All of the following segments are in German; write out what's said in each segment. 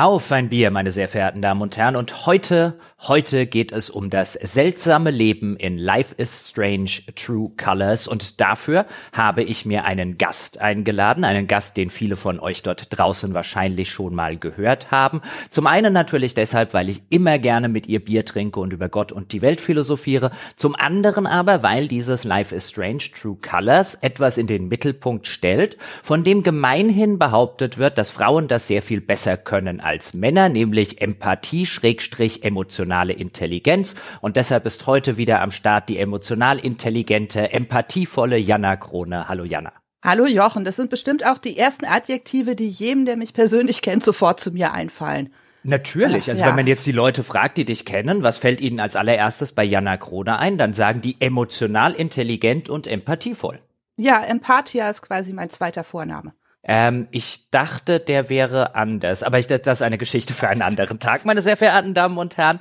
Auf ein Bier, meine sehr verehrten Damen und Herren. Und heute, heute geht es um das seltsame Leben in Life is Strange True Colors. Und dafür habe ich mir einen Gast eingeladen. Einen Gast, den viele von euch dort draußen wahrscheinlich schon mal gehört haben. Zum einen natürlich deshalb, weil ich immer gerne mit ihr Bier trinke und über Gott und die Welt philosophiere. Zum anderen aber, weil dieses Life is Strange True Colors etwas in den Mittelpunkt stellt, von dem gemeinhin behauptet wird, dass Frauen das sehr viel besser können als Männer, nämlich Empathie schrägstrich emotionale Intelligenz. Und deshalb ist heute wieder am Start die emotional intelligente, empathievolle Jana Krone. Hallo Jana. Hallo Jochen, das sind bestimmt auch die ersten Adjektive, die jedem, der mich persönlich kennt, sofort zu mir einfallen. Natürlich. Also ja. wenn man jetzt die Leute fragt, die dich kennen, was fällt ihnen als allererstes bei Jana Krone ein, dann sagen die emotional intelligent und empathievoll. Ja, Empathia ist quasi mein zweiter Vorname. Ähm, ich dachte, der wäre anders, aber ich, das ist eine Geschichte für einen anderen Tag. Meine sehr verehrten Damen und Herren,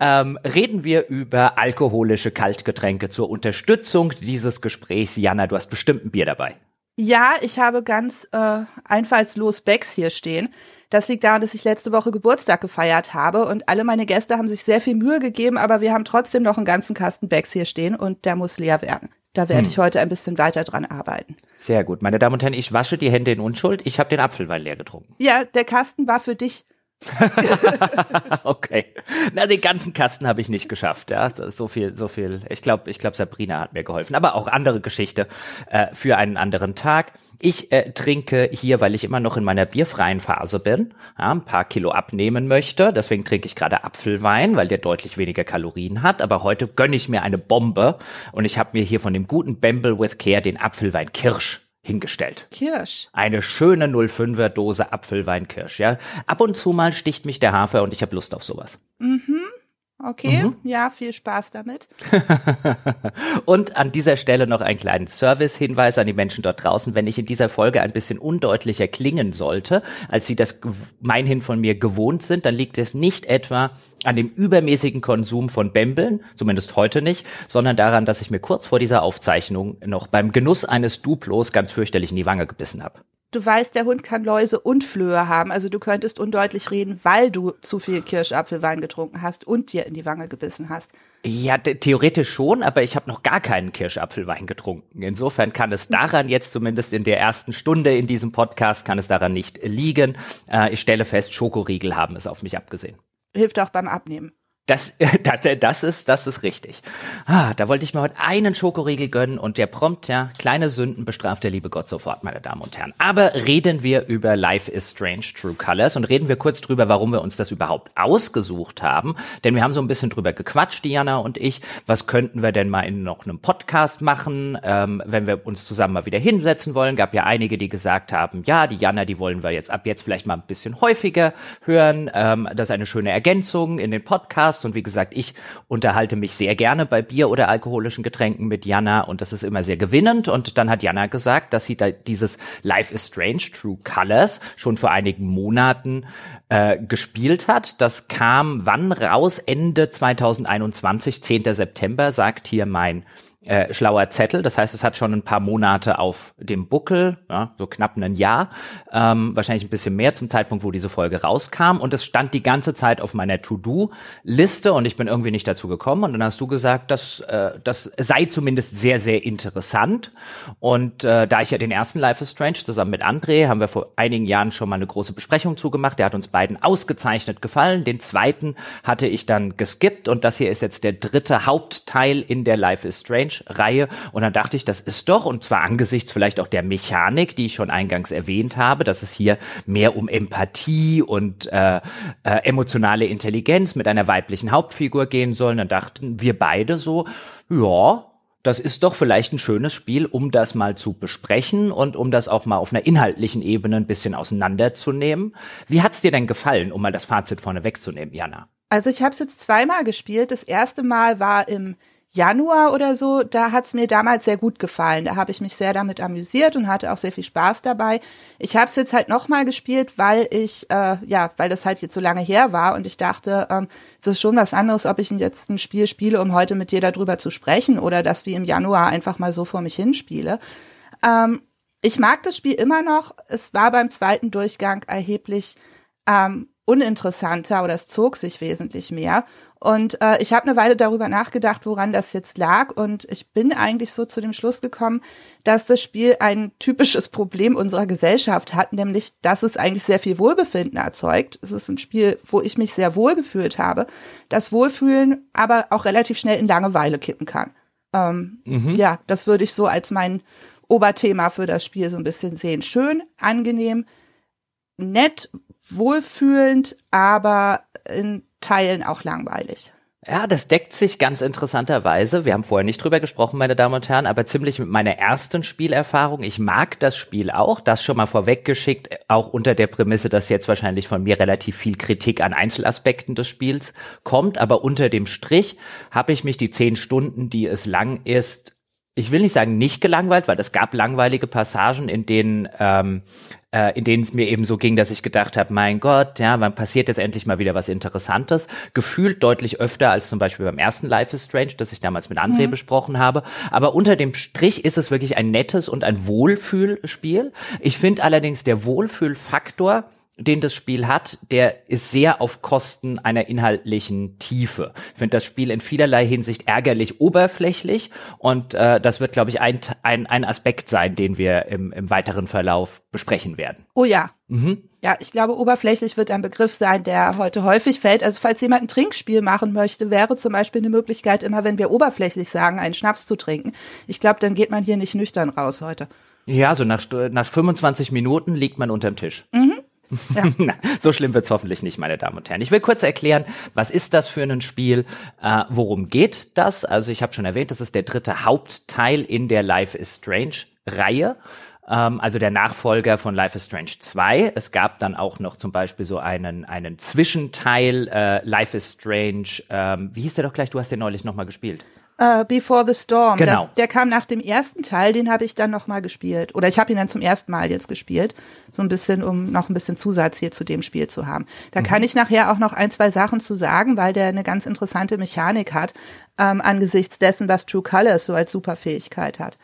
ähm, reden wir über alkoholische Kaltgetränke zur Unterstützung dieses Gesprächs. Jana, du hast bestimmt ein Bier dabei. Ja, ich habe ganz äh, einfallslos Becks hier stehen. Das liegt daran, dass ich letzte Woche Geburtstag gefeiert habe und alle meine Gäste haben sich sehr viel Mühe gegeben, aber wir haben trotzdem noch einen ganzen Kasten Becks hier stehen und der muss leer werden. Da werde hm. ich heute ein bisschen weiter dran arbeiten. Sehr gut. Meine Damen und Herren, ich wasche die Hände in Unschuld. Ich habe den Apfelwein leer getrunken. Ja, der Kasten war für dich. okay. Na, den ganzen Kasten habe ich nicht geschafft. Ja, so viel, so viel. Ich glaube, ich glaube, Sabrina hat mir geholfen. Aber auch andere Geschichte äh, für einen anderen Tag. Ich äh, trinke hier, weil ich immer noch in meiner bierfreien Phase bin, ja, ein paar Kilo abnehmen möchte. Deswegen trinke ich gerade Apfelwein, weil der deutlich weniger Kalorien hat. Aber heute gönne ich mir eine Bombe und ich habe mir hier von dem guten Bamble with Care den Apfelwein Kirsch hingestellt. Kirsch. Eine schöne 05er Dose Apfelwein Kirsch, ja. Ab und zu mal sticht mich der Hafer und ich habe Lust auf sowas. Mhm. Okay, mhm. ja, viel Spaß damit. und an dieser Stelle noch einen kleinen Service-Hinweis an die Menschen dort draußen. Wenn ich in dieser Folge ein bisschen undeutlicher klingen sollte, als sie das gemeinhin von mir gewohnt sind, dann liegt es nicht etwa an dem übermäßigen Konsum von Bembeln, zumindest heute nicht, sondern daran, dass ich mir kurz vor dieser Aufzeichnung noch beim Genuss eines Duplos ganz fürchterlich in die Wange gebissen habe du weißt, der Hund kann Läuse und Flöhe haben. Also du könntest undeutlich reden, weil du zu viel Kirschapfelwein getrunken hast und dir in die Wange gebissen hast. Ja, theoretisch schon, aber ich habe noch gar keinen Kirschapfelwein getrunken. Insofern kann es daran jetzt zumindest in der ersten Stunde in diesem Podcast kann es daran nicht liegen. Äh, ich stelle fest, Schokoriegel haben es auf mich abgesehen. Hilft auch beim Abnehmen. Das, das, das ist, das ist richtig. Ah, da wollte ich mir heute einen Schokoriegel gönnen und der prompt, ja, kleine Sünden bestraft der liebe Gott sofort, meine Damen und Herren. Aber reden wir über Life is Strange True Colors und reden wir kurz drüber, warum wir uns das überhaupt ausgesucht haben. Denn wir haben so ein bisschen drüber gequatscht, Diana und ich. Was könnten wir denn mal in noch einem Podcast machen, ähm, wenn wir uns zusammen mal wieder hinsetzen wollen? Gab ja einige, die gesagt haben, ja, die Jana, die wollen wir jetzt ab jetzt vielleicht mal ein bisschen häufiger hören. Ähm, das ist eine schöne Ergänzung in den Podcast Podcast. Und wie gesagt, ich unterhalte mich sehr gerne bei Bier oder alkoholischen Getränken mit Jana und das ist immer sehr gewinnend. Und dann hat Jana gesagt, dass sie da dieses Life is Strange, True Colors schon vor einigen Monaten äh, gespielt hat. Das kam wann raus? Ende 2021, 10. September, sagt hier mein äh, schlauer Zettel. Das heißt, es hat schon ein paar Monate auf dem Buckel, ja, so knapp ein Jahr, ähm, wahrscheinlich ein bisschen mehr zum Zeitpunkt, wo diese Folge rauskam. Und es stand die ganze Zeit auf meiner To-Do-Liste und ich bin irgendwie nicht dazu gekommen. Und dann hast du gesagt, dass äh, das sei zumindest sehr, sehr interessant. Und äh, da ich ja den ersten Life is Strange zusammen mit André haben wir vor einigen Jahren schon mal eine große Besprechung zugemacht. Der hat uns beiden ausgezeichnet gefallen. Den zweiten hatte ich dann geskippt und das hier ist jetzt der dritte Hauptteil in der Life is Strange Reihe. Und dann dachte ich, das ist doch, und zwar angesichts vielleicht auch der Mechanik, die ich schon eingangs erwähnt habe, dass es hier mehr um Empathie und äh, äh, emotionale Intelligenz mit einer weiblichen Hauptfigur gehen soll. dann dachten wir beide so, ja, das ist doch vielleicht ein schönes Spiel, um das mal zu besprechen und um das auch mal auf einer inhaltlichen Ebene ein bisschen auseinanderzunehmen. Wie hat's dir denn gefallen, um mal das Fazit vorne wegzunehmen, Jana? Also ich habe es jetzt zweimal gespielt. Das erste Mal war im Januar oder so, da hat's mir damals sehr gut gefallen. Da habe ich mich sehr damit amüsiert und hatte auch sehr viel Spaß dabei. Ich habe es jetzt halt nochmal gespielt, weil ich, äh, ja, weil das halt jetzt so lange her war und ich dachte, ähm, es ist schon was anderes, ob ich jetzt ein Spiel spiele, um heute mit dir darüber zu sprechen oder das wie im Januar einfach mal so vor mich hinspiele. Ähm, ich mag das Spiel immer noch. Es war beim zweiten Durchgang erheblich ähm, uninteressanter oder es zog sich wesentlich mehr. Und äh, ich habe eine Weile darüber nachgedacht, woran das jetzt lag. Und ich bin eigentlich so zu dem Schluss gekommen, dass das Spiel ein typisches Problem unserer Gesellschaft hat, nämlich, dass es eigentlich sehr viel Wohlbefinden erzeugt. Es ist ein Spiel, wo ich mich sehr wohl gefühlt habe. Das Wohlfühlen aber auch relativ schnell in Langeweile kippen kann. Ähm, mhm. Ja, das würde ich so als mein Oberthema für das Spiel so ein bisschen sehen. Schön, angenehm, nett, wohlfühlend, aber in Teilen auch langweilig. Ja, das deckt sich ganz interessanterweise. Wir haben vorher nicht drüber gesprochen, meine Damen und Herren, aber ziemlich mit meiner ersten Spielerfahrung. Ich mag das Spiel auch, das schon mal vorweggeschickt, auch unter der Prämisse, dass jetzt wahrscheinlich von mir relativ viel Kritik an Einzelaspekten des Spiels kommt. Aber unter dem Strich habe ich mich die zehn Stunden, die es lang ist, ich will nicht sagen nicht gelangweilt, weil es gab langweilige Passagen, in denen ähm, äh, in denen es mir eben so ging, dass ich gedacht habe, mein Gott, ja, wann passiert jetzt endlich mal wieder was Interessantes? Gefühlt deutlich öfter als zum Beispiel beim ersten Life is Strange, das ich damals mit André mhm. besprochen habe. Aber unter dem Strich ist es wirklich ein nettes und ein Wohlfühlspiel. Ich finde allerdings der Wohlfühlfaktor den das Spiel hat, der ist sehr auf Kosten einer inhaltlichen Tiefe. Ich finde das Spiel in vielerlei Hinsicht ärgerlich oberflächlich und äh, das wird, glaube ich, ein, ein, ein Aspekt sein, den wir im, im weiteren Verlauf besprechen werden. Oh ja. Mhm. Ja, ich glaube, oberflächlich wird ein Begriff sein, der heute häufig fällt. Also falls jemand ein Trinkspiel machen möchte, wäre zum Beispiel eine Möglichkeit, immer wenn wir oberflächlich sagen, einen Schnaps zu trinken. Ich glaube, dann geht man hier nicht nüchtern raus heute. Ja, so nach, nach 25 Minuten liegt man unterm Tisch. Mhm. Ja. So schlimm wird's hoffentlich nicht, meine Damen und Herren. Ich will kurz erklären, was ist das für ein Spiel, äh, worum geht das? Also ich habe schon erwähnt, das ist der dritte Hauptteil in der Life is Strange Reihe ähm, also der Nachfolger von Life is Strange 2. Es gab dann auch noch zum Beispiel so einen, einen Zwischenteil, äh, Life is Strange, ähm, wie hieß der doch gleich, du hast den neulich nochmal gespielt. Uh, Before the Storm. Genau. Das, der kam nach dem ersten Teil, den habe ich dann nochmal gespielt. Oder ich habe ihn dann zum ersten Mal jetzt gespielt. So ein bisschen, um noch ein bisschen Zusatz hier zu dem Spiel zu haben. Da mhm. kann ich nachher auch noch ein, zwei Sachen zu sagen, weil der eine ganz interessante Mechanik hat, ähm, angesichts dessen, was True Colors so als Superfähigkeit hat.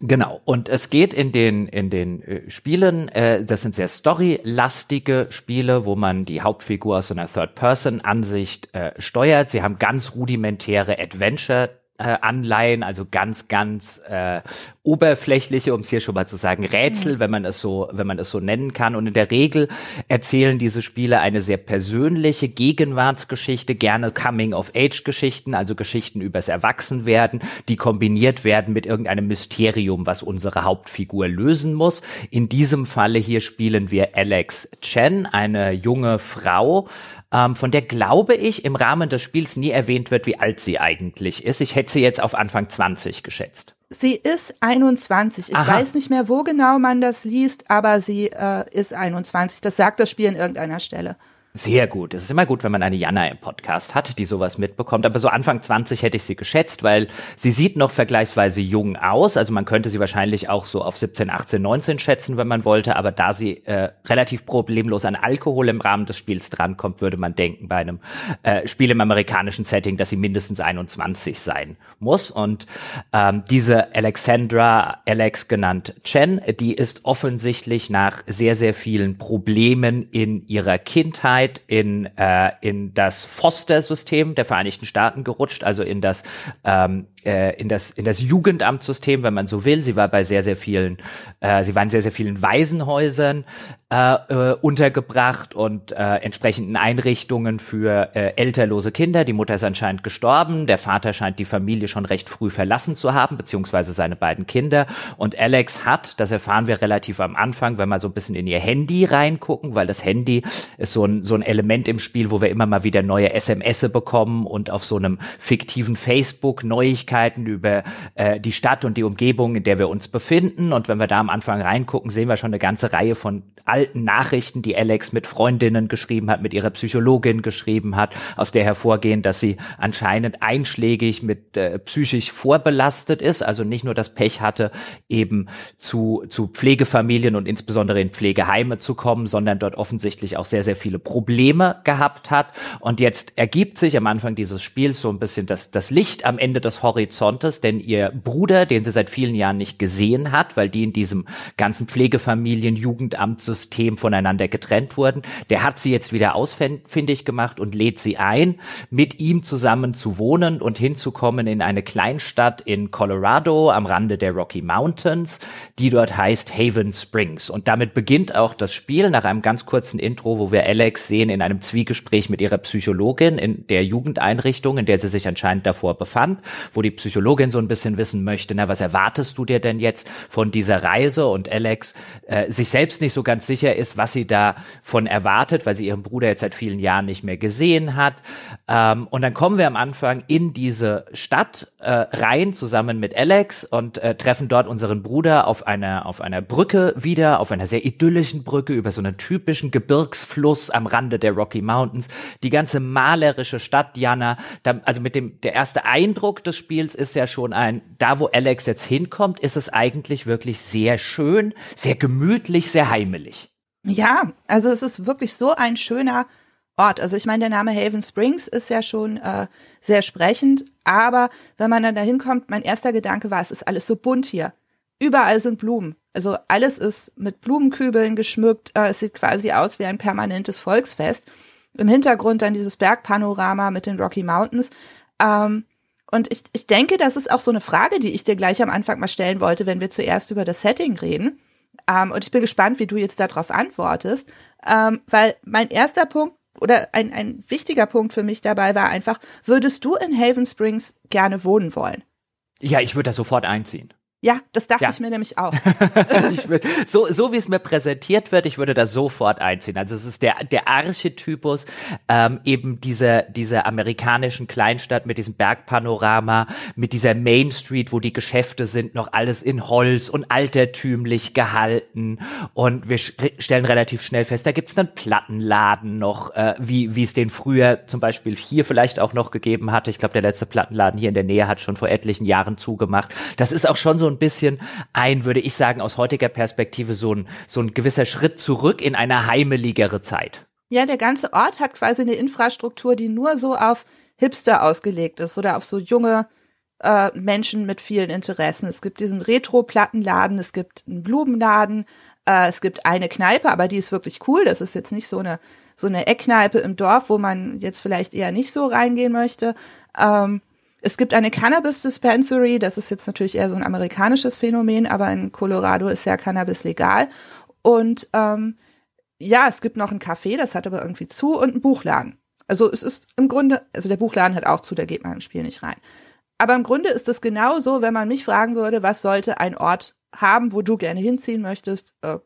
Genau. Und es geht in den in den äh, Spielen, äh, das sind sehr storylastige Spiele, wo man die Hauptfigur aus so einer Third-Person-Ansicht äh, steuert. Sie haben ganz rudimentäre Adventure äh, Anleihen, also ganz, ganz äh, oberflächliche, um es hier schon mal zu sagen, Rätsel, mhm. wenn man es so, wenn man es so nennen kann. Und in der Regel erzählen diese Spiele eine sehr persönliche Gegenwartsgeschichte, gerne Coming-of-Age-Geschichten, also Geschichten übers Erwachsenwerden, die kombiniert werden mit irgendeinem Mysterium, was unsere Hauptfigur lösen muss. In diesem Falle hier spielen wir Alex Chen, eine junge Frau, ähm, von der glaube ich im Rahmen des Spiels nie erwähnt wird, wie alt sie eigentlich ist. Ich hätte sie jetzt auf Anfang 20 geschätzt. Sie ist 21. Ich Aha. weiß nicht mehr, wo genau man das liest, aber sie äh, ist 21. Das sagt das Spiel an irgendeiner Stelle. Sehr gut. Es ist immer gut, wenn man eine Jana im Podcast hat, die sowas mitbekommt. Aber so Anfang 20 hätte ich sie geschätzt, weil sie sieht noch vergleichsweise jung aus. Also man könnte sie wahrscheinlich auch so auf 17, 18, 19 schätzen, wenn man wollte. Aber da sie äh, relativ problemlos an Alkohol im Rahmen des Spiels drankommt, würde man denken bei einem äh, Spiel im amerikanischen Setting, dass sie mindestens 21 sein muss. Und ähm, diese Alexandra, Alex genannt Chen, die ist offensichtlich nach sehr, sehr vielen Problemen in ihrer Kindheit Zeit in, äh, in das Foster-System der Vereinigten Staaten gerutscht, also in das ähm, äh, in das in das Jugendamtssystem, wenn man so will. Sie war bei sehr sehr vielen, äh, sie war in sehr sehr vielen Waisenhäusern äh, äh, untergebracht und äh, entsprechenden Einrichtungen für äh, älterlose Kinder. Die Mutter ist anscheinend gestorben, der Vater scheint die Familie schon recht früh verlassen zu haben, beziehungsweise seine beiden Kinder. Und Alex hat, das erfahren wir relativ am Anfang, wenn wir so ein bisschen in ihr Handy reingucken, weil das Handy ist so ein so ein Element im Spiel, wo wir immer mal wieder neue SMS bekommen und auf so einem fiktiven Facebook Neuigkeiten Neuigkeiten über äh, die Stadt und die Umgebung, in der wir uns befinden. Und wenn wir da am Anfang reingucken, sehen wir schon eine ganze Reihe von alten Nachrichten, die Alex mit Freundinnen geschrieben hat, mit ihrer Psychologin geschrieben hat, aus der hervorgehen, dass sie anscheinend einschlägig mit äh, psychisch vorbelastet ist, also nicht nur das Pech hatte, eben zu, zu Pflegefamilien und insbesondere in Pflegeheime zu kommen, sondern dort offensichtlich auch sehr, sehr viele Probleme gehabt hat. Und jetzt ergibt sich am Anfang dieses Spiels so ein bisschen das, das Licht am Ende des Horizonts Horizontes, denn ihr Bruder, den sie seit vielen Jahren nicht gesehen hat, weil die in diesem ganzen Pflegefamilien, Jugendamtssystem voneinander getrennt wurden, der hat sie jetzt wieder ausfindig gemacht und lädt sie ein, mit ihm zusammen zu wohnen und hinzukommen in eine Kleinstadt in Colorado am Rande der Rocky Mountains, die dort heißt Haven Springs. Und damit beginnt auch das Spiel nach einem ganz kurzen Intro, wo wir Alex sehen in einem Zwiegespräch mit ihrer Psychologin in der Jugendeinrichtung, in der sie sich anscheinend davor befand, wo die Psychologin so ein bisschen wissen möchte, na, was erwartest du dir denn jetzt von dieser Reise? Und Alex äh, sich selbst nicht so ganz sicher ist, was sie davon erwartet, weil sie ihren Bruder jetzt seit vielen Jahren nicht mehr gesehen hat. Ähm, und dann kommen wir am Anfang in diese Stadt äh, rein, zusammen mit Alex und äh, treffen dort unseren Bruder auf einer, auf einer Brücke wieder, auf einer sehr idyllischen Brücke über so einen typischen Gebirgsfluss am Rande der Rocky Mountains. Die ganze malerische Stadt, Jana, da, also mit dem, der erste Eindruck des Spiels ist ja schon ein, da wo Alex jetzt hinkommt, ist es eigentlich wirklich sehr schön, sehr gemütlich, sehr heimelig. Ja, also es ist wirklich so ein schöner Ort. Also ich meine, der Name Haven Springs ist ja schon äh, sehr sprechend, aber wenn man dann da hinkommt, mein erster Gedanke war, es ist alles so bunt hier. Überall sind Blumen. Also alles ist mit Blumenkübeln geschmückt. Äh, es sieht quasi aus wie ein permanentes Volksfest. Im Hintergrund dann dieses Bergpanorama mit den Rocky Mountains. Ähm, und ich, ich denke, das ist auch so eine Frage, die ich dir gleich am Anfang mal stellen wollte, wenn wir zuerst über das Setting reden. Ähm, und ich bin gespannt, wie du jetzt darauf antwortest. Ähm, weil mein erster Punkt oder ein, ein wichtiger Punkt für mich dabei war einfach, würdest du in Haven Springs gerne wohnen wollen? Ja, ich würde da sofort einziehen. Ja, das dachte ja. ich mir nämlich auch. würd, so, so wie es mir präsentiert wird, ich würde da sofort einziehen. Also es ist der, der Archetypus ähm, eben dieser, dieser amerikanischen Kleinstadt mit diesem Bergpanorama, mit dieser Main Street, wo die Geschäfte sind, noch alles in Holz und altertümlich gehalten. Und wir stellen relativ schnell fest, da gibt's einen Plattenladen noch, äh, wie, wie es den früher zum Beispiel hier vielleicht auch noch gegeben hatte. Ich glaube, der letzte Plattenladen hier in der Nähe hat schon vor etlichen Jahren zugemacht. Das ist auch schon so ein bisschen ein, würde ich sagen, aus heutiger Perspektive so ein, so ein gewisser Schritt zurück in eine heimeligere Zeit. Ja, der ganze Ort hat quasi eine Infrastruktur, die nur so auf Hipster ausgelegt ist oder auf so junge äh, Menschen mit vielen Interessen. Es gibt diesen Retro-Plattenladen, es gibt einen Blumenladen, äh, es gibt eine Kneipe, aber die ist wirklich cool. Das ist jetzt nicht so eine so eine Eckkneipe im Dorf, wo man jetzt vielleicht eher nicht so reingehen möchte. Ähm, es gibt eine Cannabis Dispensary, das ist jetzt natürlich eher so ein amerikanisches Phänomen, aber in Colorado ist ja Cannabis legal. Und ähm, ja, es gibt noch ein Café, das hat aber irgendwie zu und ein Buchladen. Also es ist im Grunde, also der Buchladen hat auch zu, da geht man im Spiel nicht rein. Aber im Grunde ist es genauso, wenn man mich fragen würde, was sollte ein Ort haben, wo du gerne hinziehen möchtest. Äh,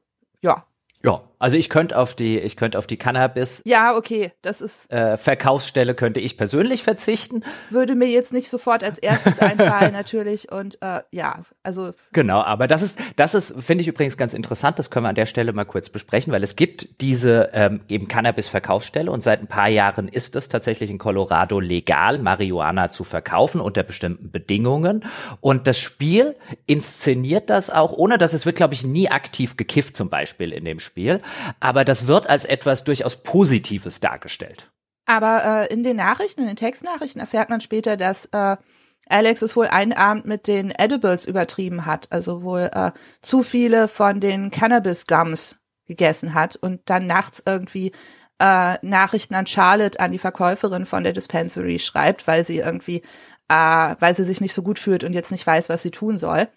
ja. Ja, also ich könnte auf die, ich könnte auf die Cannabis. Ja, okay, das ist. Äh, Verkaufsstelle könnte ich persönlich verzichten. Würde mir jetzt nicht sofort als erstes einfallen, natürlich. Und äh, ja, also. Genau, aber das ist, das ist, finde ich übrigens ganz interessant. Das können wir an der Stelle mal kurz besprechen, weil es gibt diese ähm, eben Cannabis-Verkaufsstelle und seit ein paar Jahren ist es tatsächlich in Colorado legal, Marihuana zu verkaufen unter bestimmten Bedingungen. Und das Spiel inszeniert das auch, ohne dass es wird, glaube ich, nie aktiv gekifft, zum Beispiel in dem Spiel aber das wird als etwas durchaus Positives dargestellt. Aber äh, in den Nachrichten, in den Textnachrichten erfährt man später, dass äh, Alex es wohl einen Abend mit den Edibles übertrieben hat, also wohl äh, zu viele von den Cannabis Gums gegessen hat und dann nachts irgendwie äh, Nachrichten an Charlotte, an die Verkäuferin von der Dispensary schreibt, weil sie irgendwie, äh, weil sie sich nicht so gut fühlt und jetzt nicht weiß, was sie tun soll.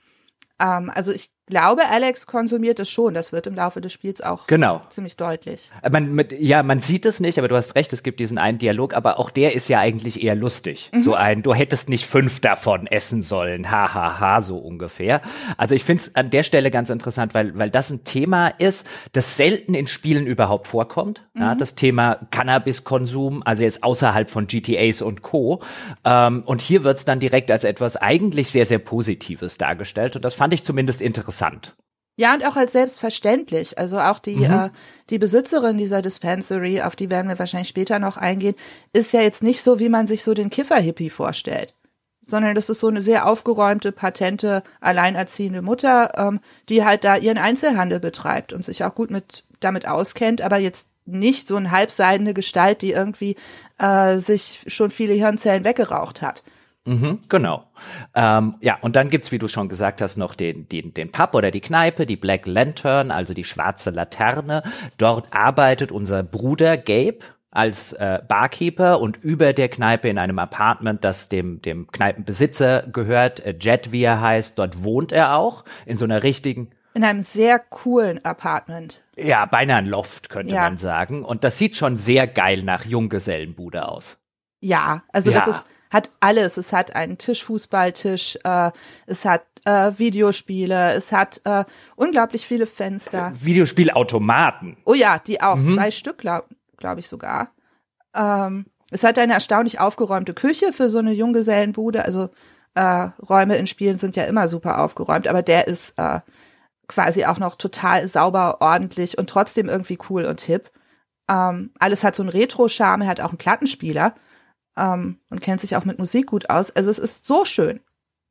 Ähm, also ich glaube, Alex konsumiert es schon. Das wird im Laufe des Spiels auch genau. ziemlich deutlich. Äh, man, mit, ja, man sieht es nicht, aber du hast recht, es gibt diesen einen Dialog, aber auch der ist ja eigentlich eher lustig. Mhm. So ein, du hättest nicht fünf davon essen sollen, ha, ha, ha, so ungefähr. Also ich finde es an der Stelle ganz interessant, weil, weil das ein Thema ist, das selten in Spielen überhaupt vorkommt. Mhm. Ja, das Thema Cannabiskonsum, also jetzt außerhalb von GTAs und Co. Ähm, und hier wird es dann direkt als etwas eigentlich sehr, sehr Positives dargestellt. Und das fand ich zumindest interessant interessant. Ja, und auch als selbstverständlich. Also auch die, mhm. äh, die Besitzerin dieser Dispensary, auf die werden wir wahrscheinlich später noch eingehen, ist ja jetzt nicht so, wie man sich so den Kiffer-Hippie vorstellt. Sondern das ist so eine sehr aufgeräumte, patente, alleinerziehende Mutter, ähm, die halt da ihren Einzelhandel betreibt und sich auch gut mit damit auskennt, aber jetzt nicht so eine halbseidene Gestalt, die irgendwie äh, sich schon viele Hirnzellen weggeraucht hat. Mhm, genau. Ähm, ja, und dann gibt's, wie du schon gesagt hast, noch den, den, den Pub oder die Kneipe, die Black Lantern, also die schwarze Laterne. Dort arbeitet unser Bruder Gabe als äh, Barkeeper und über der Kneipe in einem Apartment, das dem, dem Kneipenbesitzer gehört, äh, Jet, wie er heißt, dort wohnt er auch, in so einer richtigen in einem sehr coolen Apartment. Ja, beinahe ein Loft, könnte ja. man sagen. Und das sieht schon sehr geil nach Junggesellenbude aus. Ja, also ja. das ist, hat alles. Es hat einen Tischfußballtisch, äh, es hat äh, Videospiele, es hat äh, unglaublich viele Fenster. Videospielautomaten. Oh ja, die auch. Mhm. Zwei Stück, glaube glaub ich sogar. Ähm, es hat eine erstaunlich aufgeräumte Küche für so eine Junggesellenbude. Also äh, Räume in Spielen sind ja immer super aufgeräumt, aber der ist äh, quasi auch noch total sauber, ordentlich und trotzdem irgendwie cool und hip. Ähm, alles hat so einen Retro-Charme, er hat auch einen Plattenspieler ähm, und kennt sich auch mit Musik gut aus. Also es ist so schön.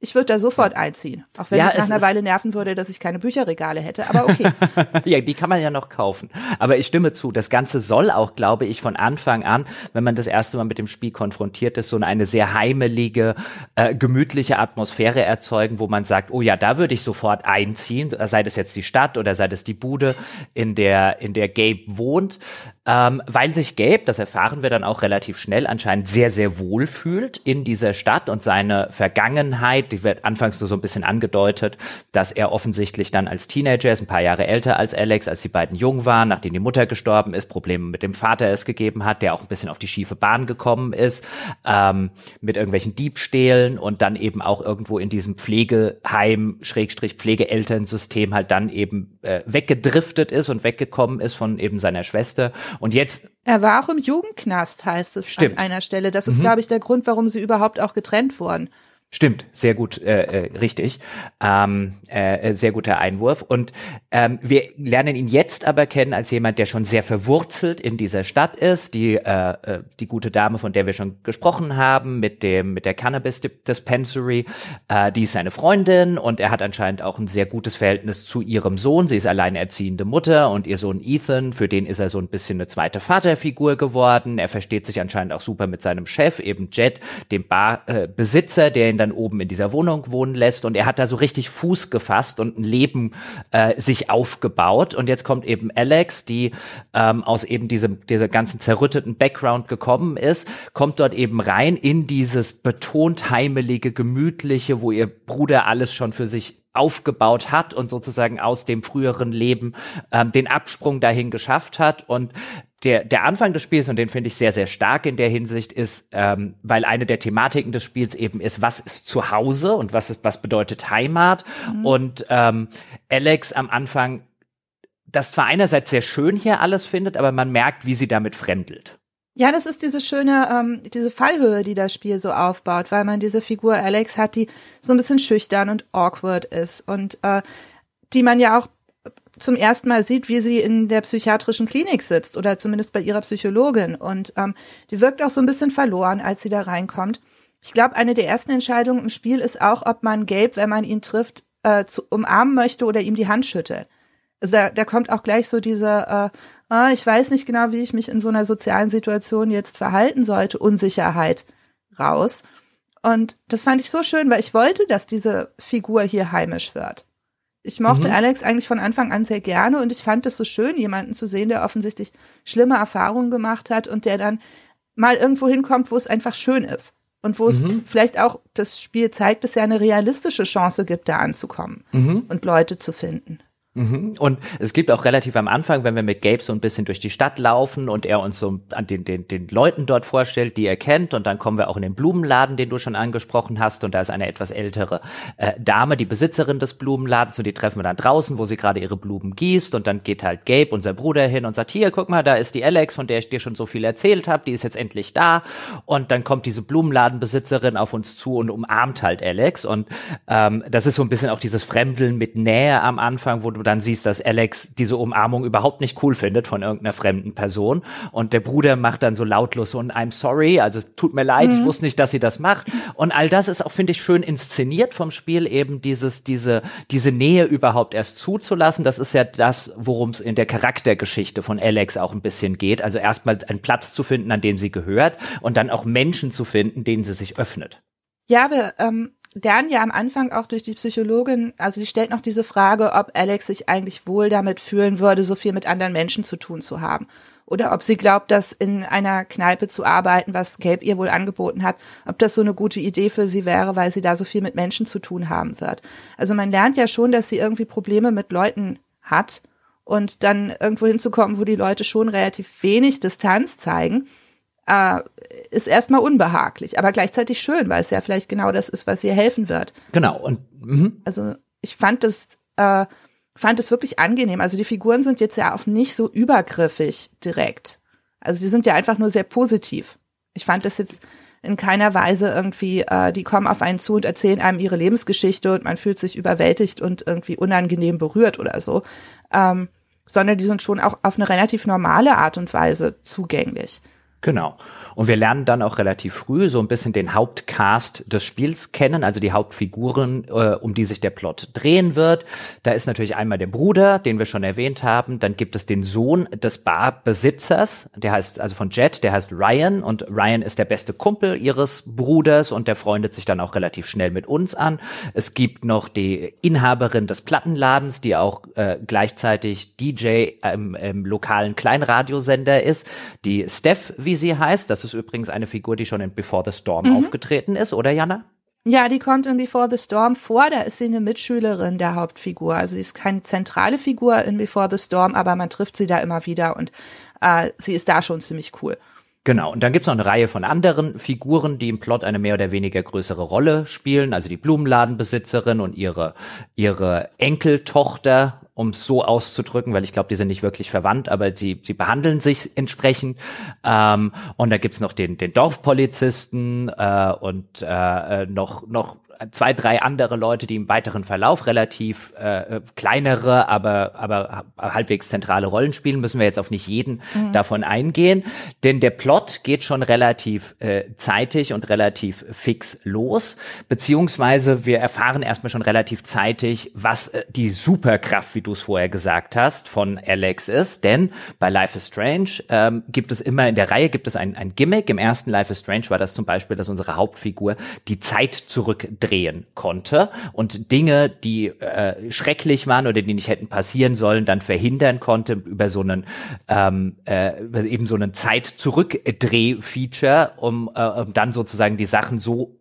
Ich würde da sofort einziehen. Auch wenn ja, mich nach einer Weile nerven würde, dass ich keine Bücherregale hätte. Aber okay. ja, die kann man ja noch kaufen. Aber ich stimme zu. Das Ganze soll auch, glaube ich, von Anfang an, wenn man das erste Mal mit dem Spiel konfrontiert ist, so eine sehr heimelige, äh, gemütliche Atmosphäre erzeugen, wo man sagt, oh ja, da würde ich sofort einziehen. Sei das jetzt die Stadt oder sei das die Bude, in der, in der Gabe wohnt. Ähm, weil sich Gabe, das erfahren wir dann auch relativ schnell, anscheinend sehr, sehr wohl fühlt in dieser Stadt und seine Vergangenheit, die wird anfangs nur so ein bisschen angedeutet, dass er offensichtlich dann als Teenager ist, ein paar Jahre älter als Alex, als die beiden jung waren, nachdem die Mutter gestorben ist, Probleme mit dem Vater es gegeben hat, der auch ein bisschen auf die schiefe Bahn gekommen ist, ähm, mit irgendwelchen Diebstählen und dann eben auch irgendwo in diesem Pflegeheim, Schrägstrich Pflegeelternsystem halt dann eben äh, weggedriftet ist und weggekommen ist von eben seiner Schwester und jetzt. Er war auch im Jugendknast, heißt es Stimmt. an einer Stelle. Das ist, mhm. glaube ich, der Grund, warum sie überhaupt auch getrennt wurden. Stimmt, sehr gut, äh, äh, richtig. Ähm, äh, sehr guter Einwurf. Und ähm, wir lernen ihn jetzt aber kennen als jemand, der schon sehr verwurzelt in dieser Stadt ist. Die, äh, äh die gute Dame, von der wir schon gesprochen haben, mit dem mit der Cannabis Dispensary, äh, die ist seine Freundin und er hat anscheinend auch ein sehr gutes Verhältnis zu ihrem Sohn. Sie ist alleinerziehende Mutter und ihr Sohn Ethan, für den ist er so ein bisschen eine zweite Vaterfigur geworden. Er versteht sich anscheinend auch super mit seinem Chef, eben Jet, dem Barbesitzer, äh, der ihn dann oben in dieser Wohnung wohnen lässt. Und er hat da so richtig Fuß gefasst und ein Leben äh, sich aufgebaut. Und jetzt kommt eben Alex, die ähm, aus eben diesem dieser ganzen zerrütteten Background gekommen ist, kommt dort eben rein in dieses betont heimelige, gemütliche, wo ihr Bruder alles schon für sich aufgebaut hat und sozusagen aus dem früheren Leben ähm, den Absprung dahin geschafft hat. Und der, der Anfang des Spiels, und den finde ich sehr, sehr stark in der Hinsicht, ist, ähm, weil eine der Thematiken des Spiels eben ist, was ist Zuhause und was ist, was bedeutet Heimat. Mhm. Und ähm, Alex am Anfang das zwar einerseits sehr schön hier alles findet, aber man merkt, wie sie damit fremdelt. Ja, das ist diese schöne, ähm, diese Fallhöhe, die das Spiel so aufbaut, weil man diese Figur Alex hat, die so ein bisschen schüchtern und awkward ist und äh, die man ja auch zum ersten Mal sieht, wie sie in der psychiatrischen Klinik sitzt oder zumindest bei ihrer Psychologin. Und ähm, die wirkt auch so ein bisschen verloren, als sie da reinkommt. Ich glaube, eine der ersten Entscheidungen im Spiel ist auch, ob man Gabe, wenn man ihn trifft, äh, zu, umarmen möchte oder ihm die Hand schüttelt. Also da, da kommt auch gleich so diese, äh, ah, ich weiß nicht genau, wie ich mich in so einer sozialen Situation jetzt verhalten sollte, Unsicherheit raus. Und das fand ich so schön, weil ich wollte, dass diese Figur hier heimisch wird. Ich mochte mhm. Alex eigentlich von Anfang an sehr gerne und ich fand es so schön, jemanden zu sehen, der offensichtlich schlimme Erfahrungen gemacht hat und der dann mal irgendwo hinkommt, wo es einfach schön ist. Und wo es mhm. vielleicht auch das Spiel zeigt, dass es ja eine realistische Chance gibt, da anzukommen mhm. und Leute zu finden. Mhm. Und es gibt auch relativ am Anfang, wenn wir mit Gabe so ein bisschen durch die Stadt laufen und er uns so an den, den, den Leuten dort vorstellt, die er kennt, und dann kommen wir auch in den Blumenladen, den du schon angesprochen hast, und da ist eine etwas ältere äh, Dame, die Besitzerin des Blumenladens, und die treffen wir dann draußen, wo sie gerade ihre Blumen gießt, und dann geht halt Gabe, unser Bruder, hin und sagt, hier, guck mal, da ist die Alex, von der ich dir schon so viel erzählt habe, die ist jetzt endlich da, und dann kommt diese Blumenladenbesitzerin auf uns zu und umarmt halt Alex, und ähm, das ist so ein bisschen auch dieses Fremdeln mit Nähe am Anfang, wo du dann siehst, dass Alex diese Umarmung überhaupt nicht cool findet von irgendeiner fremden Person. Und der Bruder macht dann so lautlos so ein I'm sorry, also tut mir leid, mhm. ich wusste nicht, dass sie das macht. Und all das ist auch, finde ich, schön inszeniert vom Spiel, eben dieses, diese, diese Nähe überhaupt erst zuzulassen. Das ist ja das, worum es in der Charaktergeschichte von Alex auch ein bisschen geht. Also erstmal einen Platz zu finden, an dem sie gehört und dann auch Menschen zu finden, denen sie sich öffnet. Ja, wir ähm, lernen ja am Anfang auch durch die Psychologin, also die stellt noch diese Frage, ob Alex sich eigentlich wohl damit fühlen würde, so viel mit anderen Menschen zu tun zu haben. Oder ob sie glaubt, dass in einer Kneipe zu arbeiten, was Gabe ihr wohl angeboten hat, ob das so eine gute Idee für sie wäre, weil sie da so viel mit Menschen zu tun haben wird. Also man lernt ja schon, dass sie irgendwie Probleme mit Leuten hat und dann irgendwo hinzukommen, wo die Leute schon relativ wenig Distanz zeigen äh, ist erstmal unbehaglich, aber gleichzeitig schön, weil es ja vielleicht genau das ist, was ihr helfen wird. Genau. Und mhm. also ich fand es äh, fand es wirklich angenehm. Also die Figuren sind jetzt ja auch nicht so übergriffig direkt. Also die sind ja einfach nur sehr positiv. Ich fand das jetzt in keiner Weise irgendwie, äh, die kommen auf einen zu und erzählen einem ihre Lebensgeschichte und man fühlt sich überwältigt und irgendwie unangenehm berührt oder so, ähm, sondern die sind schon auch auf eine relativ normale Art und Weise zugänglich. Genau. Und wir lernen dann auch relativ früh so ein bisschen den Hauptcast des Spiels kennen, also die Hauptfiguren, äh, um die sich der Plot drehen wird. Da ist natürlich einmal der Bruder, den wir schon erwähnt haben. Dann gibt es den Sohn des Barbesitzers, der heißt also von Jet, der heißt Ryan und Ryan ist der beste Kumpel ihres Bruders und der freundet sich dann auch relativ schnell mit uns an. Es gibt noch die Inhaberin des Plattenladens, die auch äh, gleichzeitig DJ im, im lokalen Kleinradiosender ist, die Steph, wie sie heißt. Das ist übrigens eine Figur, die schon in Before the Storm mhm. aufgetreten ist, oder Jana? Ja, die kommt in Before the Storm vor. Da ist sie eine Mitschülerin der Hauptfigur. Also sie ist keine zentrale Figur in Before the Storm, aber man trifft sie da immer wieder und äh, sie ist da schon ziemlich cool. Genau, und dann gibt's noch eine Reihe von anderen Figuren, die im Plot eine mehr oder weniger größere Rolle spielen. Also die Blumenladenbesitzerin und ihre, ihre Enkeltochter um es so auszudrücken, weil ich glaube, die sind nicht wirklich verwandt, aber sie, sie behandeln sich entsprechend. Ähm, und da gibt's noch den, den Dorfpolizisten äh, und äh, noch, noch zwei, drei andere Leute, die im weiteren Verlauf relativ äh, kleinere, aber, aber halbwegs zentrale Rollen spielen, müssen wir jetzt auf nicht jeden mhm. davon eingehen. Denn der Plot geht schon relativ äh, zeitig und relativ fix los, beziehungsweise wir erfahren erstmal schon relativ zeitig, was äh, die Superkraft, wie du es vorher gesagt hast, von Alex ist. Denn bei Life is Strange ähm, gibt es immer, in der Reihe gibt es ein, ein Gimmick. Im ersten Life is Strange war das zum Beispiel, dass unsere Hauptfigur die Zeit zurückdreht drehen konnte und Dinge, die äh, schrecklich waren oder die nicht hätten passieren sollen, dann verhindern konnte über so einen ähm, äh, eben so einen Zeit-Zurück-Dreh-Feature, um, äh, um dann sozusagen die Sachen so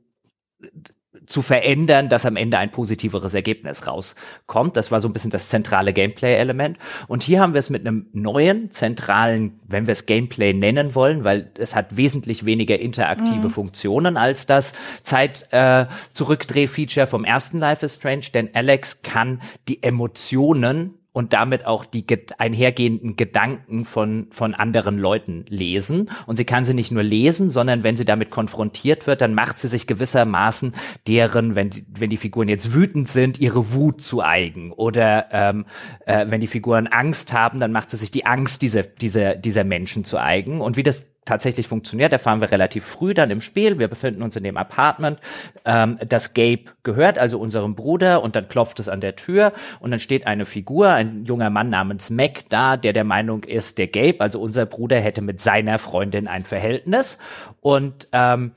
zu verändern, dass am Ende ein positiveres Ergebnis rauskommt. Das war so ein bisschen das zentrale Gameplay-Element. Und hier haben wir es mit einem neuen, zentralen, wenn wir es Gameplay nennen wollen, weil es hat wesentlich weniger interaktive mhm. Funktionen als das Zeit-Zurückdreh-Feature äh, vom ersten Life is Strange, denn Alex kann die Emotionen und damit auch die einhergehenden Gedanken von, von anderen Leuten lesen. Und sie kann sie nicht nur lesen, sondern wenn sie damit konfrontiert wird, dann macht sie sich gewissermaßen deren, wenn, wenn die Figuren jetzt wütend sind, ihre Wut zu eigen. Oder ähm, äh, wenn die Figuren Angst haben, dann macht sie sich die Angst dieser, dieser, dieser Menschen zu eigen. Und wie das tatsächlich funktioniert, erfahren wir relativ früh dann im Spiel. Wir befinden uns in dem Apartment, ähm, das Gabe gehört, also unserem Bruder, und dann klopft es an der Tür und dann steht eine Figur, ein junger Mann namens Mac da, der der Meinung ist, der Gabe, also unser Bruder, hätte mit seiner Freundin ein Verhältnis und ähm,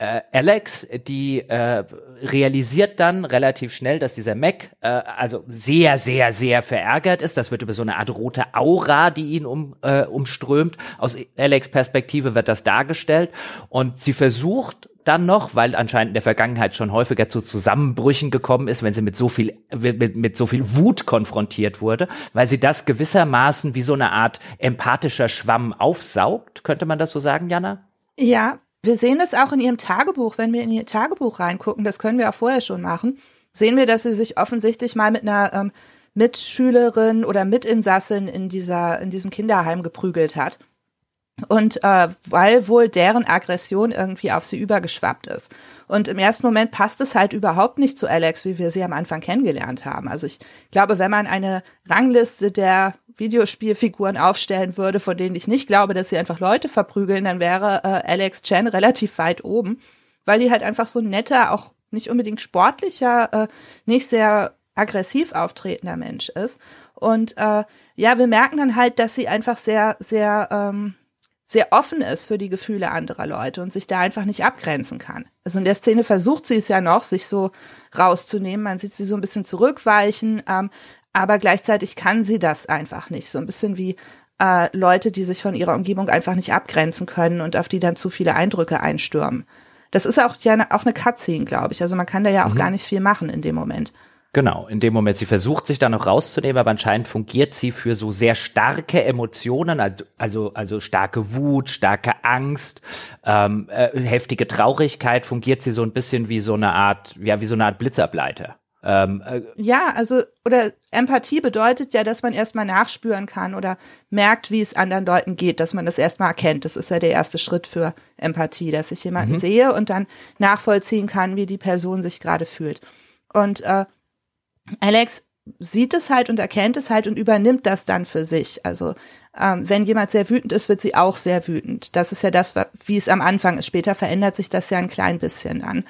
äh, Alex, die äh, realisiert dann relativ schnell, dass dieser Mac äh, also sehr, sehr, sehr verärgert ist. Das wird über so eine Art rote Aura, die ihn um, äh, umströmt. Aus Alex Perspektive wird das dargestellt. Und sie versucht dann noch, weil anscheinend in der Vergangenheit schon häufiger zu Zusammenbrüchen gekommen ist, wenn sie mit so viel mit, mit so viel Wut konfrontiert wurde, weil sie das gewissermaßen wie so eine Art empathischer Schwamm aufsaugt, könnte man das so sagen, Jana? Ja, wir sehen das auch in ihrem Tagebuch, wenn wir in ihr Tagebuch reingucken, das können wir auch vorher schon machen, sehen wir, dass sie sich offensichtlich mal mit einer ähm, Mitschülerin oder Mitinsassin in dieser, in diesem Kinderheim geprügelt hat. Und äh, weil wohl deren Aggression irgendwie auf sie übergeschwappt ist. Und im ersten Moment passt es halt überhaupt nicht zu Alex, wie wir sie am Anfang kennengelernt haben. Also ich glaube, wenn man eine Rangliste der Videospielfiguren aufstellen würde, von denen ich nicht glaube, dass sie einfach Leute verprügeln, dann wäre äh, Alex Chen relativ weit oben, weil die halt einfach so netter, auch nicht unbedingt sportlicher, äh, nicht sehr aggressiv auftretender Mensch ist. Und äh, ja, wir merken dann halt, dass sie einfach sehr, sehr ähm, sehr offen ist für die Gefühle anderer Leute und sich da einfach nicht abgrenzen kann. Also in der Szene versucht sie es ja noch, sich so rauszunehmen. Man sieht sie so ein bisschen zurückweichen, ähm, aber gleichzeitig kann sie das einfach nicht. So ein bisschen wie äh, Leute, die sich von ihrer Umgebung einfach nicht abgrenzen können und auf die dann zu viele Eindrücke einstürmen. Das ist auch ja auch eine Cutscene, glaube ich. Also man kann da ja auch mhm. gar nicht viel machen in dem Moment. Genau, in dem Moment, sie versucht sich da noch rauszunehmen, aber anscheinend fungiert sie für so sehr starke Emotionen, also, also, also starke Wut, starke Angst, ähm, äh, heftige Traurigkeit, fungiert sie so ein bisschen wie so eine Art, ja, wie so eine Art Blitzableiter. Ähm, äh, ja, also, oder Empathie bedeutet ja, dass man erstmal nachspüren kann oder merkt, wie es anderen Leuten geht, dass man das erstmal erkennt. Das ist ja der erste Schritt für Empathie, dass ich jemanden mhm. sehe und dann nachvollziehen kann, wie die Person sich gerade fühlt. Und äh, Alex sieht es halt und erkennt es halt und übernimmt das dann für sich. Also ähm, wenn jemand sehr wütend ist, wird sie auch sehr wütend. Das ist ja das, wie es am Anfang ist. Später verändert sich das ja ein klein bisschen dann.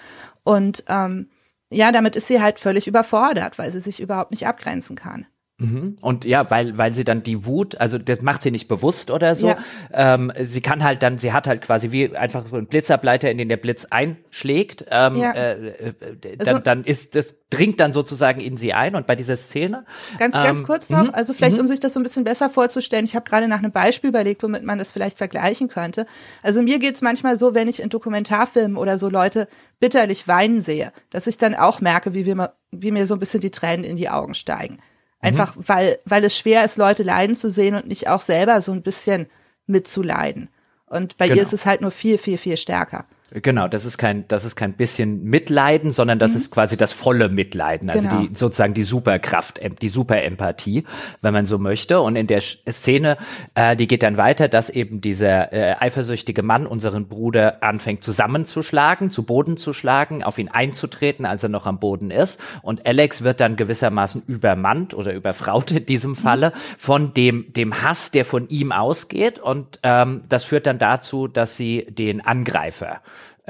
Und ähm, ja, damit ist sie halt völlig überfordert, weil sie sich überhaupt nicht abgrenzen kann. Mhm. Und ja, weil, weil sie dann die Wut, also das macht sie nicht bewusst oder so. Ja. Ähm, sie kann halt dann, sie hat halt quasi wie einfach so einen Blitzableiter, in den der Blitz einschlägt. Ähm, ja. äh, äh dann, also, dann ist das dringt dann sozusagen in sie ein und bei dieser Szene. Ganz, ähm, ganz kurz noch, mhm. also vielleicht um sich das so ein bisschen besser vorzustellen, ich habe gerade nach einem Beispiel überlegt, womit man das vielleicht vergleichen könnte. Also mir geht's manchmal so, wenn ich in Dokumentarfilmen oder so Leute bitterlich weinen sehe, dass ich dann auch merke, wie, wir, wie mir so ein bisschen die Tränen in die Augen steigen. Einfach mhm. weil, weil es schwer ist, Leute leiden zu sehen und nicht auch selber so ein bisschen mitzuleiden. Und bei genau. ihr ist es halt nur viel, viel, viel stärker. Genau, das ist kein, das ist kein bisschen Mitleiden, sondern das mhm. ist quasi das volle Mitleiden, also genau. die sozusagen die Superkraft, die Superempathie, wenn man so möchte. Und in der Szene, äh, die geht dann weiter, dass eben dieser äh, eifersüchtige Mann unseren Bruder anfängt zusammenzuschlagen, zu Boden zu schlagen, auf ihn einzutreten, als er noch am Boden ist. Und Alex wird dann gewissermaßen übermannt oder überfraut in diesem Falle mhm. von dem dem Hass, der von ihm ausgeht. Und ähm, das führt dann dazu, dass sie den Angreifer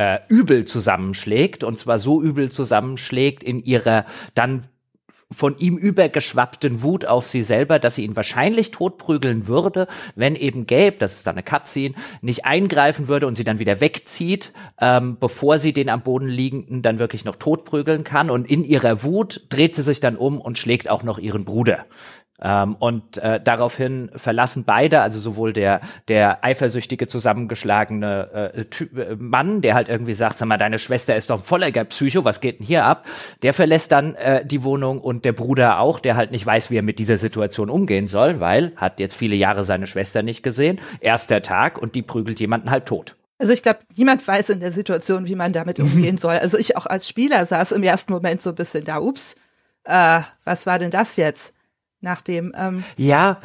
äh, übel zusammenschlägt und zwar so übel zusammenschlägt in ihrer dann von ihm übergeschwappten Wut auf sie selber, dass sie ihn wahrscheinlich totprügeln würde, wenn eben Gabe, das ist dann eine Cutscene, nicht eingreifen würde und sie dann wieder wegzieht, ähm, bevor sie den am Boden liegenden dann wirklich noch totprügeln kann. Und in ihrer Wut dreht sie sich dann um und schlägt auch noch ihren Bruder. Ähm, und äh, daraufhin verlassen beide, also sowohl der der eifersüchtige zusammengeschlagene äh, typ, äh, Mann, der halt irgendwie sagt, sag mal, deine Schwester ist doch voller Psycho, was geht denn hier ab? Der verlässt dann äh, die Wohnung und der Bruder auch, der halt nicht weiß, wie er mit dieser Situation umgehen soll, weil hat jetzt viele Jahre seine Schwester nicht gesehen. Erster Tag und die prügelt jemanden halt tot. Also ich glaube, niemand weiß in der Situation, wie man damit umgehen soll. Also ich auch als Spieler saß im ersten Moment so ein bisschen da, ups, äh, was war denn das jetzt? Nachdem ähm, ja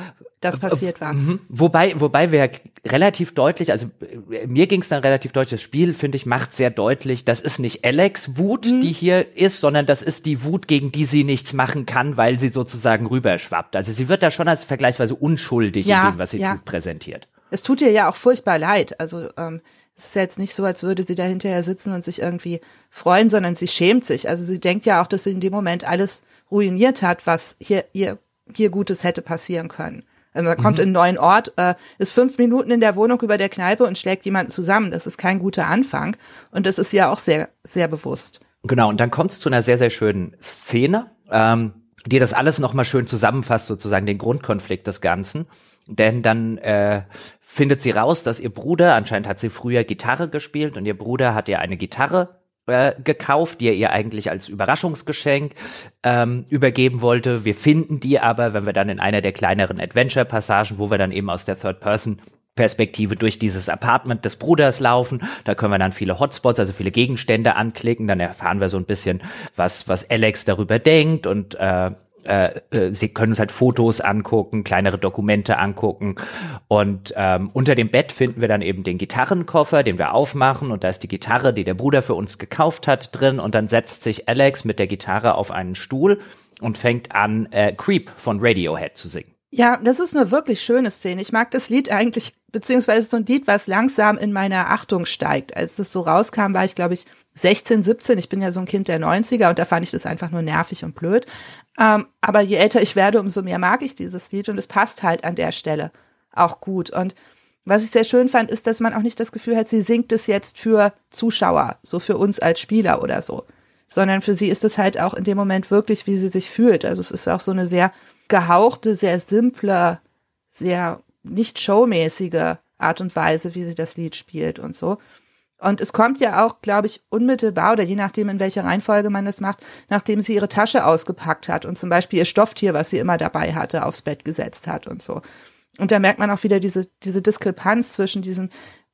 das passiert war. Mhm. Wobei, wobei wir relativ deutlich, also äh, mir ging es dann relativ deutlich, das Spiel, finde ich, macht sehr deutlich, das ist nicht Alex Wut, mhm. die hier ist, sondern das ist die Wut, gegen die sie nichts machen kann, weil sie sozusagen rüberschwappt. Also sie wird da schon als vergleichsweise unschuldig ja, in dem, was sie ja. tut, präsentiert. Es tut ihr ja auch furchtbar leid. Also ähm, es ist jetzt nicht so, als würde sie da hinterher sitzen und sich irgendwie freuen, sondern sie schämt sich. Also sie denkt ja auch, dass sie in dem Moment alles ruiniert hat, was hier ihr hier Gutes hätte passieren können. Also er kommt mhm. in einen neuen Ort, äh, ist fünf Minuten in der Wohnung über der Kneipe und schlägt jemanden zusammen. Das ist kein guter Anfang. Und das ist ja auch sehr, sehr bewusst. Genau, und dann kommt es zu einer sehr, sehr schönen Szene, ähm, die das alles nochmal schön zusammenfasst, sozusagen den Grundkonflikt des Ganzen. Denn dann äh, findet sie raus, dass ihr Bruder, anscheinend hat sie früher Gitarre gespielt und ihr Bruder hat ihr eine Gitarre äh, gekauft, die er ihr eigentlich als Überraschungsgeschenk ähm, übergeben wollte. Wir finden die aber, wenn wir dann in einer der kleineren Adventure-Passagen, wo wir dann eben aus der Third-Person Perspektive durch dieses Apartment des Bruders laufen. Da können wir dann viele Hotspots, also viele Gegenstände anklicken. Dann erfahren wir so ein bisschen, was, was Alex darüber denkt und äh, äh, äh, sie können uns halt Fotos angucken, kleinere Dokumente angucken. Und ähm, unter dem Bett finden wir dann eben den Gitarrenkoffer, den wir aufmachen. Und da ist die Gitarre, die der Bruder für uns gekauft hat, drin. Und dann setzt sich Alex mit der Gitarre auf einen Stuhl und fängt an, äh, Creep von Radiohead zu singen. Ja, das ist eine wirklich schöne Szene. Ich mag das Lied eigentlich, beziehungsweise so ein Lied, was langsam in meiner Achtung steigt. Als das so rauskam, war ich, glaube ich, 16, 17. Ich bin ja so ein Kind der 90er und da fand ich das einfach nur nervig und blöd. Ähm, aber je älter ich werde, umso mehr mag ich dieses Lied und es passt halt an der Stelle auch gut. Und Was ich sehr schön fand, ist, dass man auch nicht das Gefühl hat, sie singt es jetzt für Zuschauer, so für uns als Spieler oder so, sondern für sie ist es halt auch in dem Moment wirklich, wie sie sich fühlt. Also es ist auch so eine sehr gehauchte, sehr simple, sehr nicht showmäßige Art und Weise, wie sie das Lied spielt und so. Und es kommt ja auch, glaube ich, unmittelbar oder je nachdem, in welcher Reihenfolge man das macht, nachdem sie ihre Tasche ausgepackt hat und zum Beispiel ihr Stofftier, was sie immer dabei hatte, aufs Bett gesetzt hat und so. Und da merkt man auch wieder diese, diese Diskrepanz zwischen diesem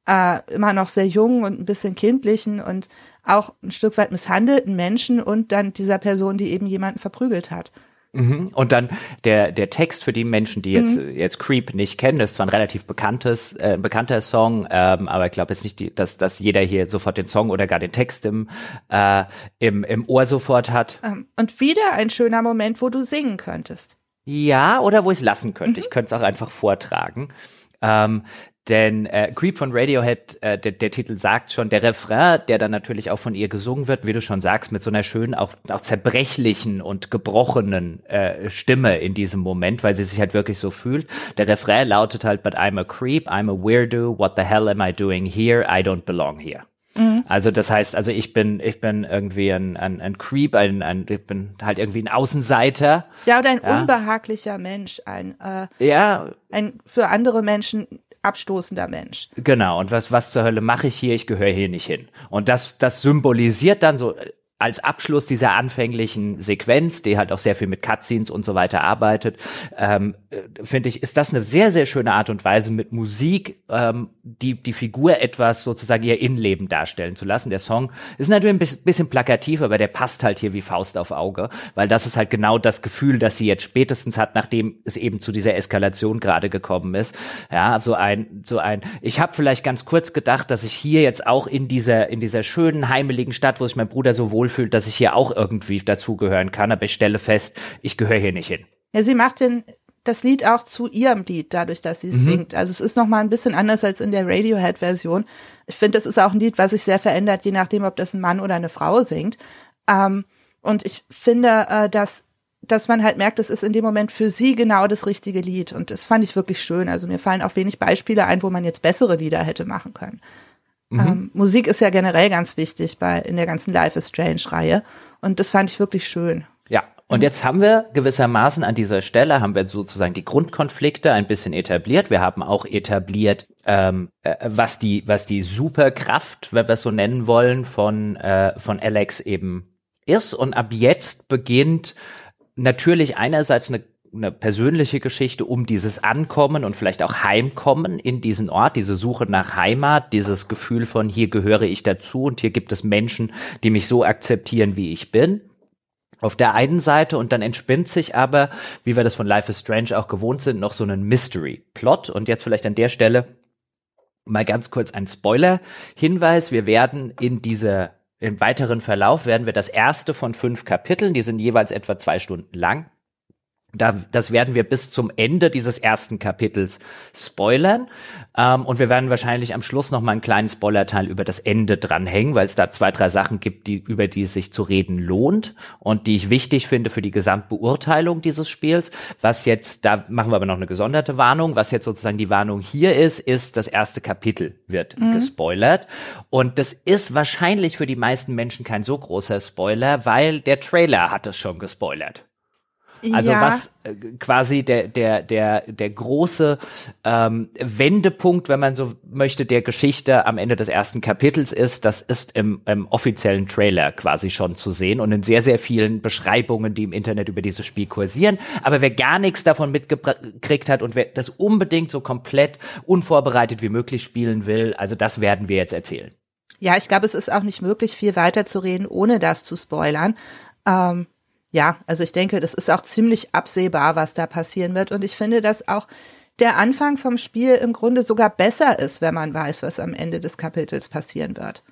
äh, immer noch sehr jungen und ein bisschen kindlichen und auch ein Stück weit misshandelten Menschen und dann dieser Person, die eben jemanden verprügelt hat. Mhm. Und dann der, der Text für die Menschen, die jetzt, mhm. jetzt Creep nicht kennen, das ist zwar ein relativ bekanntes, äh, bekannter Song, ähm, aber ich glaube jetzt nicht, die, dass, dass jeder hier sofort den Song oder gar den Text im, äh, im, im Ohr sofort hat. Ähm, und wieder ein schöner Moment, wo du singen könntest. Ja, oder wo ich es lassen könnte. Mhm. Ich könnte es auch einfach vortragen. Ähm, denn äh, Creep von Radiohead, äh, der, der Titel sagt schon, der Refrain, der dann natürlich auch von ihr gesungen wird, wie du schon sagst, mit so einer schönen, auch, auch zerbrechlichen und gebrochenen äh, Stimme in diesem Moment, weil sie sich halt wirklich so fühlt. Der Refrain lautet halt, but I'm a creep, I'm a weirdo, what the hell am I doing here? I don't belong here. Mhm. Also das heißt, also ich bin, ich bin irgendwie ein, ein, ein Creep, ein, ein, ich bin halt irgendwie ein Außenseiter. Ja, oder ein ja. unbehaglicher Mensch, ein, äh, ja. ein für andere Menschen abstoßender Mensch. Genau, und was, was zur Hölle mache ich hier? Ich gehöre hier nicht hin. Und das, das symbolisiert dann so als Abschluss dieser anfänglichen Sequenz, die halt auch sehr viel mit Cutscenes und so weiter arbeitet, ähm, äh, finde ich, ist das eine sehr, sehr schöne Art und Weise, mit Musik ähm, die, die Figur etwas sozusagen ihr Innenleben darstellen zu lassen. Der Song ist natürlich ein bisschen plakativ, aber der passt halt hier wie Faust auf Auge, weil das ist halt genau das Gefühl, das sie jetzt spätestens hat, nachdem es eben zu dieser Eskalation gerade gekommen ist. Ja, so ein, so ein, ich habe vielleicht ganz kurz gedacht, dass ich hier jetzt auch in dieser, in dieser schönen, heimeligen Stadt, wo sich mein Bruder so wohlfühlt, dass ich hier auch irgendwie dazugehören kann, aber ich stelle fest, ich gehöre hier nicht hin. Ja, sie macht den das Lied auch zu ihrem Lied, dadurch, dass sie es mhm. singt. Also es ist noch mal ein bisschen anders als in der Radiohead-Version. Ich finde, das ist auch ein Lied, was sich sehr verändert, je nachdem, ob das ein Mann oder eine Frau singt. Ähm, und ich finde, äh, dass dass man halt merkt, es ist in dem Moment für sie genau das richtige Lied. Und das fand ich wirklich schön. Also mir fallen auch wenig Beispiele ein, wo man jetzt bessere Lieder hätte machen können. Mhm. Ähm, Musik ist ja generell ganz wichtig bei in der ganzen Life is Strange Reihe. Und das fand ich wirklich schön. Und mhm. jetzt haben wir gewissermaßen an dieser Stelle haben wir sozusagen die Grundkonflikte ein bisschen etabliert. Wir haben auch etabliert, ähm, äh, was die was die Superkraft, wenn wir es so nennen wollen, von äh, von Alex eben ist. Und ab jetzt beginnt natürlich einerseits eine eine persönliche Geschichte um dieses Ankommen und vielleicht auch Heimkommen in diesen Ort, diese Suche nach Heimat, dieses Gefühl von hier gehöre ich dazu und hier gibt es Menschen, die mich so akzeptieren, wie ich bin auf der einen Seite und dann entspinnt sich aber, wie wir das von Life is Strange auch gewohnt sind, noch so einen Mystery-Plot. Und jetzt vielleicht an der Stelle mal ganz kurz ein Spoiler-Hinweis. Wir werden in dieser, im weiteren Verlauf werden wir das erste von fünf Kapiteln, die sind jeweils etwa zwei Stunden lang, da, das werden wir bis zum Ende dieses ersten Kapitels spoilern. Ähm, und wir werden wahrscheinlich am Schluss noch mal einen kleinen Spoilerteil über das Ende dranhängen, weil es da zwei, drei Sachen gibt, die, über die es sich zu reden lohnt und die ich wichtig finde für die Gesamtbeurteilung dieses Spiels. Was jetzt, da machen wir aber noch eine gesonderte Warnung. Was jetzt sozusagen die Warnung hier ist, ist, das erste Kapitel wird mhm. gespoilert. Und das ist wahrscheinlich für die meisten Menschen kein so großer Spoiler, weil der Trailer hat es schon gespoilert. Also ja. was äh, quasi der der der der große ähm, Wendepunkt, wenn man so möchte, der Geschichte am Ende des ersten Kapitels ist, das ist im, im offiziellen Trailer quasi schon zu sehen und in sehr sehr vielen Beschreibungen, die im Internet über dieses Spiel kursieren. Aber wer gar nichts davon mitgekriegt hat und wer das unbedingt so komplett unvorbereitet wie möglich spielen will, also das werden wir jetzt erzählen. Ja, ich glaube, es ist auch nicht möglich, viel weiter zu reden, ohne das zu spoilern. Ähm ja, also ich denke, das ist auch ziemlich absehbar, was da passieren wird. Und ich finde, dass auch der Anfang vom Spiel im Grunde sogar besser ist, wenn man weiß, was am Ende des Kapitels passieren wird.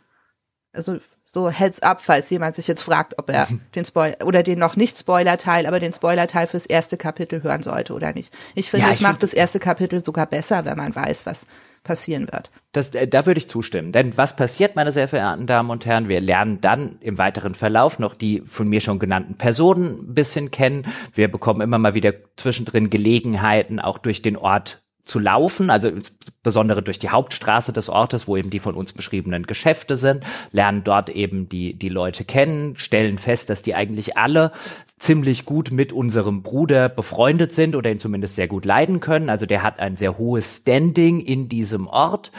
Also so Heads up, falls jemand sich jetzt fragt, ob er den Spoiler oder den noch nicht Spoiler-Teil, aber den Spoiler-Teil fürs erste Kapitel hören sollte oder nicht. Ich finde, ja, es macht das erste Kapitel sogar besser, wenn man weiß, was passieren wird. Das, äh, da würde ich zustimmen. Denn was passiert, meine sehr verehrten Damen und Herren? Wir lernen dann im weiteren Verlauf noch die von mir schon genannten Personen ein bisschen kennen. Wir bekommen immer mal wieder zwischendrin Gelegenheiten, auch durch den Ort zu laufen, also insbesondere durch die Hauptstraße des Ortes, wo eben die von uns beschriebenen Geschäfte sind, lernen dort eben die, die Leute kennen, stellen fest, dass die eigentlich alle ziemlich gut mit unserem Bruder befreundet sind oder ihn zumindest sehr gut leiden können. Also der hat ein sehr hohes Standing in diesem Ort,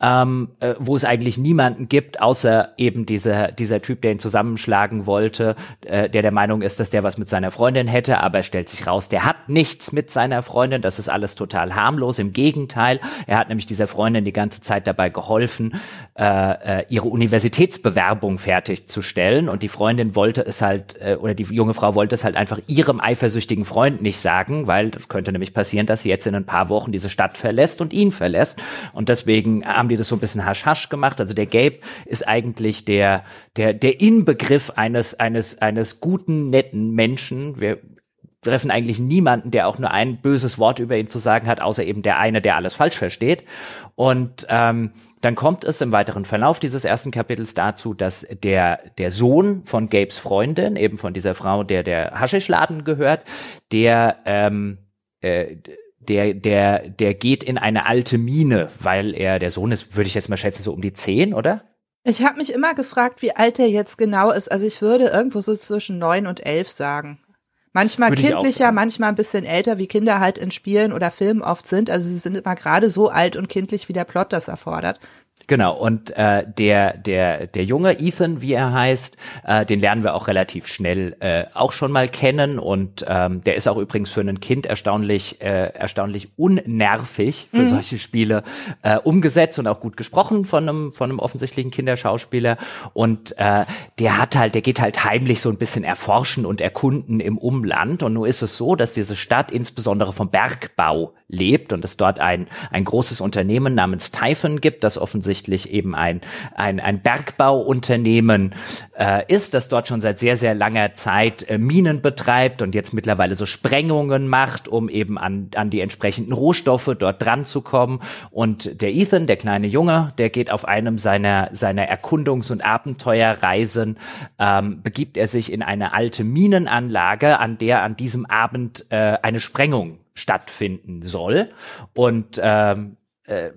ähm, äh, wo es eigentlich niemanden gibt, außer eben dieser, dieser Typ, der ihn zusammenschlagen wollte, äh, der der Meinung ist, dass der was mit seiner Freundin hätte, aber stellt sich raus, der hat nichts mit seiner Freundin, das ist alles total harmlos. Im Gegenteil, er hat nämlich dieser Freundin die ganze Zeit dabei geholfen, äh, äh ihre Universitätsbewerbung fertigzustellen und die Freundin wollte es halt, äh, oder die junge Frau wollte wollte es halt einfach ihrem eifersüchtigen Freund nicht sagen, weil das könnte nämlich passieren, dass sie jetzt in ein paar Wochen diese Stadt verlässt und ihn verlässt. Und deswegen haben die das so ein bisschen hasch-hasch gemacht. Also der Gabe ist eigentlich der, der, der Inbegriff eines, eines, eines guten, netten Menschen. Wir treffen eigentlich niemanden, der auch nur ein böses Wort über ihn zu sagen hat, außer eben der eine, der alles falsch versteht. Und ähm, dann kommt es im weiteren Verlauf dieses ersten Kapitels dazu, dass der, der Sohn von Gabes Freundin, eben von dieser Frau, der der Haschischladen gehört, der, ähm, äh, der, der, der geht in eine alte Mine, weil er, der Sohn ist, würde ich jetzt mal schätzen, so um die zehn, oder? Ich habe mich immer gefragt, wie alt er jetzt genau ist. Also ich würde irgendwo so zwischen neun und elf sagen. Manchmal kindlicher, manchmal ein bisschen älter, wie Kinder halt in Spielen oder Filmen oft sind. Also sie sind immer gerade so alt und kindlich, wie der Plot das erfordert. Genau, und äh, der, der, der junge Ethan, wie er heißt, äh, den lernen wir auch relativ schnell äh, auch schon mal kennen. Und ähm, der ist auch übrigens für ein Kind erstaunlich, äh, erstaunlich unnervig für mhm. solche Spiele äh, umgesetzt und auch gut gesprochen von einem, von einem offensichtlichen Kinderschauspieler. Und äh, der hat halt, der geht halt heimlich so ein bisschen erforschen und erkunden im Umland. Und nur ist es so, dass diese Stadt insbesondere vom Bergbau lebt und es dort ein, ein großes Unternehmen namens Typhon gibt, das offensichtlich eben ein, ein, ein Bergbauunternehmen äh, ist, das dort schon seit sehr, sehr langer Zeit äh, Minen betreibt und jetzt mittlerweile so Sprengungen macht, um eben an, an die entsprechenden Rohstoffe dort dran zu kommen. Und der Ethan, der kleine Junge, der geht auf einem seiner, seiner Erkundungs- und Abenteuerreisen, ähm, begibt er sich in eine alte Minenanlage, an der an diesem Abend äh, eine Sprengung stattfinden soll. Und ähm, äh,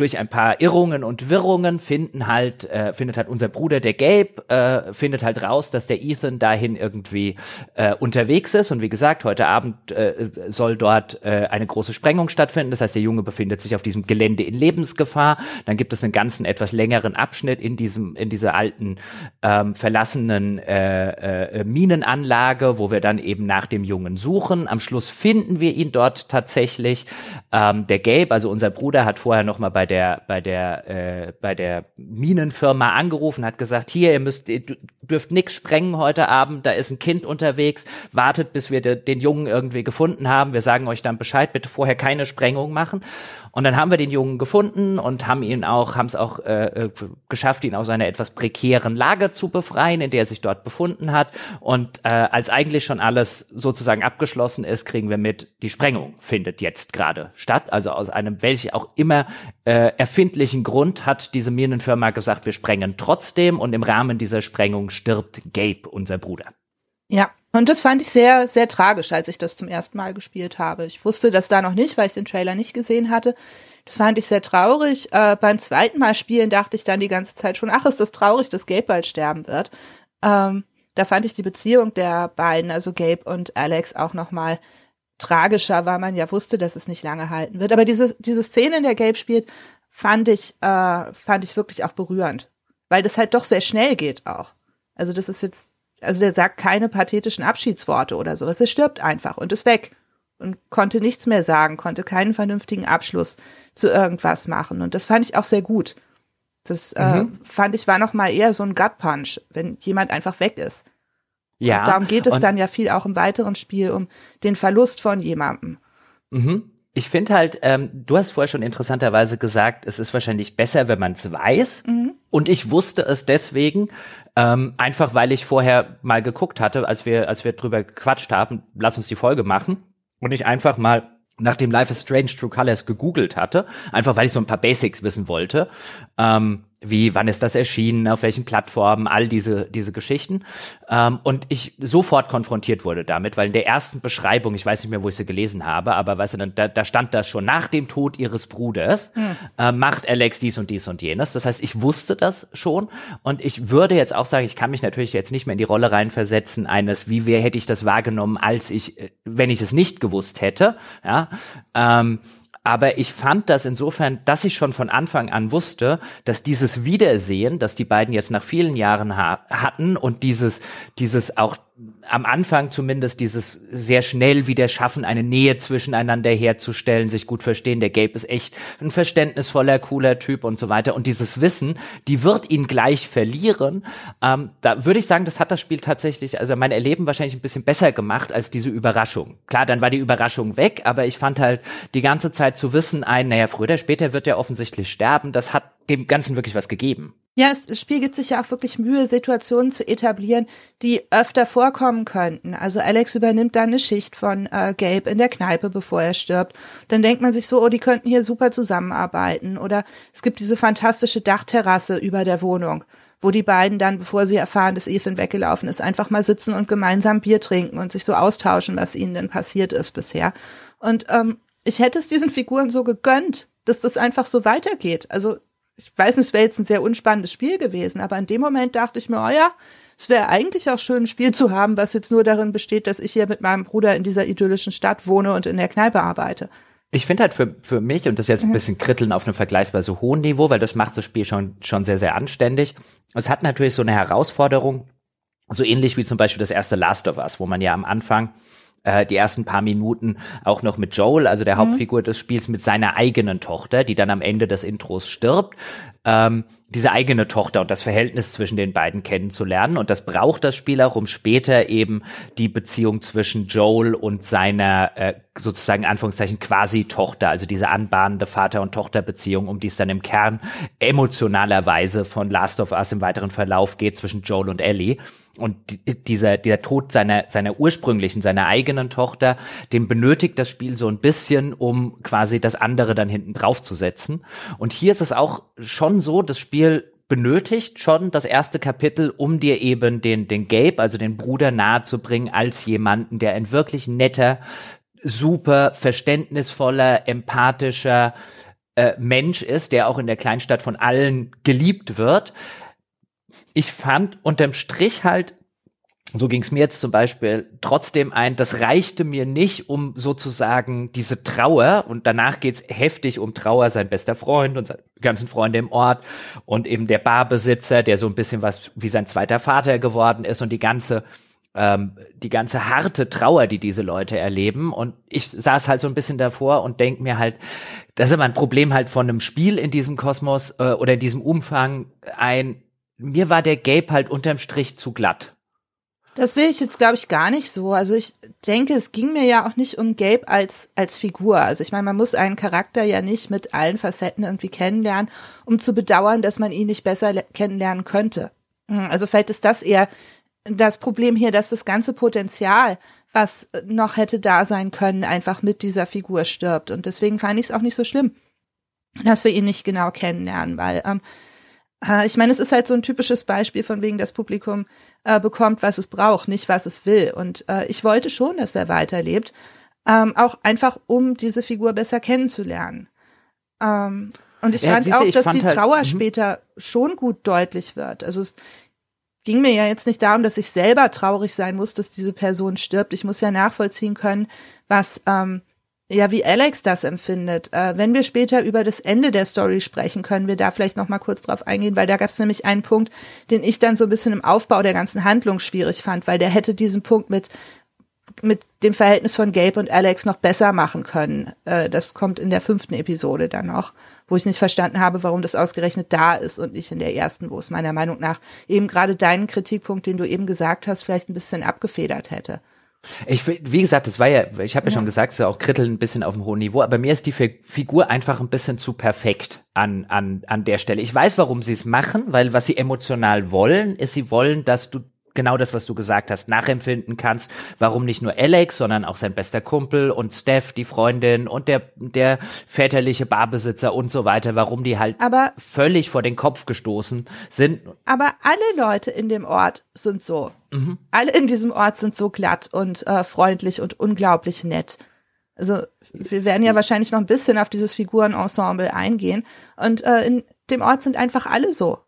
durch ein paar Irrungen und Wirrungen finden halt, äh, findet halt unser Bruder, der Gabe, äh, findet halt raus, dass der Ethan dahin irgendwie äh, unterwegs ist. Und wie gesagt, heute Abend äh, soll dort äh, eine große Sprengung stattfinden. Das heißt, der Junge befindet sich auf diesem Gelände in Lebensgefahr. Dann gibt es einen ganzen etwas längeren Abschnitt in diesem, in dieser alten ähm, verlassenen äh, äh, Minenanlage, wo wir dann eben nach dem Jungen suchen. Am Schluss finden wir ihn dort tatsächlich. Ähm, der Gabe, also unser Bruder, hat vorher noch mal bei der bei der äh, bei der Minenfirma angerufen, hat gesagt, hier ihr müsst ihr dürft nix sprengen heute Abend, da ist ein Kind unterwegs, wartet bis wir de, den Jungen irgendwie gefunden haben, wir sagen euch dann Bescheid, bitte vorher keine Sprengung machen. Und dann haben wir den Jungen gefunden und haben ihn auch, haben es auch äh, äh, geschafft, ihn aus einer etwas prekären Lage zu befreien, in der er sich dort befunden hat. Und äh, als eigentlich schon alles sozusagen abgeschlossen ist, kriegen wir mit, die Sprengung findet jetzt gerade statt. Also aus einem welch auch immer äh, erfindlichen Grund hat diese Minenfirma gesagt, wir sprengen trotzdem und im Rahmen dieser Sprengung stirbt Gabe, unser Bruder. Ja, und das fand ich sehr, sehr tragisch, als ich das zum ersten Mal gespielt habe. Ich wusste das da noch nicht, weil ich den Trailer nicht gesehen hatte. Das fand ich sehr traurig. Äh, beim zweiten Mal spielen dachte ich dann die ganze Zeit schon, ach, ist das traurig, dass Gabe bald sterben wird. Ähm, da fand ich die Beziehung der beiden, also Gabe und Alex, auch noch mal tragischer, weil man ja wusste, dass es nicht lange halten wird. Aber diese, diese Szene, in der Gabe spielt, fand ich, äh, fand ich wirklich auch berührend. Weil das halt doch sehr schnell geht auch. Also das ist jetzt also der sagt keine pathetischen Abschiedsworte oder sowas. Er stirbt einfach und ist weg und konnte nichts mehr sagen, konnte keinen vernünftigen Abschluss zu irgendwas machen. Und das fand ich auch sehr gut. Das äh, mhm. fand ich war noch mal eher so ein Gut Punch, wenn jemand einfach weg ist. Ja. Und darum geht es dann ja viel auch im weiteren Spiel um den Verlust von jemandem. Mhm. Ich finde halt, ähm, du hast vorher schon interessanterweise gesagt, es ist wahrscheinlich besser, wenn man es weiß. Mhm. Und ich wusste es deswegen, ähm, einfach weil ich vorher mal geguckt hatte, als wir, als wir drüber gequatscht haben, lass uns die Folge machen. Und ich einfach mal nach dem Life is Strange True Colors gegoogelt hatte, einfach weil ich so ein paar Basics wissen wollte. Ähm, wie, wann ist das erschienen, auf welchen Plattformen, all diese, diese Geschichten. Ähm, und ich sofort konfrontiert wurde damit, weil in der ersten Beschreibung, ich weiß nicht mehr, wo ich sie gelesen habe, aber weißt du, da, da stand das schon nach dem Tod ihres Bruders, hm. äh, macht Alex dies und dies und jenes. Das heißt, ich wusste das schon und ich würde jetzt auch sagen, ich kann mich natürlich jetzt nicht mehr in die Rolle reinversetzen eines, wie wer hätte ich das wahrgenommen, als ich, äh, wenn ich es nicht gewusst hätte, ja, ähm, aber ich fand das insofern, dass ich schon von Anfang an wusste, dass dieses Wiedersehen, das die beiden jetzt nach vielen Jahren ha hatten und dieses, dieses auch am Anfang zumindest dieses sehr schnell wieder schaffen, eine Nähe zwischeneinander herzustellen, sich gut verstehen. Der Gabe ist echt ein verständnisvoller, cooler Typ und so weiter. Und dieses Wissen, die wird ihn gleich verlieren. Ähm, da würde ich sagen, das hat das Spiel tatsächlich, also mein Erleben wahrscheinlich ein bisschen besser gemacht als diese Überraschung. Klar, dann war die Überraschung weg, aber ich fand halt die ganze Zeit zu wissen, ein, naja, früher oder später wird er offensichtlich sterben. Das hat dem Ganzen wirklich was gegeben. Ja, das Spiel gibt sich ja auch wirklich Mühe, Situationen zu etablieren, die öfter vorkommen könnten. Also Alex übernimmt dann eine Schicht von äh, Gabe in der Kneipe, bevor er stirbt. Dann denkt man sich so, oh, die könnten hier super zusammenarbeiten. Oder es gibt diese fantastische Dachterrasse über der Wohnung, wo die beiden dann, bevor sie erfahren, dass Ethan weggelaufen ist, einfach mal sitzen und gemeinsam Bier trinken und sich so austauschen, was ihnen denn passiert ist bisher. Und ähm, ich hätte es diesen Figuren so gegönnt, dass das einfach so weitergeht. Also ich weiß nicht, es wäre jetzt ein sehr unspannendes Spiel gewesen, aber in dem Moment dachte ich mir, oh ja, es wäre eigentlich auch schön, ein Spiel zu haben, was jetzt nur darin besteht, dass ich hier mit meinem Bruder in dieser idyllischen Stadt wohne und in der Kneipe arbeite. Ich finde halt für, für mich, und das jetzt ein mhm. bisschen kritteln auf einem vergleichsweise hohen Niveau, weil das macht das Spiel schon, schon sehr, sehr anständig. Es hat natürlich so eine Herausforderung, so ähnlich wie zum Beispiel das erste Last of Us, wo man ja am Anfang äh, die ersten paar Minuten auch noch mit Joel, also der mhm. Hauptfigur des Spiels, mit seiner eigenen Tochter, die dann am Ende des Intros stirbt. Ähm, diese eigene Tochter und das Verhältnis zwischen den beiden kennenzulernen. Und das braucht das Spiel auch, um später eben die Beziehung zwischen Joel und seiner äh, sozusagen Anführungszeichen quasi Tochter, also diese anbahnende Vater- und Tochterbeziehung, um die es dann im Kern emotionalerweise von Last of Us im weiteren Verlauf geht zwischen Joel und Ellie. Und dieser, dieser Tod seiner, seiner ursprünglichen, seiner eigenen Tochter, den benötigt das Spiel so ein bisschen, um quasi das andere dann hinten drauf zu setzen. Und hier ist es auch schon so, das Spiel benötigt schon das erste Kapitel, um dir eben den, den Gabe, also den Bruder nahezubringen, als jemanden, der ein wirklich netter, super verständnisvoller, empathischer äh, Mensch ist, der auch in der Kleinstadt von allen geliebt wird ich fand unterm Strich halt, so ging es mir jetzt zum Beispiel trotzdem ein, das reichte mir nicht, um sozusagen diese Trauer, und danach geht's heftig um Trauer, sein bester Freund und seine ganzen Freunde im Ort und eben der Barbesitzer, der so ein bisschen was wie sein zweiter Vater geworden ist und die ganze ähm, die ganze harte Trauer, die diese Leute erleben. Und ich saß halt so ein bisschen davor und denk mir halt, das ist immer ein Problem halt von einem Spiel in diesem Kosmos äh, oder in diesem Umfang ein, mir war der Gabe halt unterm Strich zu glatt. Das sehe ich jetzt, glaube ich, gar nicht so. Also ich denke, es ging mir ja auch nicht um Gabe als, als Figur. Also ich meine, man muss einen Charakter ja nicht mit allen Facetten irgendwie kennenlernen, um zu bedauern, dass man ihn nicht besser kennenlernen könnte. Hm, also vielleicht ist das eher das Problem hier, dass das ganze Potenzial, was noch hätte da sein können, einfach mit dieser Figur stirbt. Und deswegen fand ich es auch nicht so schlimm, dass wir ihn nicht genau kennenlernen, weil ähm, äh, ich meine, es ist halt so ein typisches Beispiel von wegen, das Publikum äh, bekommt, was es braucht, nicht was es will. Und äh, ich wollte schon, dass er weiterlebt, ähm, auch einfach, um diese Figur besser kennenzulernen. Ähm, und ich ja, fand auch, dass fand die halt, Trauer halt, später schon gut deutlich wird. Also es ging mir ja jetzt nicht darum, dass ich selber traurig sein muss, dass diese Person stirbt. Ich muss ja nachvollziehen können, was ähm, ja, wie Alex das empfindet. Äh, wenn wir später über das Ende der Story sprechen, können wir da vielleicht noch mal kurz drauf eingehen, weil da gab es nämlich einen Punkt, den ich dann so ein bisschen im Aufbau der ganzen Handlung schwierig fand, weil der hätte diesen Punkt mit mit dem Verhältnis von Gabe und Alex noch besser machen können. Äh, das kommt in der fünften Episode dann noch, wo ich nicht verstanden habe, warum das ausgerechnet da ist und nicht in der ersten, wo es meiner Meinung nach eben gerade deinen Kritikpunkt, den du eben gesagt hast, vielleicht ein bisschen abgefedert hätte. Ich, wie gesagt, das war ja, ich habe ja, ja, schon gesagt, so auch Kritteln ein bisschen auf einem hohen Niveau, aber mir ist die Figur einfach ein bisschen zu perfekt an, an, an der Stelle. Ich weiß, warum sie es machen, weil was sie emotional wollen, ist, sie wollen, dass du genau das, was du gesagt hast, nachempfinden kannst, warum nicht nur Alex, sondern auch sein bester Kumpel und Steph, die Freundin und der, der väterliche Barbesitzer und so weiter, warum die halt Aber völlig vor den Kopf gestoßen sind. Aber alle Leute in dem Ort sind so. Mhm. Alle in diesem Ort sind so glatt und äh, freundlich und unglaublich nett. Also wir werden ja wahrscheinlich noch ein bisschen auf dieses Figurenensemble eingehen. Und äh, in dem Ort sind einfach alle so.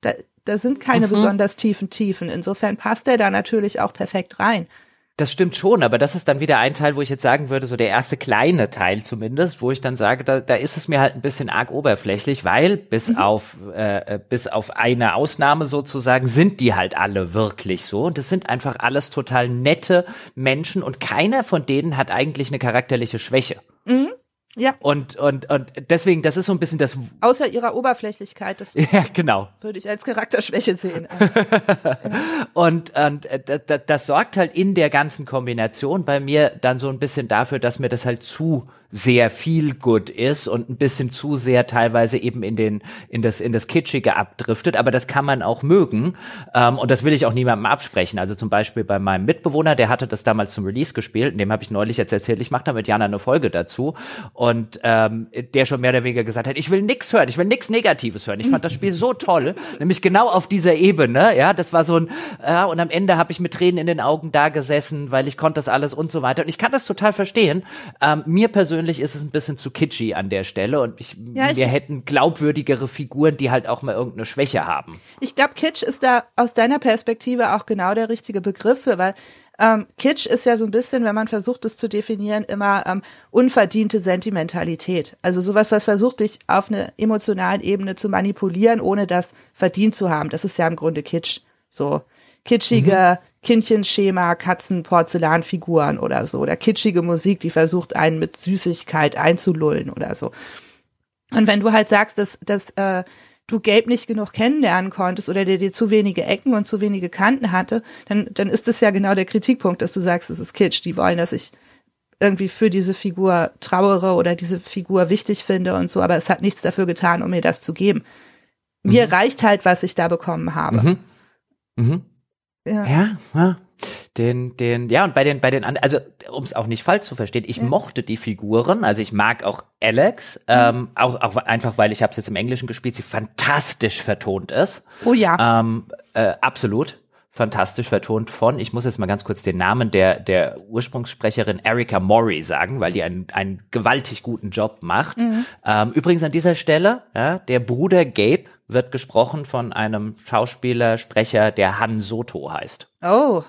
Da, da sind keine mhm. besonders tiefen Tiefen. Insofern passt er da natürlich auch perfekt rein. Das stimmt schon, aber das ist dann wieder ein Teil, wo ich jetzt sagen würde, so der erste kleine Teil zumindest, wo ich dann sage, da, da ist es mir halt ein bisschen arg oberflächlich, weil bis mhm. auf äh, äh, bis auf eine Ausnahme sozusagen sind die halt alle wirklich so und es sind einfach alles total nette Menschen und keiner von denen hat eigentlich eine charakterliche Schwäche. Mhm. Ja. Und, und, und deswegen, das ist so ein bisschen das. Außer ihrer Oberflächlichkeit, das ja, genau. würde ich als Charakterschwäche sehen. und und das, das, das sorgt halt in der ganzen Kombination bei mir dann so ein bisschen dafür, dass mir das halt zu sehr viel gut ist und ein bisschen zu sehr teilweise eben in den in das in das kitschige abdriftet, aber das kann man auch mögen ähm, und das will ich auch niemandem absprechen. Also zum Beispiel bei meinem Mitbewohner, der hatte das damals zum Release gespielt, dem habe ich neulich jetzt erzählt, ich mache da mit Jana eine Folge dazu und ähm, der schon mehr oder weniger gesagt hat, ich will nix hören, ich will nix Negatives hören. Ich fand das Spiel so toll, nämlich genau auf dieser Ebene, ja, das war so ein ja und am Ende habe ich mit Tränen in den Augen da gesessen, weil ich konnte das alles und so weiter und ich kann das total verstehen. Ähm, mir persönlich persönlich ist es ein bisschen zu kitschy an der Stelle und ich, ja, ich wir hätten glaubwürdigere Figuren, die halt auch mal irgendeine Schwäche haben. Ich glaube, Kitsch ist da aus deiner Perspektive auch genau der richtige Begriff für, weil ähm, Kitsch ist ja so ein bisschen, wenn man versucht, es zu definieren, immer ähm, unverdiente Sentimentalität. Also sowas, was versucht, dich auf einer emotionalen Ebene zu manipulieren, ohne das verdient zu haben. Das ist ja im Grunde Kitsch. So kitschige mhm. Kindchenschema, Katzen, Porzellanfiguren oder so. Oder kitschige Musik, die versucht, einen mit Süßigkeit einzulullen oder so. Und wenn du halt sagst, dass, dass äh, du Gelb nicht genug kennenlernen konntest oder der dir zu wenige Ecken und zu wenige Kanten hatte, dann, dann ist das ja genau der Kritikpunkt, dass du sagst, es ist Kitsch. Die wollen, dass ich irgendwie für diese Figur trauere oder diese Figur wichtig finde und so, aber es hat nichts dafür getan, um mir das zu geben. Mir mhm. reicht halt, was ich da bekommen habe. Mhm. Mhm. Ja. ja, ja. Den, den, ja, und bei den, bei den anderen, also um es auch nicht falsch zu verstehen, ich ja. mochte die Figuren, also ich mag auch Alex, mhm. ähm, auch, auch einfach, weil ich habe es jetzt im Englischen gespielt, sie fantastisch vertont ist. Oh ja. Ähm, äh, absolut fantastisch vertont von, ich muss jetzt mal ganz kurz den Namen der, der Ursprungssprecherin Erika Mori sagen, weil die einen, einen gewaltig guten Job macht. Mhm. Ähm, übrigens an dieser Stelle, ja, der Bruder Gabe wird gesprochen von einem Schauspieler, Sprecher, der Han Soto heißt. Oh.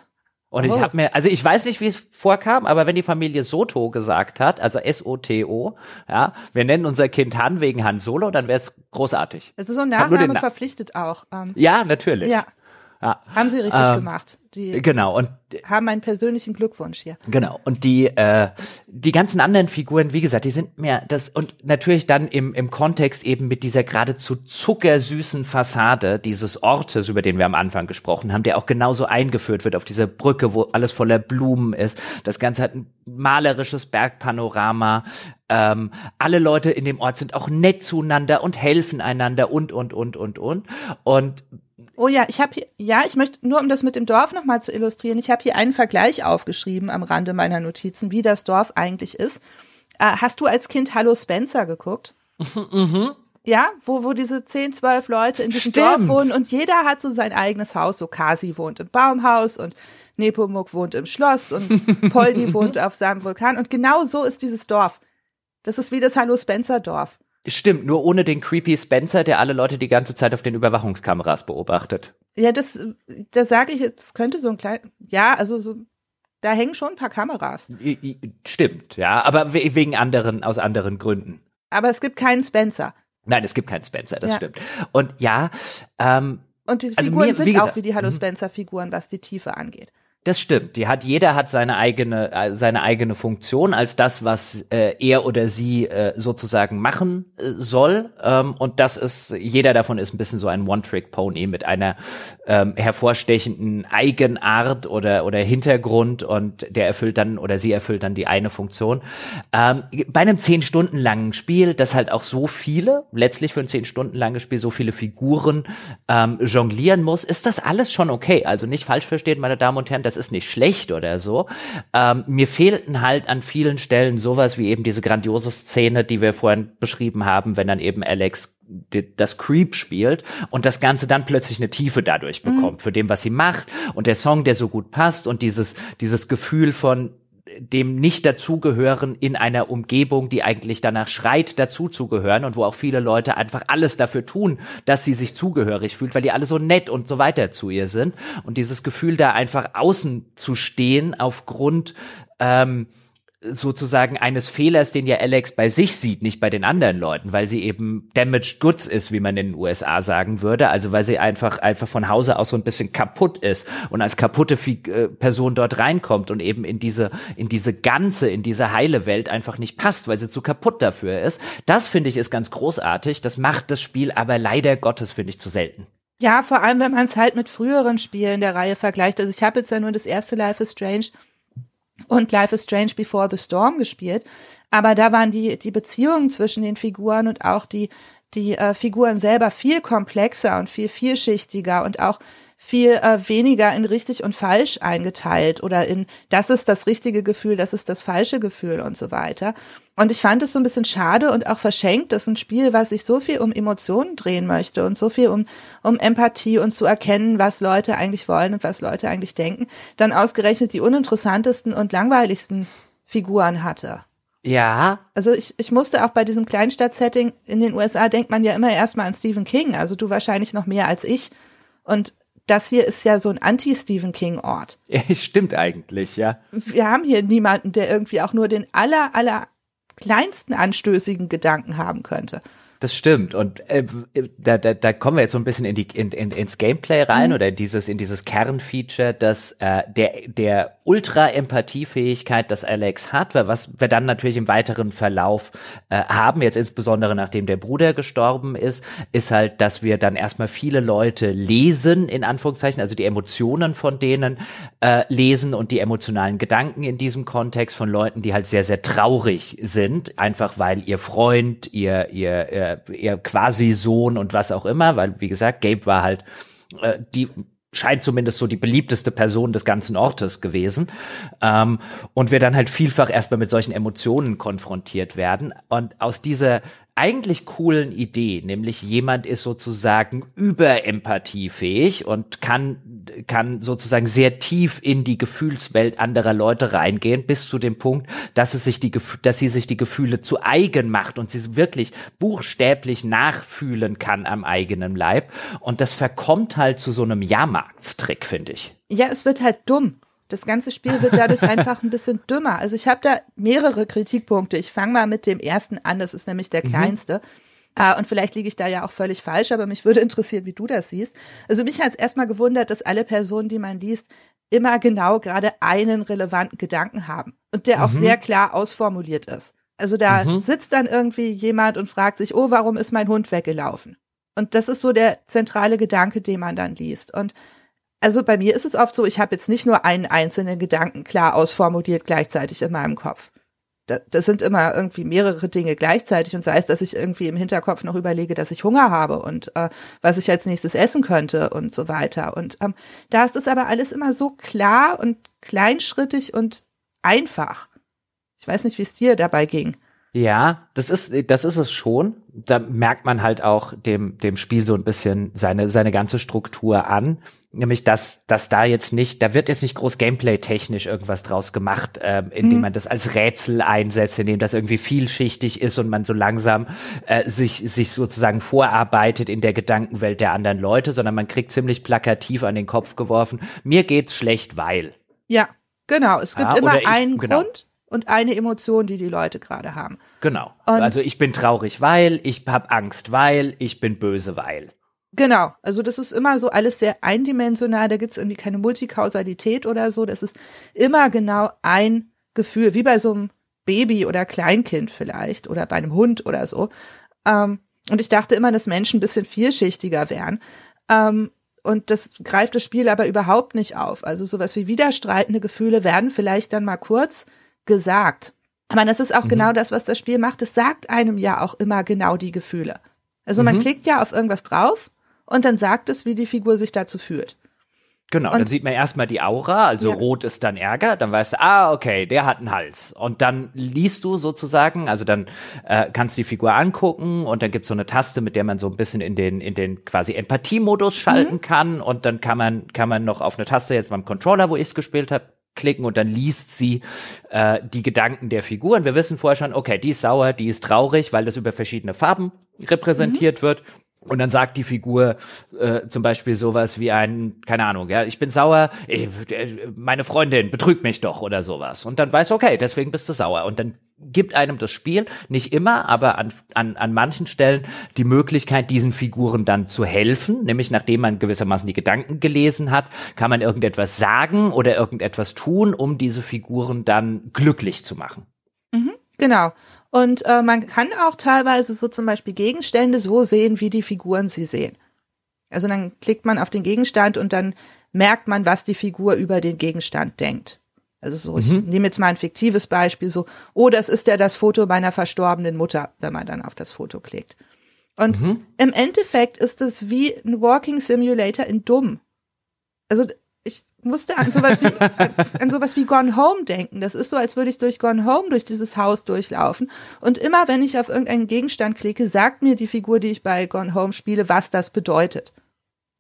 Und oh. ich habe mir, also ich weiß nicht, wie es vorkam, aber wenn die Familie Soto gesagt hat, also S-O-T-O, ja, wir nennen unser Kind Han wegen Han Solo, dann wäre es großartig. Es ist so ein Nachname verpflichtet auch. Ähm, ja, natürlich. Ja. Ja. Haben sie richtig ähm, gemacht. Die genau und haben meinen persönlichen Glückwunsch hier. Genau und die äh, die ganzen anderen Figuren, wie gesagt, die sind mehr das und natürlich dann im im Kontext eben mit dieser geradezu zuckersüßen Fassade dieses Ortes, über den wir am Anfang gesprochen haben, der auch genauso eingeführt wird auf dieser Brücke, wo alles voller Blumen ist. Das Ganze hat ein malerisches Bergpanorama. Ähm, alle Leute in dem Ort sind auch nett zueinander und helfen einander und und und und und und Oh ja, ich habe hier, ja, ich möchte nur, um das mit dem Dorf nochmal zu illustrieren, ich habe hier einen Vergleich aufgeschrieben am Rande meiner Notizen, wie das Dorf eigentlich ist. Äh, hast du als Kind Hallo Spencer geguckt? Mhm. Ja, wo, wo diese 10, 12 Leute in diesem Stimmt. Dorf wohnen und jeder hat so sein eigenes Haus. So Kasi wohnt im Baumhaus und Nepomuk wohnt im Schloss und Poldi wohnt auf seinem Vulkan. Und genau so ist dieses Dorf. Das ist wie das Hallo Spencer Dorf. Stimmt, nur ohne den creepy Spencer, der alle Leute die ganze Zeit auf den Überwachungskameras beobachtet. Ja, das, da sage ich, es könnte so ein klein, ja, also so, da hängen schon ein paar Kameras. Stimmt, ja, aber wegen anderen, aus anderen Gründen. Aber es gibt keinen Spencer. Nein, es gibt keinen Spencer, das ja. stimmt. Und ja, ähm, und die also Figuren mir, sind gesagt, auch wie die Hallo mhm. Spencer-Figuren, was die Tiefe angeht. Das stimmt. Die hat jeder hat seine eigene äh, seine eigene Funktion als das, was äh, er oder sie äh, sozusagen machen äh, soll. Ähm, und das ist jeder davon ist ein bisschen so ein One-Trick-Pony mit einer ähm, hervorstechenden Eigenart oder oder Hintergrund und der erfüllt dann oder sie erfüllt dann die eine Funktion. Ähm, bei einem zehn Stunden langen Spiel, das halt auch so viele letztlich für ein zehn Stunden langes Spiel so viele Figuren ähm, jonglieren muss, ist das alles schon okay. Also nicht falsch verstehen, meine Damen und Herren das ist nicht schlecht oder so. Ähm, mir fehlten halt an vielen Stellen sowas wie eben diese grandiose Szene, die wir vorhin beschrieben haben, wenn dann eben Alex das Creep spielt und das Ganze dann plötzlich eine Tiefe dadurch bekommt mhm. für dem, was sie macht und der Song, der so gut passt und dieses, dieses Gefühl von, dem nicht dazugehören in einer Umgebung, die eigentlich danach schreit, dazuzugehören und wo auch viele Leute einfach alles dafür tun, dass sie sich zugehörig fühlt, weil die alle so nett und so weiter zu ihr sind. Und dieses Gefühl, da einfach außen zu stehen aufgrund ähm, sozusagen eines Fehlers, den ja Alex bei sich sieht, nicht bei den anderen Leuten, weil sie eben damaged goods ist, wie man in den USA sagen würde, also weil sie einfach einfach von Hause aus so ein bisschen kaputt ist und als kaputte äh, Person dort reinkommt und eben in diese in diese ganze in diese heile Welt einfach nicht passt, weil sie zu kaputt dafür ist. Das finde ich ist ganz großartig, das macht das Spiel aber leider Gottes finde ich zu selten. Ja, vor allem wenn man es halt mit früheren Spielen der Reihe vergleicht. Also ich habe jetzt ja nur das erste Life is Strange und Life is Strange Before the Storm gespielt. Aber da waren die, die Beziehungen zwischen den Figuren und auch die, die äh, Figuren selber viel komplexer und viel vielschichtiger und auch viel äh, weniger in richtig und falsch eingeteilt oder in das ist das richtige Gefühl, das ist das falsche Gefühl und so weiter. Und ich fand es so ein bisschen schade und auch verschenkt, dass ein Spiel, was sich so viel um Emotionen drehen möchte und so viel um, um Empathie und zu erkennen, was Leute eigentlich wollen und was Leute eigentlich denken, dann ausgerechnet die uninteressantesten und langweiligsten Figuren hatte. Ja. Also ich, ich musste auch bei diesem Kleinstadt-Setting in den USA denkt man ja immer erstmal an Stephen King, also du wahrscheinlich noch mehr als ich. Und das hier ist ja so ein Anti-Stephen King-Ort. Ja, stimmt eigentlich, ja. Wir haben hier niemanden, der irgendwie auch nur den aller, aller kleinsten anstößigen Gedanken haben könnte. Das stimmt. Und äh, da, da, da kommen wir jetzt so ein bisschen in die, in, in, ins Gameplay rein mhm. oder in dieses, in dieses Kernfeature, dass äh, der, der Ultra-Empathiefähigkeit, das Alex hat, was wir dann natürlich im weiteren Verlauf äh, haben, jetzt insbesondere nachdem der Bruder gestorben ist, ist halt, dass wir dann erstmal viele Leute lesen, in Anführungszeichen, also die Emotionen von denen äh, lesen und die emotionalen Gedanken in diesem Kontext von Leuten, die halt sehr, sehr traurig sind, einfach weil ihr Freund, ihr, ihr, ihr ihr, ihr quasi Sohn und was auch immer, weil wie gesagt, Gabe war halt äh, die scheint zumindest so die beliebteste Person des ganzen Ortes gewesen. Ähm, und wir dann halt vielfach erstmal mit solchen Emotionen konfrontiert werden. Und aus dieser eigentlich coolen Idee, nämlich jemand ist sozusagen überempathiefähig und kann, kann sozusagen sehr tief in die Gefühlswelt anderer Leute reingehen, bis zu dem Punkt, dass es sich die, dass sie sich die Gefühle zu eigen macht und sie wirklich buchstäblich nachfühlen kann am eigenen Leib. Und das verkommt halt zu so einem Jahrmarktstrick, finde ich. Ja, es wird halt dumm. Das ganze Spiel wird dadurch einfach ein bisschen dümmer. Also ich habe da mehrere Kritikpunkte. Ich fange mal mit dem ersten an, das ist nämlich der mhm. kleinste. Mhm. Uh, und vielleicht liege ich da ja auch völlig falsch, aber mich würde interessieren, wie du das siehst. Also mich hat es erstmal gewundert, dass alle Personen, die man liest, immer genau gerade einen relevanten Gedanken haben und der mhm. auch sehr klar ausformuliert ist. Also da mhm. sitzt dann irgendwie jemand und fragt sich, oh, warum ist mein Hund weggelaufen? Und das ist so der zentrale Gedanke, den man dann liest. Und also bei mir ist es oft so, ich habe jetzt nicht nur einen einzelnen Gedanken klar ausformuliert gleichzeitig in meinem Kopf. Das sind immer irgendwie mehrere Dinge gleichzeitig und sei es, dass ich irgendwie im Hinterkopf noch überlege, dass ich Hunger habe und äh, was ich als nächstes essen könnte und so weiter. Und ähm, da ist es aber alles immer so klar und kleinschrittig und einfach. Ich weiß nicht, wie es dir dabei ging. Ja, das ist, das ist es schon. Da merkt man halt auch dem, dem Spiel so ein bisschen seine, seine ganze Struktur an. Nämlich, dass, dass da jetzt nicht, da wird jetzt nicht groß Gameplay-technisch irgendwas draus gemacht, ähm, indem mhm. man das als Rätsel einsetzt, indem das irgendwie vielschichtig ist und man so langsam äh, sich, sich sozusagen vorarbeitet in der Gedankenwelt der anderen Leute, sondern man kriegt ziemlich plakativ an den Kopf geworfen, mir geht's schlecht, weil. Ja, genau. Es gibt ja, immer ich, einen genau. Grund und eine Emotion, die die Leute gerade haben. Genau. Und also ich bin traurig, weil, ich habe Angst, weil, ich bin böse, weil. Genau, also das ist immer so alles sehr eindimensional, da gibt's irgendwie keine Multikausalität oder so, das ist immer genau ein Gefühl, wie bei so einem Baby oder Kleinkind vielleicht oder bei einem Hund oder so. Ähm, und ich dachte immer, dass Menschen ein bisschen vielschichtiger wären. Ähm, und das greift das Spiel aber überhaupt nicht auf. Also sowas wie widerstreitende Gefühle werden vielleicht dann mal kurz gesagt. Aber das ist auch mhm. genau das, was das Spiel macht. Es sagt einem ja auch immer genau die Gefühle. Also man mhm. klickt ja auf irgendwas drauf und dann sagt es, wie die Figur sich dazu fühlt. Genau, und, dann sieht man erstmal die Aura, also ja. rot ist dann Ärger, dann weißt du, ah, okay, der hat einen Hals. Und dann liest du sozusagen, also dann äh, kannst du die Figur angucken und dann gibt's so eine Taste, mit der man so ein bisschen in den, in den quasi Empathiemodus schalten mhm. kann und dann kann man, kann man noch auf eine Taste jetzt beim Controller, wo ich es gespielt habe, klicken und dann liest sie äh, die Gedanken der Figur. Und Wir wissen vorher schon, okay, die ist sauer, die ist traurig, weil das über verschiedene Farben repräsentiert mhm. wird. Und dann sagt die Figur äh, zum Beispiel sowas wie ein, keine Ahnung, ja, ich bin sauer, ich, meine Freundin betrügt mich doch oder sowas. Und dann weiß, okay, deswegen bist du sauer. Und dann gibt einem das Spiel, nicht immer, aber an, an, an manchen Stellen die Möglichkeit, diesen Figuren dann zu helfen. Nämlich nachdem man gewissermaßen die Gedanken gelesen hat, kann man irgendetwas sagen oder irgendetwas tun, um diese Figuren dann glücklich zu machen. Mhm, genau. Und äh, man kann auch teilweise so zum Beispiel Gegenstände so sehen, wie die Figuren sie sehen. Also dann klickt man auf den Gegenstand und dann merkt man, was die Figur über den Gegenstand denkt. Also so, mhm. ich nehme jetzt mal ein fiktives Beispiel, so, oh, das ist ja das Foto meiner verstorbenen Mutter, wenn man dann auf das Foto klickt. Und mhm. im Endeffekt ist es wie ein Walking Simulator in dumm. Also musste an sowas wie an sowas wie Gone Home denken. Das ist so, als würde ich durch Gone Home durch dieses Haus durchlaufen. Und immer wenn ich auf irgendeinen Gegenstand klicke, sagt mir die Figur, die ich bei Gone Home spiele, was das bedeutet.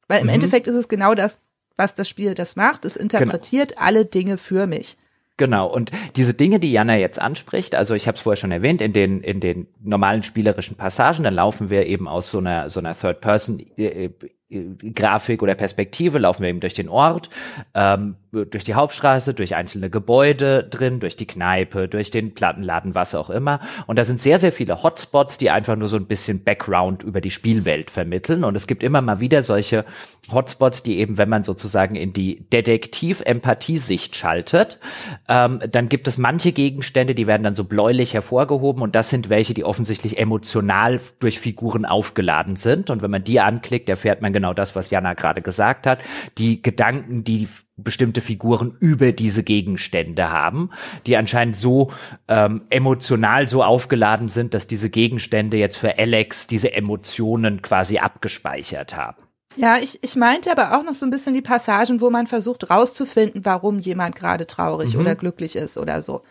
Weil im mhm. Endeffekt ist es genau das, was das Spiel das macht. Es interpretiert genau. alle Dinge für mich. Genau, und diese Dinge, die Jana jetzt anspricht, also ich habe es vorher schon erwähnt, in den, in den normalen spielerischen Passagen, dann laufen wir eben aus so einer, so einer Third-Person äh, Grafik oder Perspektive laufen wir eben durch den Ort, ähm, durch die Hauptstraße, durch einzelne Gebäude drin, durch die Kneipe, durch den Plattenladen, was auch immer. Und da sind sehr, sehr viele Hotspots, die einfach nur so ein bisschen Background über die Spielwelt vermitteln. Und es gibt immer mal wieder solche Hotspots, die eben, wenn man sozusagen in die Detektiv-Empathie-Sicht schaltet, ähm, dann gibt es manche Gegenstände, die werden dann so bläulich hervorgehoben und das sind welche, die offensichtlich emotional durch Figuren aufgeladen sind. Und wenn man die anklickt, erfährt man genau das, was Jana gerade gesagt hat. Die Gedanken, die bestimmte Figuren über diese Gegenstände haben, die anscheinend so ähm, emotional so aufgeladen sind, dass diese Gegenstände jetzt für Alex diese Emotionen quasi abgespeichert haben. Ja, ich, ich meinte aber auch noch so ein bisschen die Passagen, wo man versucht rauszufinden, warum jemand gerade traurig mhm. oder glücklich ist oder so.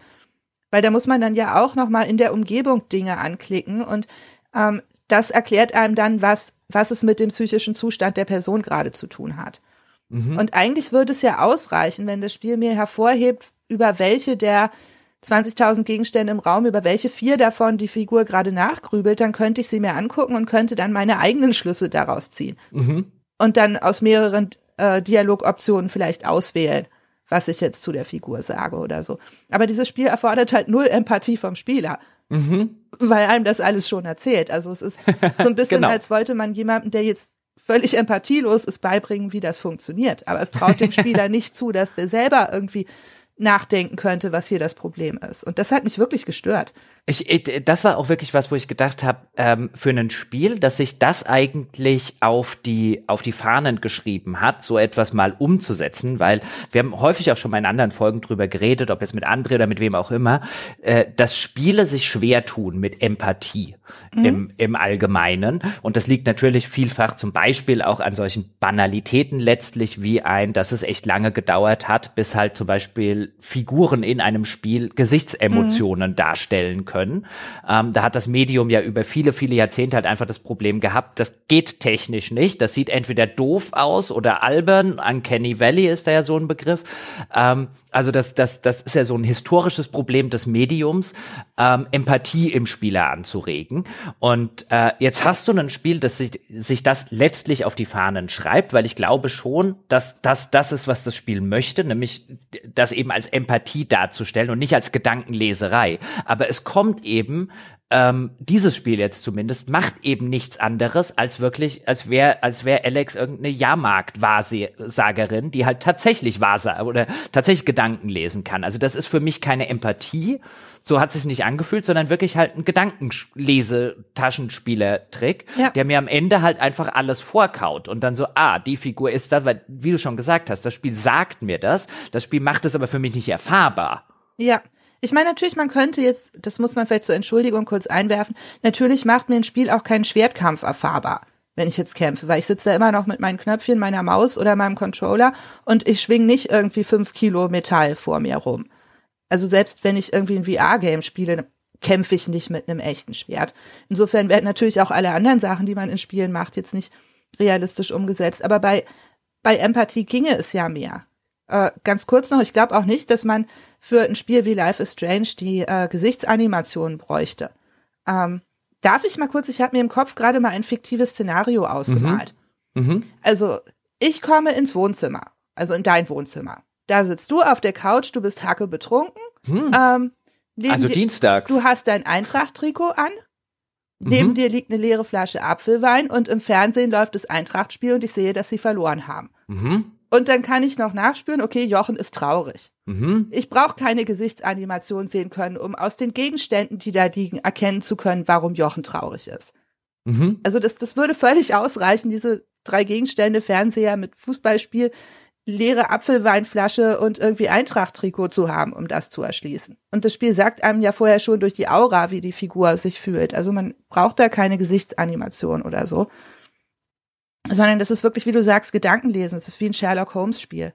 Weil da muss man dann ja auch noch mal in der Umgebung Dinge anklicken und ähm, das erklärt einem dann, was, was es mit dem psychischen Zustand der Person gerade zu tun hat. Mhm. Und eigentlich würde es ja ausreichen, wenn das Spiel mir hervorhebt, über welche der 20.000 Gegenstände im Raum, über welche vier davon die Figur gerade nachgrübelt, dann könnte ich sie mir angucken und könnte dann meine eigenen Schlüsse daraus ziehen. Mhm. Und dann aus mehreren äh, Dialogoptionen vielleicht auswählen, was ich jetzt zu der Figur sage oder so. Aber dieses Spiel erfordert halt null Empathie vom Spieler. Mhm. Weil einem das alles schon erzählt. Also es ist so ein bisschen, genau. als wollte man jemanden, der jetzt völlig empathielos ist, beibringen, wie das funktioniert. Aber es traut dem Spieler nicht zu, dass der selber irgendwie nachdenken könnte, was hier das Problem ist. Und das hat mich wirklich gestört. Ich, ich, das war auch wirklich was, wo ich gedacht habe, ähm, für ein Spiel, dass sich das eigentlich auf die auf die Fahnen geschrieben hat, so etwas mal umzusetzen, weil wir haben häufig auch schon mal in anderen Folgen drüber geredet, ob jetzt mit André oder mit wem auch immer, äh, dass Spiele sich schwer tun mit Empathie mhm. im im Allgemeinen und das liegt natürlich vielfach zum Beispiel auch an solchen Banalitäten letztlich wie ein, dass es echt lange gedauert hat, bis halt zum Beispiel Figuren in einem Spiel Gesichtsemotionen mhm. darstellen können können. Ähm, da hat das Medium ja über viele, viele Jahrzehnte halt einfach das Problem gehabt, das geht technisch nicht. Das sieht entweder doof aus oder albern. Uncanny Valley ist da ja so ein Begriff. Ähm, also das, das, das ist ja so ein historisches Problem des Mediums, ähm, Empathie im Spieler anzuregen. Und äh, jetzt hast du ein Spiel, das sich, sich das letztlich auf die Fahnen schreibt, weil ich glaube schon, dass das das ist, was das Spiel möchte, nämlich das eben als Empathie darzustellen und nicht als Gedankenleserei. Aber es kommt kommt eben ähm, dieses Spiel jetzt zumindest macht eben nichts anderes als wirklich, als wäre, als wäre Alex irgendeine Jahrmarkt-Wahrsagerin, die halt tatsächlich Wahrsager oder tatsächlich Gedanken lesen kann. Also das ist für mich keine Empathie, so hat es sich nicht angefühlt, sondern wirklich halt ein Gedankenlese-Taschenspieler-Trick, ja. der mir am Ende halt einfach alles vorkaut und dann so, ah, die Figur ist das, weil, wie du schon gesagt hast, das Spiel sagt mir das, das Spiel macht es aber für mich nicht erfahrbar. Ja. Ich meine, natürlich, man könnte jetzt, das muss man vielleicht zur Entschuldigung kurz einwerfen, natürlich macht mir ein Spiel auch keinen Schwertkampf erfahrbar, wenn ich jetzt kämpfe, weil ich sitze da immer noch mit meinen Knöpfchen, meiner Maus oder meinem Controller und ich schwing nicht irgendwie fünf Kilo Metall vor mir rum. Also selbst wenn ich irgendwie ein VR-Game spiele, kämpfe ich nicht mit einem echten Schwert. Insofern werden natürlich auch alle anderen Sachen, die man in Spielen macht, jetzt nicht realistisch umgesetzt. Aber bei, bei Empathie ginge es ja mehr. Äh, ganz kurz noch, ich glaube auch nicht, dass man für ein Spiel wie Life is Strange die äh, Gesichtsanimationen bräuchte. Ähm, darf ich mal kurz, ich habe mir im Kopf gerade mal ein fiktives Szenario ausgemalt. Mhm. Mhm. Also, ich komme ins Wohnzimmer, also in dein Wohnzimmer. Da sitzt du auf der Couch, du bist hacke betrunken. Hm. Ähm, also dir, dienstags. Du hast dein Eintracht-Trikot an. Mhm. Neben dir liegt eine leere Flasche Apfelwein und im Fernsehen läuft das Eintracht-Spiel und ich sehe, dass sie verloren haben. Mhm. Und dann kann ich noch nachspüren, okay, Jochen ist traurig. Mhm. Ich brauche keine Gesichtsanimation sehen können, um aus den Gegenständen, die da liegen, erkennen zu können, warum Jochen traurig ist. Mhm. Also das, das würde völlig ausreichen, diese drei Gegenstände, Fernseher mit Fußballspiel, leere Apfelweinflasche und irgendwie Eintracht-Trikot zu haben, um das zu erschließen. Und das Spiel sagt einem ja vorher schon durch die Aura, wie die Figur sich fühlt. Also man braucht da keine Gesichtsanimation oder so. Sondern das ist wirklich, wie du sagst, Gedankenlesen. Es ist wie ein Sherlock Holmes-Spiel.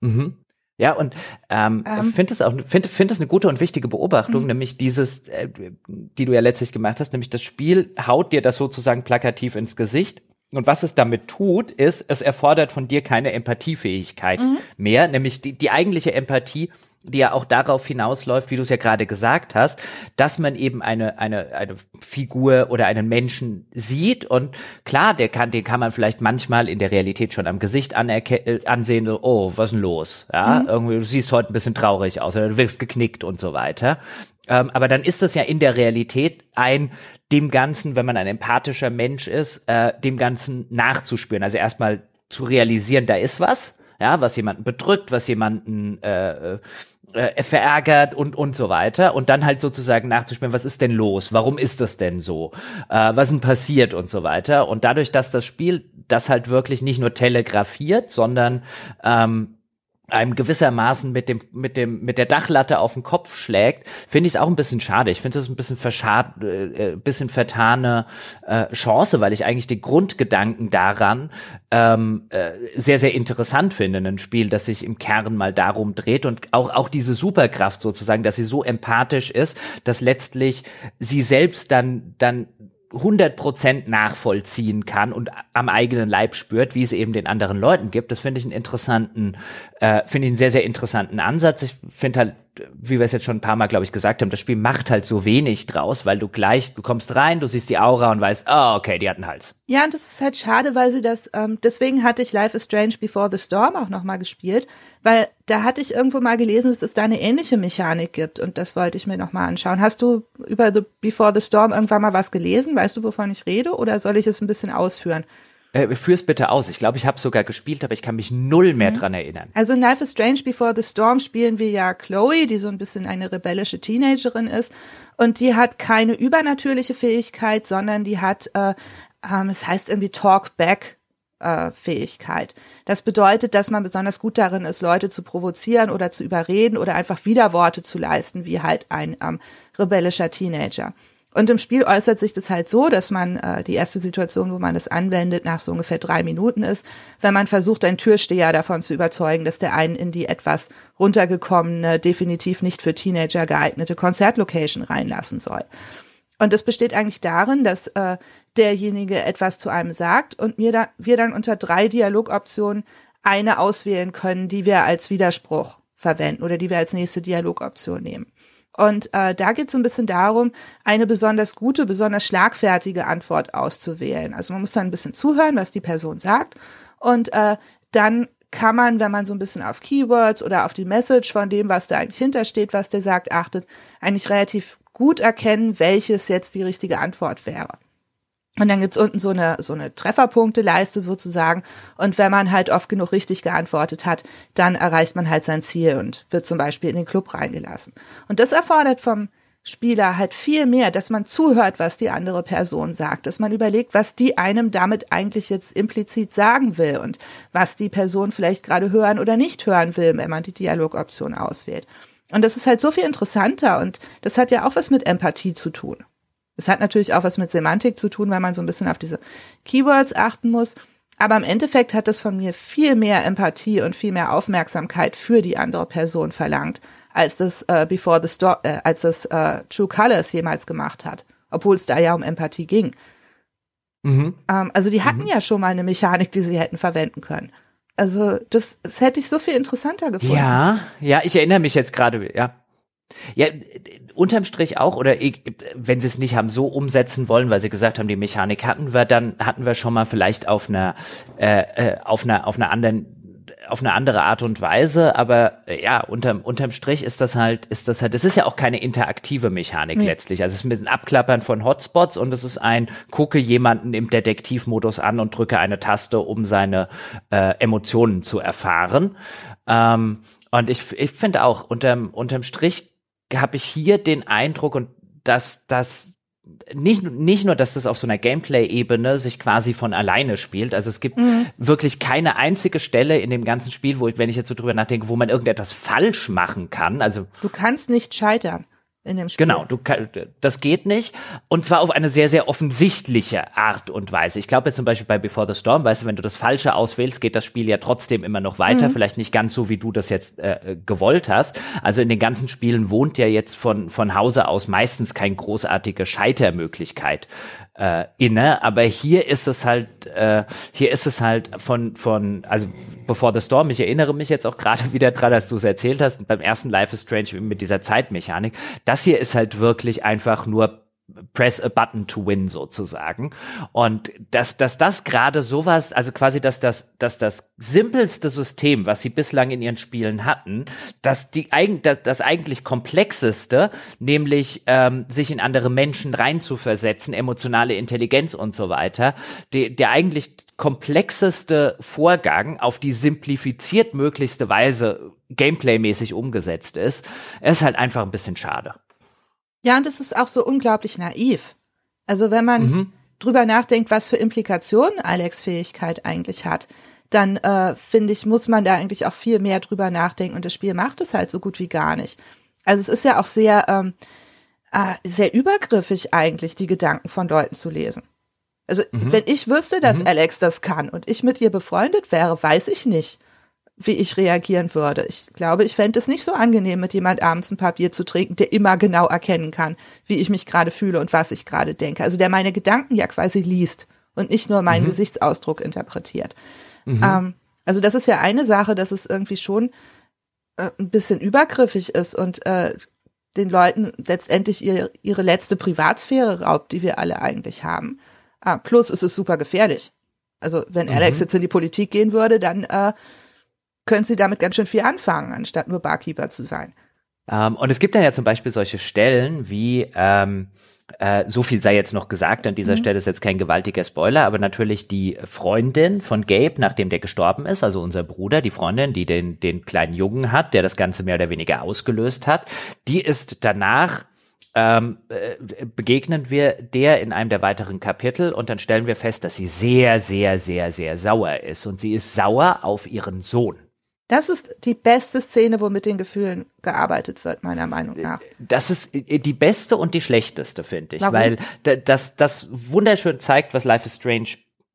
Mhm. Ja, und ähm, ähm, finde es auch finde finde es eine gute und wichtige Beobachtung, mhm. nämlich dieses, äh, die du ja letztlich gemacht hast, nämlich das Spiel haut dir das sozusagen plakativ ins Gesicht und was es damit tut, ist, es erfordert von dir keine Empathiefähigkeit mhm. mehr, nämlich die, die eigentliche Empathie, die ja auch darauf hinausläuft, wie du es ja gerade gesagt hast, dass man eben eine, eine, eine Figur oder einen Menschen sieht und klar, der kann, den kann man vielleicht manchmal in der Realität schon am Gesicht äh, ansehen, so, oh, was ist denn los? Ja, mhm. irgendwie, du siehst heute ein bisschen traurig aus oder du wirkst geknickt und so weiter. Ähm, aber dann ist das ja in der Realität ein dem Ganzen, wenn man ein empathischer Mensch ist, äh, dem Ganzen nachzuspüren. Also erstmal zu realisieren, da ist was, ja, was jemanden bedrückt, was jemanden äh, äh, äh, verärgert und und so weiter. Und dann halt sozusagen nachzuspüren, was ist denn los, warum ist das denn so, äh, was denn passiert und so weiter? Und dadurch, dass das Spiel das halt wirklich nicht nur telegrafiert, sondern ähm, einem gewissermaßen mit dem mit dem mit der Dachlatte auf den Kopf schlägt, finde ich es auch ein bisschen schade. Ich finde das ein bisschen verschad, äh, äh, bisschen vertane äh, Chance, weil ich eigentlich den Grundgedanken daran ähm, äh, sehr sehr interessant finde, ein Spiel, das sich im Kern mal darum dreht und auch auch diese Superkraft sozusagen, dass sie so empathisch ist, dass letztlich sie selbst dann dann 100% nachvollziehen kann und am eigenen Leib spürt, wie es eben den anderen Leuten gibt. Das finde ich einen interessanten, äh, finde ich einen sehr, sehr interessanten Ansatz. Ich finde halt wie wir es jetzt schon ein paar Mal, glaube ich, gesagt haben, das Spiel macht halt so wenig draus, weil du gleich, du kommst rein, du siehst die Aura und weißt, oh, okay, die hat einen Hals. Ja, und das ist halt schade, weil sie das, ähm, deswegen hatte ich Life is Strange Before the Storm auch nochmal gespielt, weil da hatte ich irgendwo mal gelesen, dass es da eine ähnliche Mechanik gibt und das wollte ich mir nochmal anschauen. Hast du über the Before the Storm irgendwann mal was gelesen? Weißt du, wovon ich rede oder soll ich es ein bisschen ausführen? Äh, führ's bitte aus. Ich glaube, ich habe sogar gespielt, aber ich kann mich null mehr mhm. dran erinnern. Also in Life is Strange Before the Storm spielen wir ja Chloe, die so ein bisschen eine rebellische Teenagerin ist. Und die hat keine übernatürliche Fähigkeit, sondern die hat, äh, ähm, es heißt irgendwie Talk-Back. Äh, Fähigkeit. Das bedeutet, dass man besonders gut darin ist, Leute zu provozieren oder zu überreden oder einfach Widerworte zu leisten, wie halt ein ähm, rebellischer Teenager. Und im Spiel äußert sich das halt so, dass man äh, die erste Situation, wo man es anwendet, nach so ungefähr drei Minuten ist, wenn man versucht, einen Türsteher davon zu überzeugen, dass der einen in die etwas runtergekommene, definitiv nicht für Teenager geeignete Konzertlocation reinlassen soll. Und das besteht eigentlich darin, dass äh, derjenige etwas zu einem sagt und mir da, wir dann unter drei Dialogoptionen eine auswählen können, die wir als Widerspruch verwenden oder die wir als nächste Dialogoption nehmen. Und äh, da geht es so ein bisschen darum, eine besonders gute, besonders schlagfertige Antwort auszuwählen. Also man muss dann ein bisschen zuhören, was die Person sagt. Und äh, dann kann man, wenn man so ein bisschen auf Keywords oder auf die Message von dem, was da eigentlich hintersteht, was der sagt, achtet, eigentlich relativ gut erkennen, welches jetzt die richtige Antwort wäre. Und dann gibt's unten so eine, so eine Trefferpunkteleiste sozusagen. Und wenn man halt oft genug richtig geantwortet hat, dann erreicht man halt sein Ziel und wird zum Beispiel in den Club reingelassen. Und das erfordert vom Spieler halt viel mehr, dass man zuhört, was die andere Person sagt, dass man überlegt, was die einem damit eigentlich jetzt implizit sagen will und was die Person vielleicht gerade hören oder nicht hören will, wenn man die Dialogoption auswählt. Und das ist halt so viel interessanter und das hat ja auch was mit Empathie zu tun. Es hat natürlich auch was mit Semantik zu tun, weil man so ein bisschen auf diese Keywords achten muss. Aber im Endeffekt hat es von mir viel mehr Empathie und viel mehr Aufmerksamkeit für die andere Person verlangt, als das äh, Before the Storm, äh, als das äh, True Colors jemals gemacht hat, obwohl es da ja um Empathie ging. Mhm. Ähm, also die hatten mhm. ja schon mal eine Mechanik, die sie hätten verwenden können. Also das, das hätte ich so viel interessanter gefunden. Ja, ja, ich erinnere mich jetzt gerade, ja. Ja, unterm Strich auch, oder ich, wenn sie es nicht haben so umsetzen wollen, weil sie gesagt haben, die Mechanik hatten wir, dann hatten wir schon mal vielleicht auf einer, äh, äh auf einer, auf einer anderen auf eine andere Art und Weise, aber äh, ja, unterm, unterm Strich ist das halt, ist das halt, das ist ja auch keine interaktive Mechanik nee. letztlich. Also es ist ein Abklappern von Hotspots und es ist ein, gucke jemanden im Detektivmodus an und drücke eine Taste, um seine äh, Emotionen zu erfahren. Ähm, und ich, ich finde auch, unterm, unterm Strich habe ich hier den Eindruck und dass, dass nicht, nicht nur, dass das auf so einer Gameplay-Ebene sich quasi von alleine spielt. Also es gibt mhm. wirklich keine einzige Stelle in dem ganzen Spiel, wo ich, wenn ich jetzt so drüber nachdenke, wo man irgendetwas falsch machen kann. Also du kannst nicht scheitern in dem Spiel. Genau, du, das geht nicht. Und zwar auf eine sehr, sehr offensichtliche Art und Weise. Ich glaube jetzt zum Beispiel bei Before the Storm, weißt du, wenn du das Falsche auswählst, geht das Spiel ja trotzdem immer noch weiter. Mhm. Vielleicht nicht ganz so, wie du das jetzt äh, gewollt hast. Also in den ganzen Spielen wohnt ja jetzt von, von Hause aus meistens keine großartige Scheitermöglichkeit äh, inne, aber hier ist es halt, äh, hier ist es halt von, von, also Before the Storm, ich erinnere mich jetzt auch gerade wieder dran, als du es erzählt hast, beim ersten Life is Strange mit dieser Zeitmechanik. Das hier ist halt wirklich einfach nur press a button to win sozusagen. Und dass, dass das gerade sowas, also quasi, dass das, dass das simpelste System, was sie bislang in ihren Spielen hatten, dass die das, das eigentlich komplexeste, nämlich ähm, sich in andere Menschen reinzuversetzen, emotionale Intelligenz und so weiter, die, der eigentlich komplexeste Vorgang auf die simplifiziert möglichste Weise gameplaymäßig umgesetzt ist, ist halt einfach ein bisschen schade. Ja, und es ist auch so unglaublich naiv. Also wenn man mhm. drüber nachdenkt, was für Implikationen Alex Fähigkeit eigentlich hat, dann äh, finde ich, muss man da eigentlich auch viel mehr drüber nachdenken und das Spiel macht es halt so gut wie gar nicht. Also es ist ja auch sehr, ähm, äh, sehr übergriffig eigentlich, die Gedanken von Leuten zu lesen. Also mhm. wenn ich wüsste, dass mhm. Alex das kann und ich mit ihr befreundet wäre, weiß ich nicht, wie ich reagieren würde. Ich glaube, ich fände es nicht so angenehm, mit jemand abends ein Papier zu trinken, der immer genau erkennen kann, wie ich mich gerade fühle und was ich gerade denke. Also der meine Gedanken ja quasi liest und nicht nur meinen mhm. Gesichtsausdruck interpretiert. Mhm. Ähm, also das ist ja eine Sache, dass es irgendwie schon äh, ein bisschen übergriffig ist und äh, den Leuten letztendlich ihre, ihre letzte Privatsphäre raubt, die wir alle eigentlich haben. Ah, plus ist es super gefährlich. Also wenn Alex mhm. jetzt in die Politik gehen würde, dann äh, können sie damit ganz schön viel anfangen, anstatt nur Barkeeper zu sein. Ähm, und es gibt dann ja zum Beispiel solche Stellen wie, ähm, äh, so viel sei jetzt noch gesagt, an dieser mhm. Stelle ist jetzt kein gewaltiger Spoiler, aber natürlich die Freundin von Gabe, nachdem der gestorben ist, also unser Bruder, die Freundin, die den, den kleinen Jungen hat, der das Ganze mehr oder weniger ausgelöst hat, die ist danach ähm, äh, begegnen wir der in einem der weiteren Kapitel und dann stellen wir fest, dass sie sehr, sehr, sehr, sehr sauer ist. Und sie ist sauer auf ihren Sohn. Das ist die beste Szene, wo mit den Gefühlen gearbeitet wird, meiner Meinung nach. Das ist die beste und die schlechteste, finde ich, Warum? weil das, das wunderschön zeigt, was Life is Strange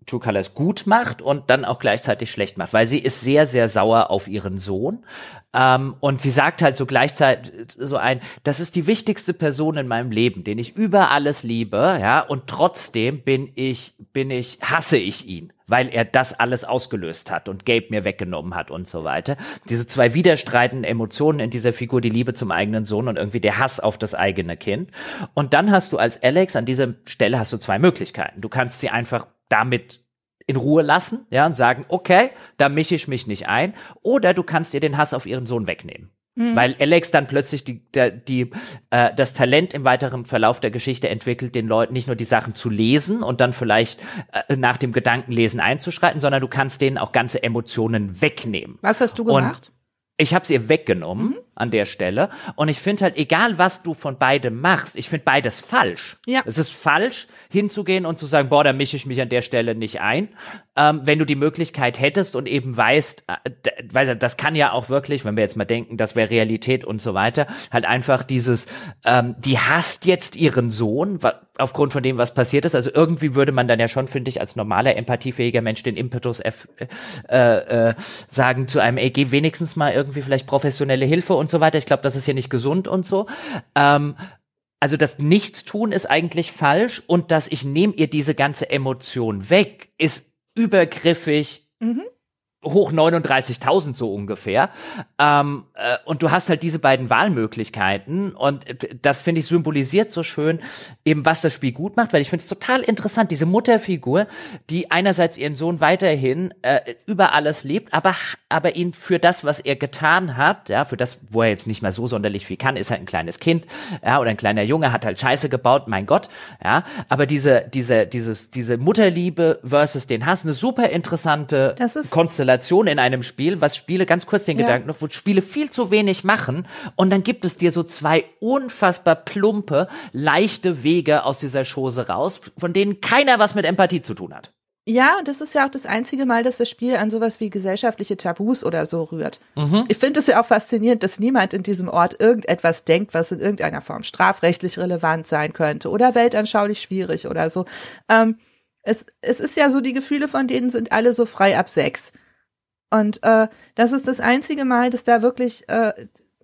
True Colors gut macht und dann auch gleichzeitig schlecht macht, weil sie ist sehr, sehr sauer auf ihren Sohn. Ähm, und sie sagt halt so gleichzeitig so ein, das ist die wichtigste Person in meinem Leben, den ich über alles liebe, ja, und trotzdem bin ich, bin ich, hasse ich ihn weil er das alles ausgelöst hat und Gabe mir weggenommen hat und so weiter. Diese zwei widerstreitenden Emotionen in dieser Figur, die Liebe zum eigenen Sohn und irgendwie der Hass auf das eigene Kind. Und dann hast du als Alex an dieser Stelle hast du zwei Möglichkeiten. Du kannst sie einfach damit in Ruhe lassen, ja, und sagen, okay, da mische ich mich nicht ein. Oder du kannst ihr den Hass auf ihren Sohn wegnehmen. Mhm. Weil Alex dann plötzlich die, der, die, äh, das Talent im weiteren Verlauf der Geschichte entwickelt, den Leuten nicht nur die Sachen zu lesen und dann vielleicht äh, nach dem Gedankenlesen einzuschreiten, sondern du kannst denen auch ganze Emotionen wegnehmen. Was hast du gemacht? Und ich habe es ihr weggenommen mhm. An der Stelle und ich finde halt egal was du von beidem machst, ich finde beides falsch. Ja. Es ist falsch hinzugehen und zu sagen, boah, da mische ich mich an der Stelle nicht ein. Ähm, wenn du die Möglichkeit hättest und eben weißt, äh, das kann ja auch wirklich, wenn wir jetzt mal denken, das wäre Realität und so weiter, halt einfach dieses, ähm, die hasst jetzt ihren Sohn, aufgrund von dem, was passiert ist. Also irgendwie würde man dann ja schon, finde ich, als normaler, empathiefähiger Mensch den Impetus F, äh, äh, sagen zu einem, ey, geh wenigstens mal irgendwie vielleicht professionelle Hilfe und so weiter. Ich glaube, das ist hier nicht gesund und so. Ähm, also das Nichtstun ist eigentlich falsch und dass ich nehme ihr diese ganze Emotion weg, ist übergriffig, mhm hoch 39.000 so ungefähr. Ähm, äh, und du hast halt diese beiden Wahlmöglichkeiten und das finde ich symbolisiert so schön eben, was das Spiel gut macht, weil ich finde es total interessant, diese Mutterfigur, die einerseits ihren Sohn weiterhin äh, über alles lebt, aber, aber ihn für das, was er getan hat, ja, für das, wo er jetzt nicht mehr so sonderlich viel kann, ist halt ein kleines Kind, ja, oder ein kleiner Junge, hat halt Scheiße gebaut, mein Gott, ja, aber diese, diese, dieses, diese Mutterliebe versus den Hass, eine super interessante Konstellation Konstellation in einem Spiel, was Spiele, ganz kurz den ja. Gedanken noch, wo Spiele viel zu wenig machen und dann gibt es dir so zwei unfassbar plumpe, leichte Wege aus dieser Chose raus, von denen keiner was mit Empathie zu tun hat. Ja, das ist ja auch das einzige Mal, dass das Spiel an sowas wie gesellschaftliche Tabus oder so rührt. Mhm. Ich finde es ja auch faszinierend, dass niemand in diesem Ort irgendetwas denkt, was in irgendeiner Form strafrechtlich relevant sein könnte oder weltanschaulich schwierig oder so. Ähm, es, es ist ja so, die Gefühle von denen sind alle so frei ab sechs. Und äh, das ist das einzige Mal, dass da wirklich äh,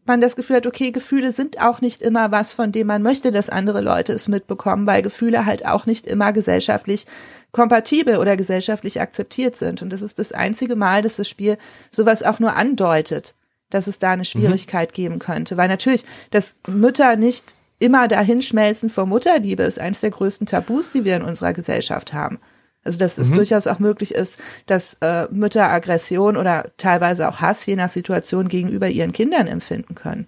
man das Gefühl hat, okay, Gefühle sind auch nicht immer was, von dem man möchte, dass andere Leute es mitbekommen, weil Gefühle halt auch nicht immer gesellschaftlich kompatibel oder gesellschaftlich akzeptiert sind. Und das ist das einzige Mal, dass das Spiel sowas auch nur andeutet, dass es da eine mhm. Schwierigkeit mhm. geben könnte. Weil natürlich, dass Mütter nicht immer dahin schmelzen vor Mutterliebe, ist eines der größten Tabus, die wir in unserer Gesellschaft haben. Also dass es mhm. durchaus auch möglich ist, dass äh, Mütter Aggression oder teilweise auch Hass je nach Situation gegenüber ihren Kindern empfinden können.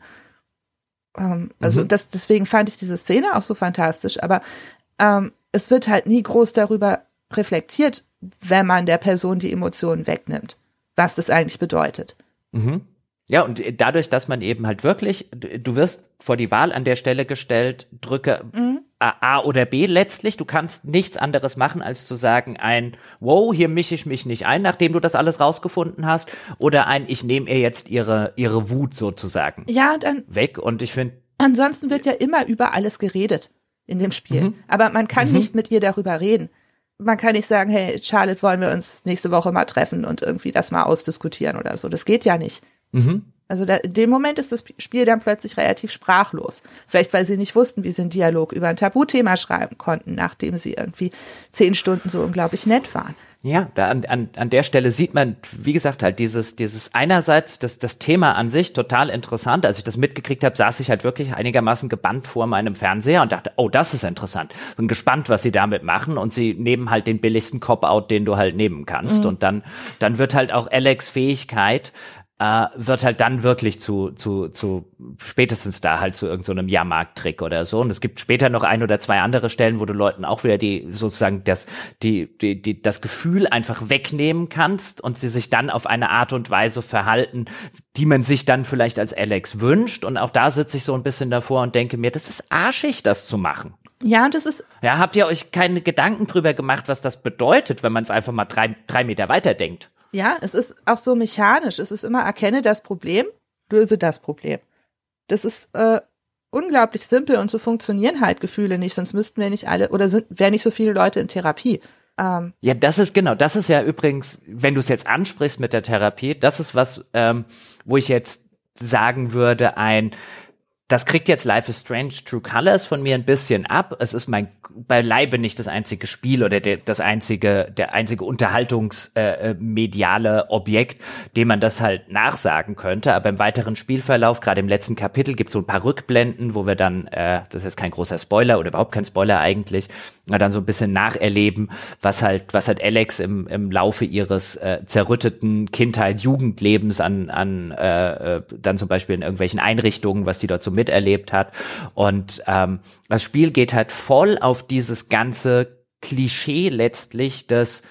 Ähm, also mhm. das, deswegen fand ich diese Szene auch so fantastisch. Aber ähm, es wird halt nie groß darüber reflektiert, wenn man der Person die Emotionen wegnimmt, was das eigentlich bedeutet. Mhm. Ja, und dadurch, dass man eben halt wirklich, du wirst vor die Wahl an der Stelle gestellt, drücke mhm. A oder B letztlich. Du kannst nichts anderes machen, als zu sagen, ein Wow, hier mische ich mich nicht ein, nachdem du das alles rausgefunden hast, oder ein Ich nehme ihr jetzt ihre, ihre Wut sozusagen ja, dann, weg. Und ich finde. Ansonsten wird ja immer über alles geredet in dem Spiel. Mhm. Aber man kann mhm. nicht mit ihr darüber reden. Man kann nicht sagen, hey, Charlotte, wollen wir uns nächste Woche mal treffen und irgendwie das mal ausdiskutieren oder so. Das geht ja nicht. Mhm. Also da, in dem Moment ist das Spiel dann plötzlich relativ sprachlos. Vielleicht, weil sie nicht wussten, wie sie einen Dialog über ein Tabuthema schreiben konnten, nachdem sie irgendwie zehn Stunden so unglaublich nett waren. Ja, da an, an, an der Stelle sieht man, wie gesagt, halt dieses, dieses einerseits das, das Thema an sich total interessant. Als ich das mitgekriegt habe, saß ich halt wirklich einigermaßen gebannt vor meinem Fernseher und dachte, oh, das ist interessant. Bin gespannt, was sie damit machen. Und sie nehmen halt den billigsten Cop-Out, den du halt nehmen kannst. Mhm. Und dann, dann wird halt auch Alex Fähigkeit, äh, wird halt dann wirklich zu, zu, zu spätestens da halt zu irgendeinem so Jahrmarkt-Trick oder so. Und es gibt später noch ein oder zwei andere Stellen, wo du Leuten auch wieder die sozusagen das, die, die, die, das Gefühl einfach wegnehmen kannst und sie sich dann auf eine Art und Weise verhalten, die man sich dann vielleicht als Alex wünscht. Und auch da sitze ich so ein bisschen davor und denke mir, das ist arschig, das zu machen. Ja, das ist. Ja, habt ihr euch keine Gedanken drüber gemacht, was das bedeutet, wenn man es einfach mal drei, drei Meter weiter denkt? Ja, es ist auch so mechanisch. Es ist immer, erkenne das Problem, löse das Problem. Das ist äh, unglaublich simpel und so funktionieren halt Gefühle nicht, sonst müssten wir nicht alle oder sind wären nicht so viele Leute in Therapie. Ähm, ja, das ist genau, das ist ja übrigens, wenn du es jetzt ansprichst mit der Therapie, das ist was, ähm, wo ich jetzt sagen würde, ein das kriegt jetzt Life is Strange True Colors von mir ein bisschen ab. Es ist mein beileibe nicht das einzige Spiel oder der, das einzige, der einzige unterhaltungsmediale äh, äh Objekt, dem man das halt nachsagen könnte. Aber im weiteren Spielverlauf, gerade im letzten Kapitel, gibt es so ein paar Rückblenden, wo wir dann, äh, das ist jetzt kein großer Spoiler oder überhaupt kein Spoiler eigentlich, dann so ein bisschen nacherleben, was halt, was halt Alex im, im Laufe ihres äh, zerrütteten Kindheit, Jugendlebens an, an äh, äh dann zum Beispiel in irgendwelchen Einrichtungen, was die dort so miterlebt hat. Und ähm, das Spiel geht halt voll auf dieses ganze Klischee letztlich des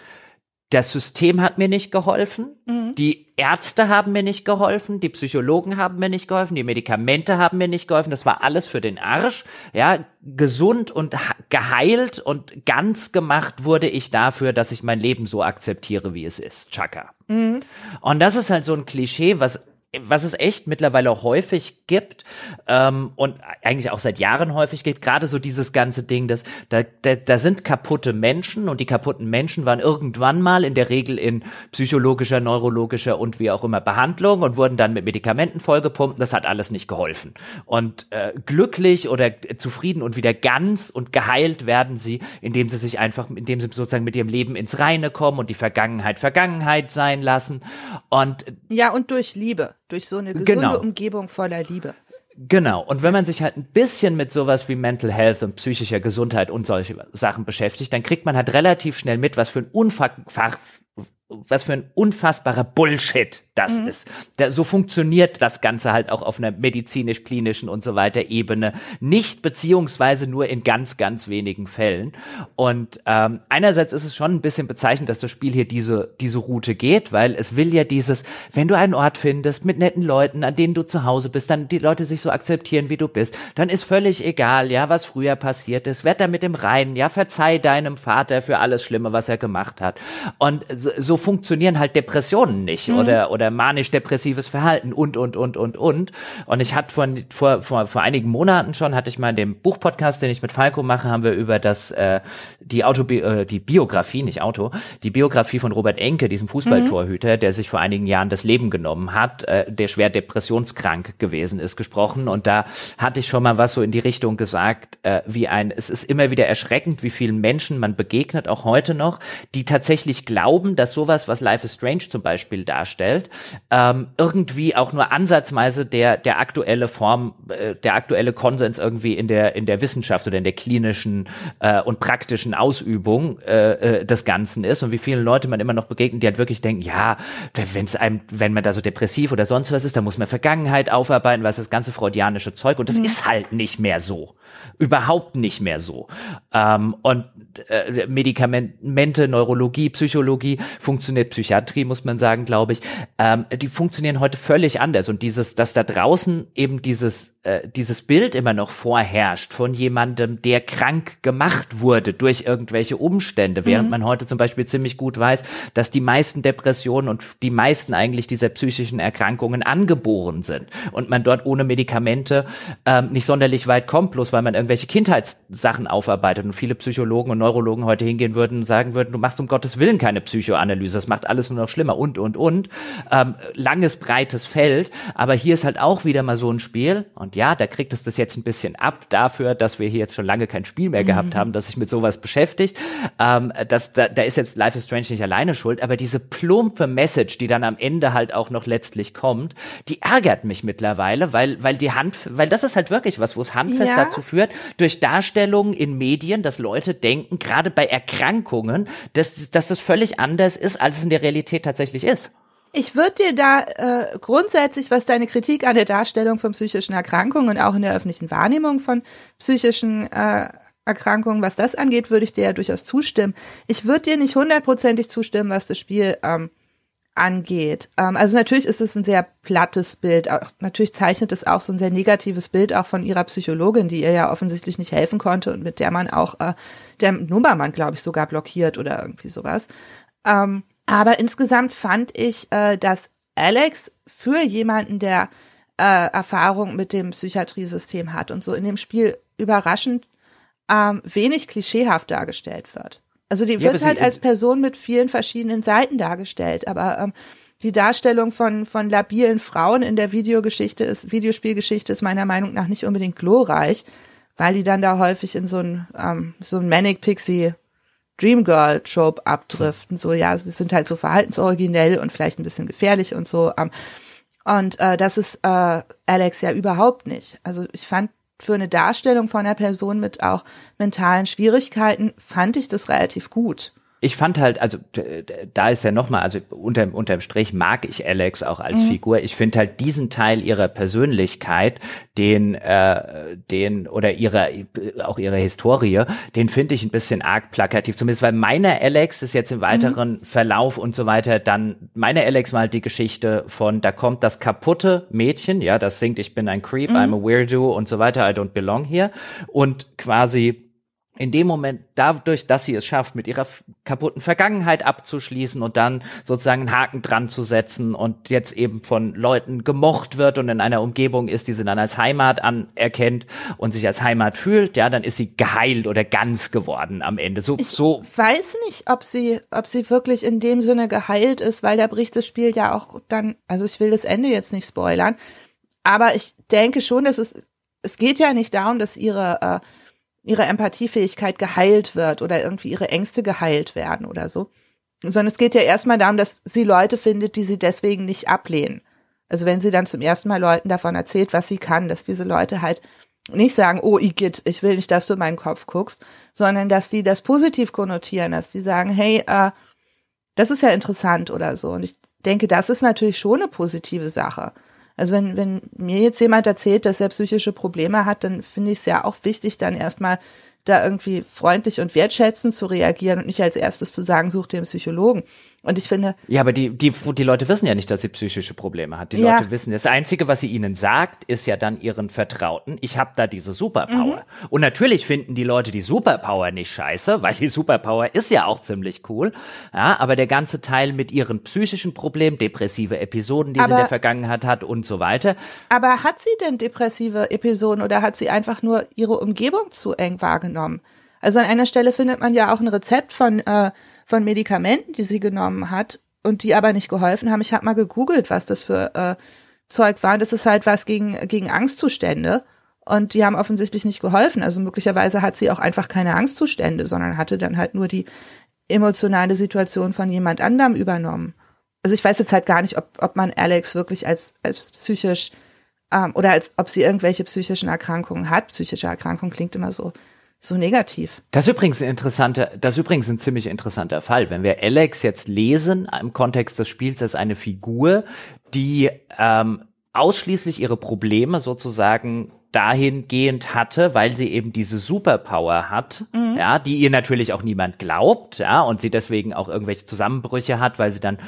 das System hat mir nicht geholfen, mhm. die Ärzte haben mir nicht geholfen, die Psychologen haben mir nicht geholfen, die Medikamente haben mir nicht geholfen, das war alles für den Arsch. Ja, gesund und geheilt und ganz gemacht wurde ich dafür, dass ich mein Leben so akzeptiere, wie es ist. Chaka. Mhm. Und das ist halt so ein Klischee, was was es echt mittlerweile häufig gibt ähm, und eigentlich auch seit Jahren häufig gibt, gerade so dieses ganze Ding, dass da, da, da sind kaputte Menschen und die kaputten Menschen waren irgendwann mal in der Regel in psychologischer, neurologischer und wie auch immer Behandlung und wurden dann mit Medikamenten vollgepumpt. Das hat alles nicht geholfen. Und äh, glücklich oder zufrieden und wieder ganz und geheilt werden sie, indem sie sich einfach, indem sie sozusagen mit ihrem Leben ins Reine kommen und die Vergangenheit Vergangenheit sein lassen. Und ja, und durch Liebe durch so eine gesunde genau. Umgebung voller Liebe. Genau. Und wenn man sich halt ein bisschen mit sowas wie Mental Health und psychischer Gesundheit und solche Sachen beschäftigt, dann kriegt man halt relativ schnell mit, was für ein unfach, was für ein unfassbarer Bullshit das mhm. ist. Da, so funktioniert das Ganze halt auch auf einer medizinisch-klinischen und so weiter Ebene nicht, beziehungsweise nur in ganz, ganz wenigen Fällen. Und ähm, einerseits ist es schon ein bisschen bezeichnend, dass das Spiel hier diese, diese Route geht, weil es will ja dieses, wenn du einen Ort findest mit netten Leuten, an denen du zu Hause bist, dann die Leute sich so akzeptieren, wie du bist, dann ist völlig egal, ja, was früher passiert ist, werd da mit dem Reinen, ja, verzeih deinem Vater für alles Schlimme, was er gemacht hat. Und so, so funktionieren halt Depressionen nicht mhm. oder, oder manisch-depressives Verhalten und, und, und, und, und. Und ich hatte von, vor, vor, vor einigen Monaten schon, hatte ich mal in dem Buchpodcast, den ich mit Falco mache, haben wir über das, äh, die Autobi äh, die Biografie, nicht Auto, die Biografie von Robert Enke, diesem Fußballtorhüter, mhm. der sich vor einigen Jahren das Leben genommen hat, äh, der schwer depressionskrank gewesen ist, gesprochen. Und da hatte ich schon mal was so in die Richtung gesagt, äh, wie ein, es ist immer wieder erschreckend, wie vielen Menschen man begegnet, auch heute noch, die tatsächlich glauben, dass sowas, was Life is Strange zum Beispiel darstellt, ähm, irgendwie auch nur ansatzweise der der aktuelle Form, äh, der aktuelle Konsens irgendwie in der in der Wissenschaft oder in der klinischen äh, und praktischen Ausübung äh, äh, des Ganzen ist und wie viele Leute man immer noch begegnet, die halt wirklich denken, ja, wenn es einem, wenn man da so depressiv oder sonst was ist, dann muss man Vergangenheit aufarbeiten, was das ganze freudianische Zeug und das mhm. ist halt nicht mehr so, überhaupt nicht mehr so. Ähm, und äh, Medikamente, Neurologie, Psychologie, funktioniert Psychiatrie, muss man sagen, glaube ich, ähm, die funktionieren heute völlig anders. Und dieses, dass da draußen eben dieses äh, dieses Bild immer noch vorherrscht von jemandem, der krank gemacht wurde durch irgendwelche Umstände, während mhm. man heute zum Beispiel ziemlich gut weiß, dass die meisten Depressionen und die meisten eigentlich dieser psychischen Erkrankungen angeboren sind. Und man dort ohne Medikamente ähm, nicht sonderlich weit kommt, bloß weil man irgendwelche Kindheitssachen aufarbeitet. Und viele Psychologen und Neurologen heute hingehen würden und sagen würden, du machst um Gottes Willen keine Psychoanalyse, das macht alles nur noch schlimmer und und und. Ähm, langes breites Feld, aber hier ist halt auch wieder mal so ein Spiel. Und ja, da kriegt es das jetzt ein bisschen ab dafür, dass wir hier jetzt schon lange kein Spiel mehr gehabt mhm. haben, das sich mit sowas beschäftigt. Ähm, das, da, da ist jetzt Life is Strange nicht alleine schuld, aber diese plumpe Message, die dann am Ende halt auch noch letztlich kommt, die ärgert mich mittlerweile, weil, weil die Hand, weil das ist halt wirklich was, wo es handfest ja. dazu führt, durch Darstellungen in Medien, dass Leute denken, gerade bei Erkrankungen, dass, dass das völlig anders ist, als es in der Realität tatsächlich ist. Ich würde dir da äh, grundsätzlich, was deine Kritik an der Darstellung von psychischen Erkrankungen und auch in der öffentlichen Wahrnehmung von psychischen äh, Erkrankungen, was das angeht, würde ich dir ja durchaus zustimmen. Ich würde dir nicht hundertprozentig zustimmen, was das Spiel ähm, angeht. Ähm, also natürlich ist es ein sehr plattes Bild. Auch, natürlich zeichnet es auch so ein sehr negatives Bild auch von ihrer Psychologin, die ihr ja offensichtlich nicht helfen konnte und mit der man auch, äh, der Nummermann, glaube ich, sogar blockiert oder irgendwie sowas. Ähm, aber insgesamt fand ich, äh, dass Alex für jemanden, der äh, Erfahrung mit dem Psychiatriesystem hat und so in dem Spiel überraschend ähm, wenig klischeehaft dargestellt wird. Also die ja, wird halt als Person mit vielen verschiedenen Seiten dargestellt, aber ähm, die Darstellung von, von labilen Frauen in der Videogeschichte ist, Videospielgeschichte ist meiner Meinung nach nicht unbedingt glorreich, weil die dann da häufig in so ein, ähm, so ein Manic Pixie Dreamgirl Trope abdriften. So, ja, sie sind halt so verhaltensoriginell und vielleicht ein bisschen gefährlich und so. Ähm, und äh, das ist äh, Alex ja überhaupt nicht. Also ich fand für eine Darstellung von einer Person mit auch mentalen Schwierigkeiten, fand ich das relativ gut ich fand halt, also da ist ja nochmal, also unter, unterm Strich mag ich Alex auch als mhm. Figur. Ich finde halt diesen Teil ihrer Persönlichkeit, den, äh, den oder ihrer auch ihre Historie, den finde ich ein bisschen arg plakativ. Zumindest weil meine Alex ist jetzt im weiteren mhm. Verlauf und so weiter. Dann meine Alex war halt die Geschichte von, da kommt das kaputte Mädchen, ja, das singt, ich bin ein Creep, mhm. I'm a weirdo und so weiter, I don't belong here und quasi in dem Moment, dadurch, dass sie es schafft, mit ihrer kaputten Vergangenheit abzuschließen und dann sozusagen einen Haken dran zu setzen und jetzt eben von Leuten gemocht wird und in einer Umgebung ist, die sie dann als Heimat anerkennt und sich als Heimat fühlt, ja, dann ist sie geheilt oder ganz geworden am Ende. So, ich so. weiß nicht, ob sie, ob sie wirklich in dem Sinne geheilt ist, weil da bricht das Spiel ja auch dann, also ich will das Ende jetzt nicht spoilern, aber ich denke schon, dass es, es geht ja nicht darum, dass ihre, äh, ihre Empathiefähigkeit geheilt wird oder irgendwie ihre Ängste geheilt werden oder so. Sondern es geht ja erstmal darum, dass sie Leute findet, die sie deswegen nicht ablehnen. Also wenn sie dann zum ersten Mal Leuten davon erzählt, was sie kann, dass diese Leute halt nicht sagen, oh Igitt, ich will nicht, dass du in meinen Kopf guckst, sondern dass die das positiv konnotieren, dass die sagen, hey, äh, das ist ja interessant oder so. Und ich denke, das ist natürlich schon eine positive Sache. Also wenn, wenn mir jetzt jemand erzählt, dass er psychische Probleme hat, dann finde ich es ja auch wichtig, dann erstmal da irgendwie freundlich und wertschätzend zu reagieren und nicht als erstes zu sagen, such dir einen Psychologen. Und ich finde. Ja, aber die, die, die Leute wissen ja nicht, dass sie psychische Probleme hat. Die ja. Leute wissen, das Einzige, was sie ihnen sagt, ist ja dann ihren Vertrauten, ich habe da diese Superpower. Mhm. Und natürlich finden die Leute die Superpower nicht scheiße, weil die Superpower ist ja auch ziemlich cool. Ja, aber der ganze Teil mit ihren psychischen Problemen, depressive Episoden, die aber, sie in der Vergangenheit hat und so weiter. Aber hat sie denn depressive Episoden oder hat sie einfach nur ihre Umgebung zu eng wahrgenommen? Also an einer Stelle findet man ja auch ein Rezept von äh, von Medikamenten, die sie genommen hat und die aber nicht geholfen haben. Ich habe mal gegoogelt, was das für äh, Zeug war. Das ist halt was gegen, gegen Angstzustände. Und die haben offensichtlich nicht geholfen. Also möglicherweise hat sie auch einfach keine Angstzustände, sondern hatte dann halt nur die emotionale Situation von jemand anderem übernommen. Also ich weiß jetzt halt gar nicht, ob, ob man Alex wirklich als, als psychisch ähm, oder als ob sie irgendwelche psychischen Erkrankungen hat. Psychische Erkrankung klingt immer so so negativ. Das ist übrigens ein interessanter, das ist übrigens ein ziemlich interessanter Fall. Wenn wir Alex jetzt lesen im Kontext des Spiels als eine Figur, die ähm, ausschließlich ihre Probleme sozusagen dahingehend hatte, weil sie eben diese Superpower hat, mhm. ja, die ihr natürlich auch niemand glaubt, ja, und sie deswegen auch irgendwelche Zusammenbrüche hat, weil sie dann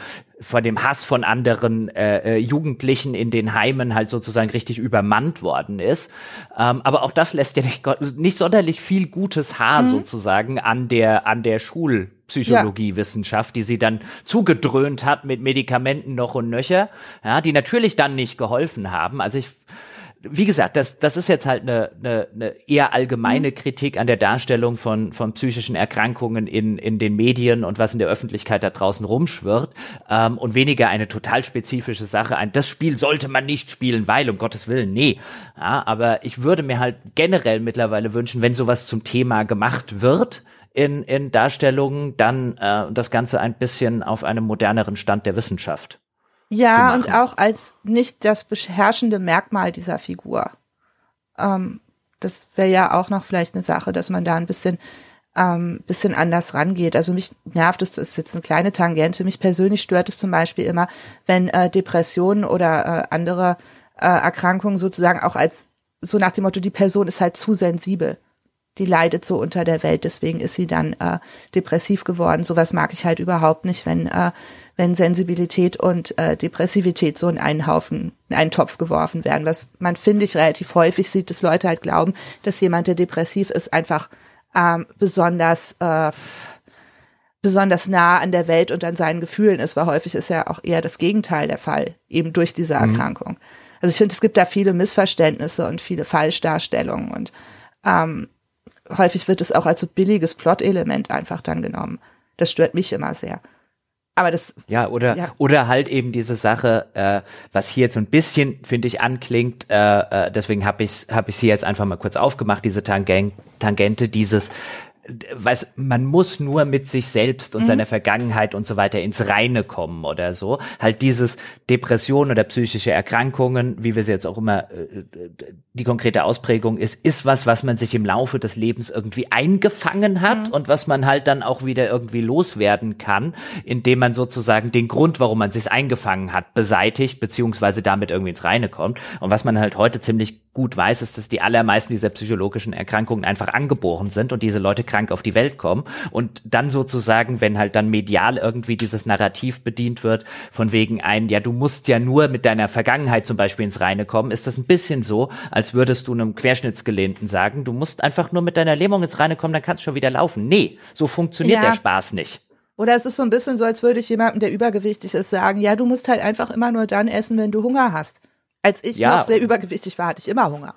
vor dem Hass von anderen äh, äh, Jugendlichen in den Heimen halt sozusagen richtig übermannt worden ist. Ähm, aber auch das lässt ja nicht, nicht sonderlich viel gutes Haar mhm. sozusagen an der an der Schulpsychologiewissenschaft, die sie dann zugedröhnt hat mit Medikamenten noch und nöcher, ja, die natürlich dann nicht geholfen haben. Also ich wie gesagt, das, das ist jetzt halt eine, eine, eine eher allgemeine mhm. Kritik an der Darstellung von, von psychischen Erkrankungen in, in den Medien und was in der Öffentlichkeit da draußen rumschwirrt ähm, und weniger eine total spezifische Sache. Ein, das Spiel sollte man nicht spielen, weil, um Gottes Willen, nee. Ja, aber ich würde mir halt generell mittlerweile wünschen, wenn sowas zum Thema gemacht wird, in, in Darstellungen, dann äh, das Ganze ein bisschen auf einem moderneren Stand der Wissenschaft. Ja, und auch als nicht das beherrschende Merkmal dieser Figur. Ähm, das wäre ja auch noch vielleicht eine Sache, dass man da ein bisschen, ähm, bisschen anders rangeht. Also mich nervt es, das ist jetzt eine kleine Tangente, mich persönlich stört es zum Beispiel immer, wenn äh, Depressionen oder äh, andere äh, Erkrankungen sozusagen auch als so nach dem Motto, die Person ist halt zu sensibel die leidet so unter der Welt, deswegen ist sie dann äh, depressiv geworden. Sowas mag ich halt überhaupt nicht, wenn, äh, wenn Sensibilität und äh, Depressivität so in einen Haufen, in einen Topf geworfen werden. Was man, finde ich, relativ häufig sieht, dass Leute halt glauben, dass jemand, der depressiv ist, einfach ähm, besonders äh, besonders nah an der Welt und an seinen Gefühlen ist, weil häufig ist ja auch eher das Gegenteil der Fall, eben durch diese mhm. Erkrankung. Mhm. Also ich finde, es gibt da viele Missverständnisse und viele Falschdarstellungen und ähm, häufig wird es auch als so billiges Plot-Element einfach dann genommen. Das stört mich immer sehr. Aber das. Ja, oder, ja. oder halt eben diese Sache, äh, was hier jetzt so ein bisschen, finde ich, anklingt, äh, äh, deswegen habe ich hab ich hier jetzt einfach mal kurz aufgemacht, diese Tangen Tangente, dieses, weiß, man muss nur mit sich selbst und mhm. seiner Vergangenheit und so weiter ins Reine kommen oder so. Halt dieses Depression oder psychische Erkrankungen, wie wir sie jetzt auch immer, äh, die konkrete Ausprägung ist, ist was, was man sich im Laufe des Lebens irgendwie eingefangen hat mhm. und was man halt dann auch wieder irgendwie loswerden kann, indem man sozusagen den Grund, warum man sich eingefangen hat, beseitigt, beziehungsweise damit irgendwie ins Reine kommt. Und was man halt heute ziemlich gut weiß, ist, dass die allermeisten dieser psychologischen Erkrankungen einfach angeboren sind und diese Leute krank auf die Welt kommen und dann sozusagen, wenn halt dann medial irgendwie dieses Narrativ bedient wird, von wegen ein, ja, du musst ja nur mit deiner Vergangenheit zum Beispiel ins Reine kommen, ist das ein bisschen so, als würdest du einem Querschnittsgelähmten sagen, du musst einfach nur mit deiner Lähmung ins Reine kommen, dann kannst du schon wieder laufen. Nee, so funktioniert ja. der Spaß nicht. Oder es ist so ein bisschen so, als würde ich jemandem, der übergewichtig ist, sagen, ja, du musst halt einfach immer nur dann essen, wenn du Hunger hast. Als ich ja. noch sehr übergewichtig war, hatte ich immer Hunger.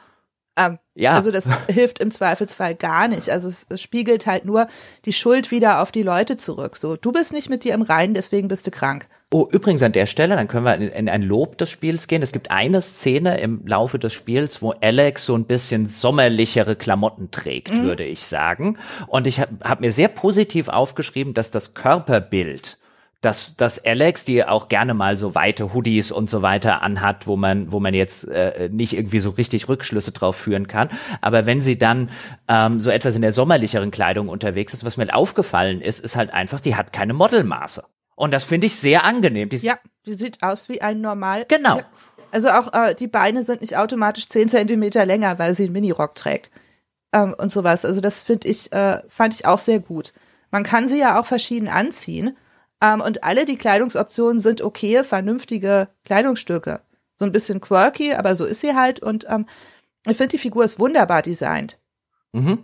Ähm, ja. Also das hilft im Zweifelsfall gar nicht. Also es, es, spiegelt halt nur die Schuld wieder auf die Leute zurück. So, du bist nicht mit dir im Reinen, deswegen bist du krank. Oh, übrigens an der Stelle, dann können wir in, in ein Lob des Spiels gehen. Es gibt eine Szene im Laufe des Spiels, wo Alex so ein bisschen sommerlichere Klamotten trägt, mhm. würde ich sagen. Und ich habe hab mir sehr positiv aufgeschrieben, dass das Körperbild dass, dass Alex, die auch gerne mal so weite Hoodies und so weiter anhat, wo man, wo man jetzt äh, nicht irgendwie so richtig Rückschlüsse drauf führen kann. Aber wenn sie dann ähm, so etwas in der sommerlicheren Kleidung unterwegs ist, was mir aufgefallen ist, ist halt einfach, die hat keine Modelmaße. Und das finde ich sehr angenehm. Die ja, die sieht aus wie ein normal. Genau. Ja. Also auch äh, die Beine sind nicht automatisch zehn Zentimeter länger, weil sie einen Minirock trägt. Ähm, und sowas. Also das finde ich, äh, fand ich auch sehr gut. Man kann sie ja auch verschieden anziehen. Ähm, und alle die Kleidungsoptionen sind okay, vernünftige Kleidungsstücke. So ein bisschen quirky, aber so ist sie halt. Und ähm, ich finde, die Figur ist wunderbar designt. Mhm.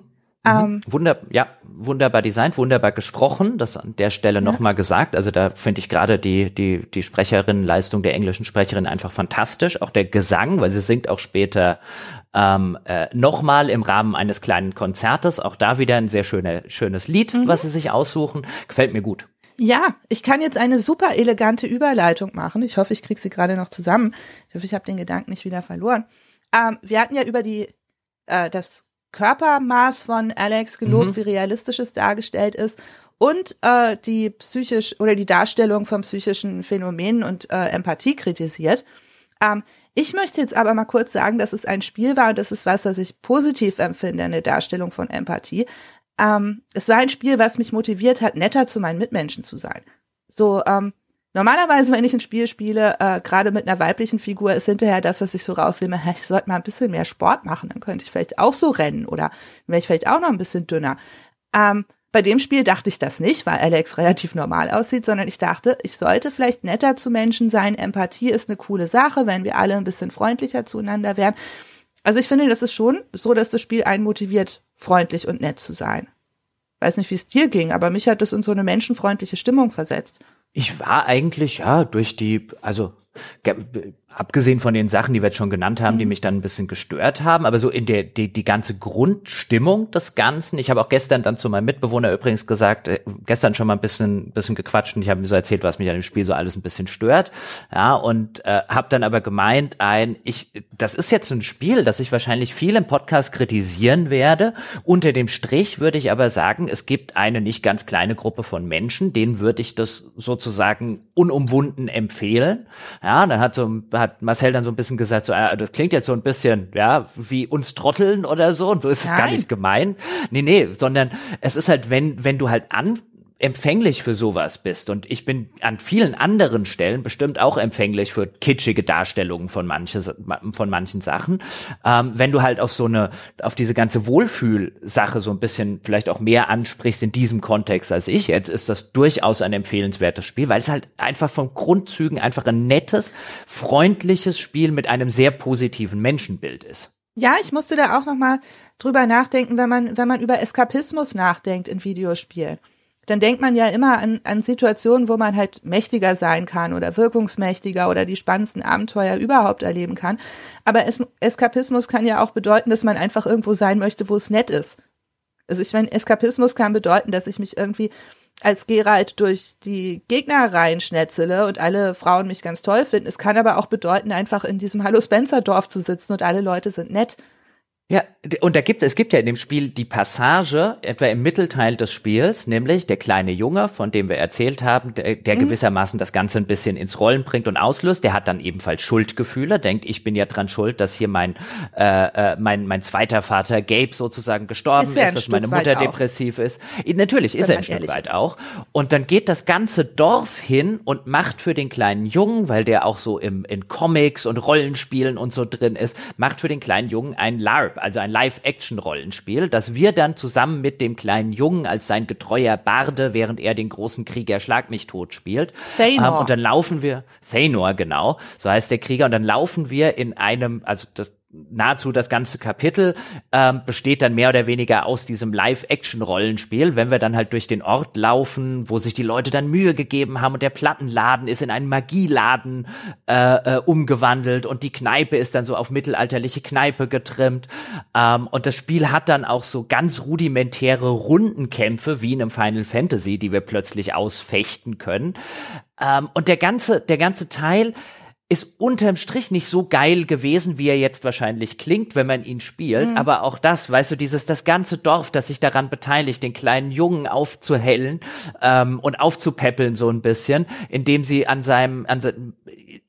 Ähm, mhm. Wunder, ja, wunderbar designt, wunderbar gesprochen, das an der Stelle ja. nochmal gesagt. Also da finde ich gerade die, die, die Sprecherinnenleistung der englischen Sprecherin einfach fantastisch. Auch der Gesang, weil sie singt auch später ähm, äh, nochmal im Rahmen eines kleinen Konzertes. Auch da wieder ein sehr schöne, schönes Lied, mhm. was sie sich aussuchen. Gefällt mir gut. Ja, ich kann jetzt eine super elegante Überleitung machen. Ich hoffe, ich kriege sie gerade noch zusammen. Ich hoffe, ich habe den Gedanken nicht wieder verloren. Ähm, wir hatten ja über die äh, das Körpermaß von Alex gelobt, mhm. wie realistisch es dargestellt ist und äh, die psychisch oder die Darstellung von psychischen Phänomenen und äh, Empathie kritisiert. Ähm, ich möchte jetzt aber mal kurz sagen, dass es ein Spiel war und das ist was, was ich positiv empfinde, eine Darstellung von Empathie. Ähm, es war ein Spiel, was mich motiviert hat, netter zu meinen Mitmenschen zu sein. So, ähm, normalerweise, wenn ich ein Spiel spiele, äh, gerade mit einer weiblichen Figur, ist hinterher das, was ich so rausnehme, ich sollte mal ein bisschen mehr Sport machen, dann könnte ich vielleicht auch so rennen oder wäre ich vielleicht auch noch ein bisschen dünner. Ähm, bei dem Spiel dachte ich das nicht, weil Alex relativ normal aussieht, sondern ich dachte, ich sollte vielleicht netter zu Menschen sein. Empathie ist eine coole Sache, wenn wir alle ein bisschen freundlicher zueinander wären. Also ich finde, das ist schon so, dass das Spiel einen motiviert, freundlich und nett zu sein. Weiß nicht, wie es dir ging, aber mich hat das in so eine menschenfreundliche Stimmung versetzt. Ich war eigentlich, ja, durch die, also abgesehen von den Sachen, die wir jetzt schon genannt haben, die mhm. mich dann ein bisschen gestört haben, aber so in der die, die ganze Grundstimmung des Ganzen. Ich habe auch gestern dann zu meinem Mitbewohner übrigens gesagt, äh, gestern schon mal ein bisschen bisschen gequatscht und ich habe mir so erzählt, was mich an dem Spiel so alles ein bisschen stört. Ja, und äh, habe dann aber gemeint, ein ich das ist jetzt ein Spiel, das ich wahrscheinlich viel im Podcast kritisieren werde. Unter dem Strich würde ich aber sagen, es gibt eine nicht ganz kleine Gruppe von Menschen, denen würde ich das sozusagen unumwunden empfehlen. Ja, dann hat so hat Marcel dann so ein bisschen gesagt, so, äh, das klingt jetzt so ein bisschen, ja, wie uns trotteln oder so, und so ist Nein. es gar nicht gemein. Nee, nee, sondern es ist halt, wenn, wenn du halt an, empfänglich für sowas bist und ich bin an vielen anderen Stellen bestimmt auch empfänglich für kitschige Darstellungen von manches, von manchen Sachen. Ähm, wenn du halt auf so eine, auf diese ganze Wohlfühlsache so ein bisschen vielleicht auch mehr ansprichst in diesem Kontext als ich jetzt, ist das durchaus ein empfehlenswertes Spiel, weil es halt einfach von Grundzügen einfach ein nettes, freundliches Spiel mit einem sehr positiven Menschenbild ist. Ja, ich musste da auch noch mal drüber nachdenken, wenn man, wenn man über Eskapismus nachdenkt in Videospielen dann denkt man ja immer an, an Situationen, wo man halt mächtiger sein kann oder wirkungsmächtiger oder die spannendsten Abenteuer überhaupt erleben kann. Aber es, Eskapismus kann ja auch bedeuten, dass man einfach irgendwo sein möchte, wo es nett ist. Also ich meine, Eskapismus kann bedeuten, dass ich mich irgendwie als Geralt durch die Gegnerreihen schnetzele und alle Frauen mich ganz toll finden. Es kann aber auch bedeuten, einfach in diesem Hallo Spencer Dorf zu sitzen und alle Leute sind nett. Ja, und da gibt es gibt ja in dem Spiel die Passage, etwa im Mittelteil des Spiels, nämlich der kleine Junge, von dem wir erzählt haben, der, der mhm. gewissermaßen das Ganze ein bisschen ins Rollen bringt und auslöst, der hat dann ebenfalls Schuldgefühle, denkt, ich bin ja dran schuld, dass hier mein, äh, äh mein, mein zweiter Vater Gabe sozusagen gestorben ist, ist dass Stück meine Mutter depressiv ist. Natürlich ist er ein Stück weit ist. auch. Und dann geht das ganze Dorf hin und macht für den kleinen Jungen, weil der auch so im, in Comics und Rollenspielen und so drin ist, macht für den kleinen Jungen ein LARP also ein Live-Action-Rollenspiel, das wir dann zusammen mit dem kleinen Jungen als sein getreuer Barde, während er den großen Krieger Schlag mich tot spielt. Thanor. Ähm, und dann laufen wir, Thanor, genau, so heißt der Krieger, und dann laufen wir in einem, also das nahezu das ganze Kapitel ähm, besteht dann mehr oder weniger aus diesem Live-Action-Rollenspiel, wenn wir dann halt durch den Ort laufen, wo sich die Leute dann Mühe gegeben haben und der Plattenladen ist in einen Magieladen äh, äh, umgewandelt und die Kneipe ist dann so auf mittelalterliche Kneipe getrimmt. Ähm, und das Spiel hat dann auch so ganz rudimentäre Rundenkämpfe wie in einem Final Fantasy, die wir plötzlich ausfechten können. Ähm, und der ganze der ganze Teil ist unterm Strich nicht so geil gewesen, wie er jetzt wahrscheinlich klingt, wenn man ihn spielt. Mhm. Aber auch das, weißt du, dieses, das ganze Dorf, das sich daran beteiligt, den kleinen Jungen aufzuhellen ähm, und aufzupäppeln so ein bisschen, indem sie an seinem, an seinem,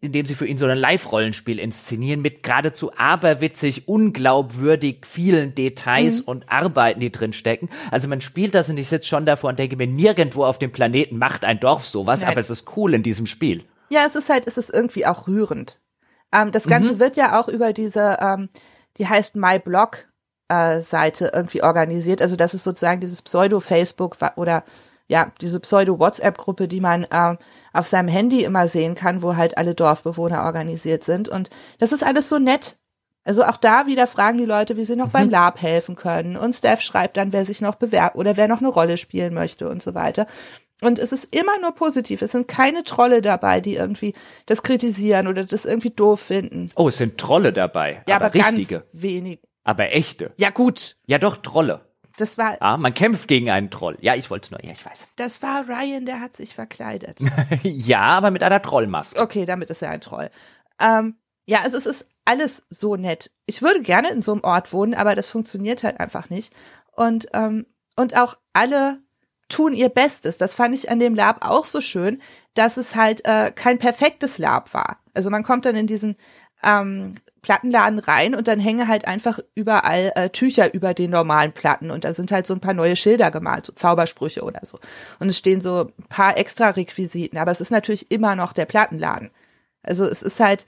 indem sie für ihn so ein Live-Rollenspiel inszenieren mit geradezu aberwitzig, unglaubwürdig vielen Details mhm. und Arbeiten, die drin stecken. Also man spielt das und ich sitze schon davor und denke mir, nirgendwo auf dem Planeten macht ein Dorf sowas, Nein. aber es ist cool in diesem Spiel. Ja, es ist halt, es ist irgendwie auch rührend. Ähm, das Ganze mhm. wird ja auch über diese, ähm, die heißt MyBlog äh, Seite irgendwie organisiert. Also das ist sozusagen dieses Pseudo-Facebook oder ja, diese Pseudo-WhatsApp-Gruppe, die man ähm, auf seinem Handy immer sehen kann, wo halt alle Dorfbewohner organisiert sind. Und das ist alles so nett. Also auch da wieder fragen die Leute, wie sie noch mhm. beim Lab helfen können. Und Steph schreibt dann, wer sich noch bewerbt oder wer noch eine Rolle spielen möchte und so weiter. Und es ist immer nur positiv. Es sind keine Trolle dabei, die irgendwie das kritisieren oder das irgendwie doof finden. Oh, es sind Trolle dabei. Ja, aber, aber richtige. Ganz wenig. Aber echte. Ja, gut. Ja, doch, Trolle. Das war. Ah, man kämpft gegen einen Troll. Ja, ich wollte es nur. Ja, ich weiß. Das war Ryan, der hat sich verkleidet. ja, aber mit einer Trollmaske. Okay, damit ist er ein Troll. Ähm, ja, also es ist alles so nett. Ich würde gerne in so einem Ort wohnen, aber das funktioniert halt einfach nicht. Und, ähm, und auch alle tun ihr Bestes. Das fand ich an dem Lab auch so schön, dass es halt äh, kein perfektes Lab war. Also man kommt dann in diesen ähm, Plattenladen rein und dann hängen halt einfach überall äh, Tücher über den normalen Platten und da sind halt so ein paar neue Schilder gemalt, so Zaubersprüche oder so. Und es stehen so ein paar extra Requisiten, aber es ist natürlich immer noch der Plattenladen. Also es ist halt,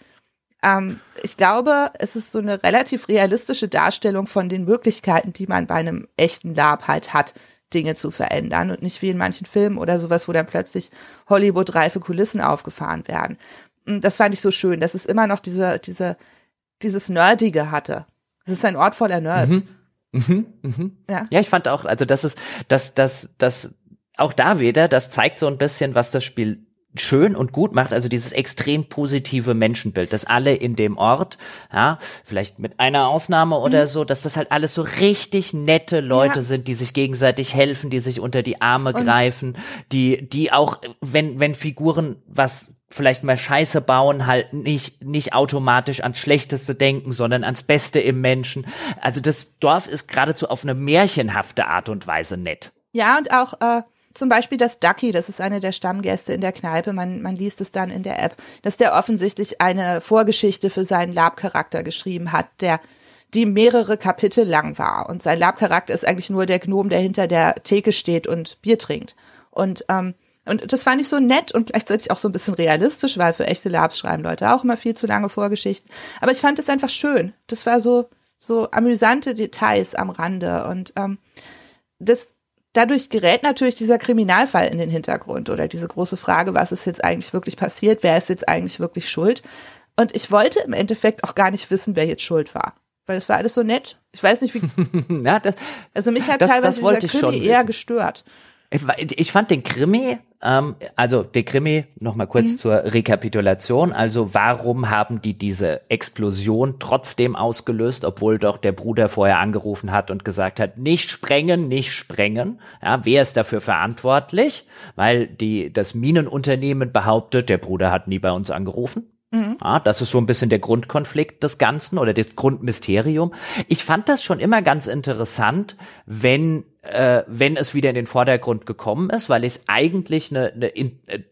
ähm, ich glaube, es ist so eine relativ realistische Darstellung von den Möglichkeiten, die man bei einem echten Lab halt hat. Dinge zu verändern und nicht wie in manchen Filmen oder sowas, wo dann plötzlich Hollywood-reife Kulissen aufgefahren werden. Das fand ich so schön, dass es immer noch diese, diese, dieses Nerdige hatte. Es ist ein Ort voller Nerds. Mhm. Mhm. Mhm. Ja. ja, ich fand auch, also das ist, das, das, das, auch da wieder, das zeigt so ein bisschen, was das Spiel schön und gut macht, also dieses extrem positive Menschenbild, dass alle in dem Ort, ja, vielleicht mit einer Ausnahme oder mhm. so, dass das halt alles so richtig nette Leute ja. sind, die sich gegenseitig helfen, die sich unter die Arme und greifen, die, die auch, wenn, wenn Figuren was vielleicht mal Scheiße bauen, halt nicht, nicht automatisch ans Schlechteste denken, sondern ans Beste im Menschen. Also das Dorf ist geradezu auf eine märchenhafte Art und Weise nett. Ja, und auch, äh, zum Beispiel das Ducky, das ist eine der Stammgäste in der Kneipe, man, man liest es dann in der App, dass der offensichtlich eine Vorgeschichte für seinen Lab-Charakter geschrieben hat, der die mehrere Kapitel lang war. Und sein Lab-Charakter ist eigentlich nur der Gnom, der hinter der Theke steht und Bier trinkt. Und, ähm, und das fand ich so nett und gleichzeitig auch so ein bisschen realistisch, weil für echte Labs schreiben Leute auch immer viel zu lange Vorgeschichten. Aber ich fand es einfach schön. Das war so, so amüsante Details am Rande. Und ähm, das dadurch gerät natürlich dieser Kriminalfall in den Hintergrund oder diese große Frage, was ist jetzt eigentlich wirklich passiert, wer ist jetzt eigentlich wirklich schuld. Und ich wollte im Endeffekt auch gar nicht wissen, wer jetzt schuld war. Weil es war alles so nett. Ich weiß nicht, wie. ja, das, also mich hat das, teilweise das dieser Krimi eher gestört. Ich fand den Krimi, ähm, also der Krimi, nochmal kurz mhm. zur Rekapitulation, also warum haben die diese Explosion trotzdem ausgelöst, obwohl doch der Bruder vorher angerufen hat und gesagt hat, nicht sprengen, nicht sprengen. Ja, wer ist dafür verantwortlich? Weil die, das Minenunternehmen behauptet, der Bruder hat nie bei uns angerufen. Mhm. Ja, das ist so ein bisschen der Grundkonflikt des Ganzen oder das Grundmysterium. Ich fand das schon immer ganz interessant, wenn äh, wenn es wieder in den Vordergrund gekommen ist, weil ich es eigentlich eine ne,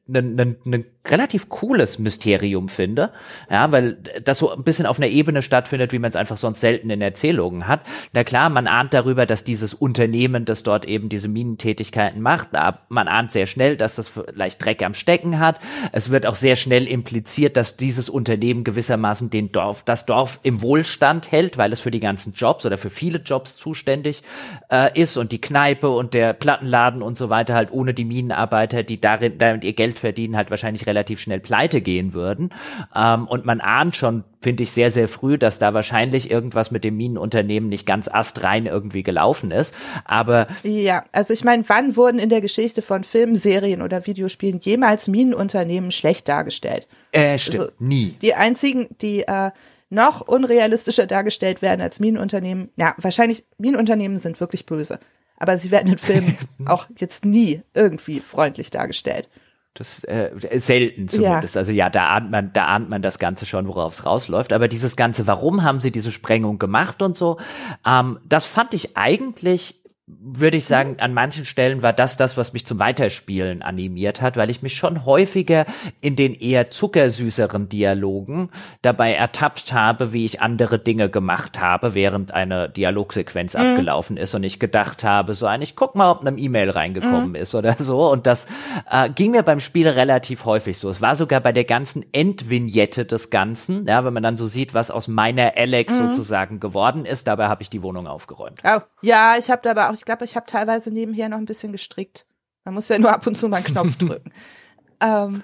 ne, ne, ne relativ cooles Mysterium finde, ja, weil das so ein bisschen auf einer Ebene stattfindet, wie man es einfach sonst selten in Erzählungen hat. Na klar, man ahnt darüber, dass dieses Unternehmen, das dort eben diese Minentätigkeiten macht, man ahnt sehr schnell, dass das vielleicht Dreck am Stecken hat. Es wird auch sehr schnell impliziert, dass dieses Unternehmen gewissermaßen den Dorf, das Dorf im Wohlstand hält, weil es für die ganzen Jobs oder für viele Jobs zuständig äh, ist und die Kneipe und der Plattenladen und so weiter halt ohne die Minenarbeiter, die darin damit ihr Geld verdienen, halt wahrscheinlich relativ schnell pleite gehen würden. Ähm, und man ahnt schon, finde ich, sehr, sehr früh, dass da wahrscheinlich irgendwas mit dem Minenunternehmen nicht ganz astrein irgendwie gelaufen ist. Aber ja, also ich meine, wann wurden in der Geschichte von Filmen, Serien oder Videospielen jemals Minenunternehmen schlecht dargestellt? Äh, stimmt, also, nie. Die einzigen, die äh, noch unrealistischer dargestellt werden als Minenunternehmen. Ja, wahrscheinlich Minenunternehmen sind wirklich böse. Aber sie werden in Filmen auch jetzt nie irgendwie freundlich dargestellt. Das äh, selten zumindest. Ja. Also ja, da ahnt man, da ahnt man das Ganze schon, worauf es rausläuft. Aber dieses Ganze, warum haben sie diese Sprengung gemacht und so, ähm, das fand ich eigentlich würde ich sagen, an manchen Stellen war das das, was mich zum Weiterspielen animiert hat, weil ich mich schon häufiger in den eher zuckersüßeren Dialogen dabei ertappt habe, wie ich andere Dinge gemacht habe, während eine Dialogsequenz mhm. abgelaufen ist und ich gedacht habe, so ein, ich guck mal, ob eine E-Mail reingekommen mhm. ist oder so. Und das äh, ging mir beim Spiel relativ häufig so. Es war sogar bei der ganzen Endvignette des Ganzen, ja, wenn man dann so sieht, was aus meiner Alex mhm. sozusagen geworden ist, dabei habe ich die Wohnung aufgeräumt. Oh, ja, ich habe dabei auch ich glaube, ich habe teilweise nebenher noch ein bisschen gestrickt. Man muss ja nur ab und zu mal einen Knopf drücken. Ähm,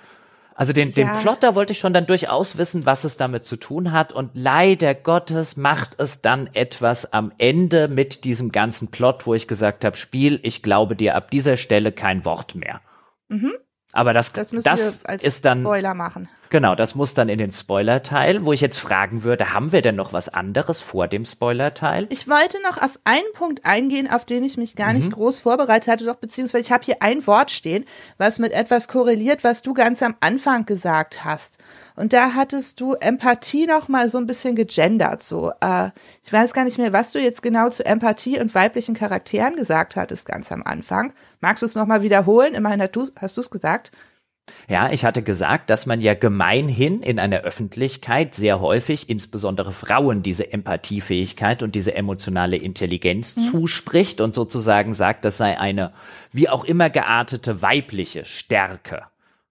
also den, den ja. Plot, da wollte ich schon dann durchaus wissen, was es damit zu tun hat. Und leider Gottes macht es dann etwas am Ende mit diesem ganzen Plot, wo ich gesagt habe, Spiel, ich glaube dir ab dieser Stelle kein Wort mehr. Mhm. Aber das, das, das ist dann Spoiler machen. Genau, das muss dann in den Spoiler-Teil, wo ich jetzt fragen würde, haben wir denn noch was anderes vor dem Spoiler-Teil? Ich wollte noch auf einen Punkt eingehen, auf den ich mich gar nicht mhm. groß vorbereitet hatte, doch beziehungsweise ich habe hier ein Wort stehen, was mit etwas korreliert, was du ganz am Anfang gesagt hast. Und da hattest du Empathie noch mal so ein bisschen gegendert. So, äh, ich weiß gar nicht mehr, was du jetzt genau zu Empathie und weiblichen Charakteren gesagt hattest ganz am Anfang. Magst du es noch mal wiederholen? Immerhin hast du es gesagt. Ja, ich hatte gesagt, dass man ja gemeinhin in einer Öffentlichkeit sehr häufig insbesondere Frauen diese Empathiefähigkeit und diese emotionale Intelligenz mhm. zuspricht und sozusagen sagt, das sei eine wie auch immer geartete weibliche Stärke.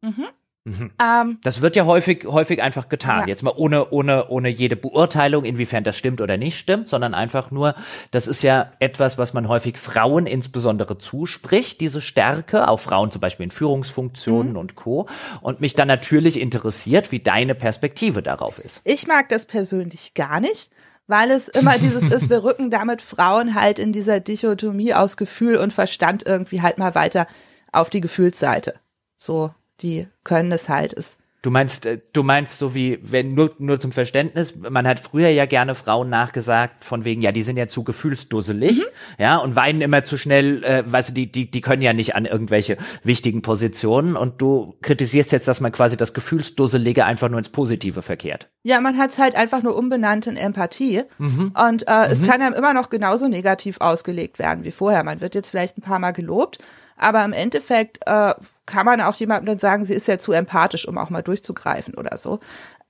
Mhm. Mhm. Ähm, das wird ja häufig, häufig einfach getan. Ja. Jetzt mal ohne, ohne, ohne jede Beurteilung, inwiefern das stimmt oder nicht stimmt, sondern einfach nur, das ist ja etwas, was man häufig Frauen insbesondere zuspricht, diese Stärke, auch Frauen zum Beispiel in Führungsfunktionen mhm. und Co. Und mich dann natürlich interessiert, wie deine Perspektive darauf ist. Ich mag das persönlich gar nicht weil es immer dieses ist, wir rücken damit Frauen halt in dieser Dichotomie aus Gefühl und Verstand irgendwie halt mal weiter auf die Gefühlsseite. So die können es halt. Ist Du meinst, äh, du meinst so wie, wenn nur, nur zum Verständnis, man hat früher ja gerne Frauen nachgesagt, von wegen, ja, die sind ja zu gefühlsdusselig, mhm. ja, und weinen immer zu schnell, äh, weißt du, die, die, die können ja nicht an irgendwelche wichtigen Positionen und du kritisierst jetzt, dass man quasi das Gefühlsdusselige einfach nur ins Positive verkehrt. Ja, man hat es halt einfach nur umbenannt in Empathie mhm. und äh, mhm. es kann einem immer noch genauso negativ ausgelegt werden wie vorher. Man wird jetzt vielleicht ein paar Mal gelobt, aber im Endeffekt äh, kann man auch jemandem dann sagen, sie ist ja zu empathisch, um auch mal durchzugreifen oder so.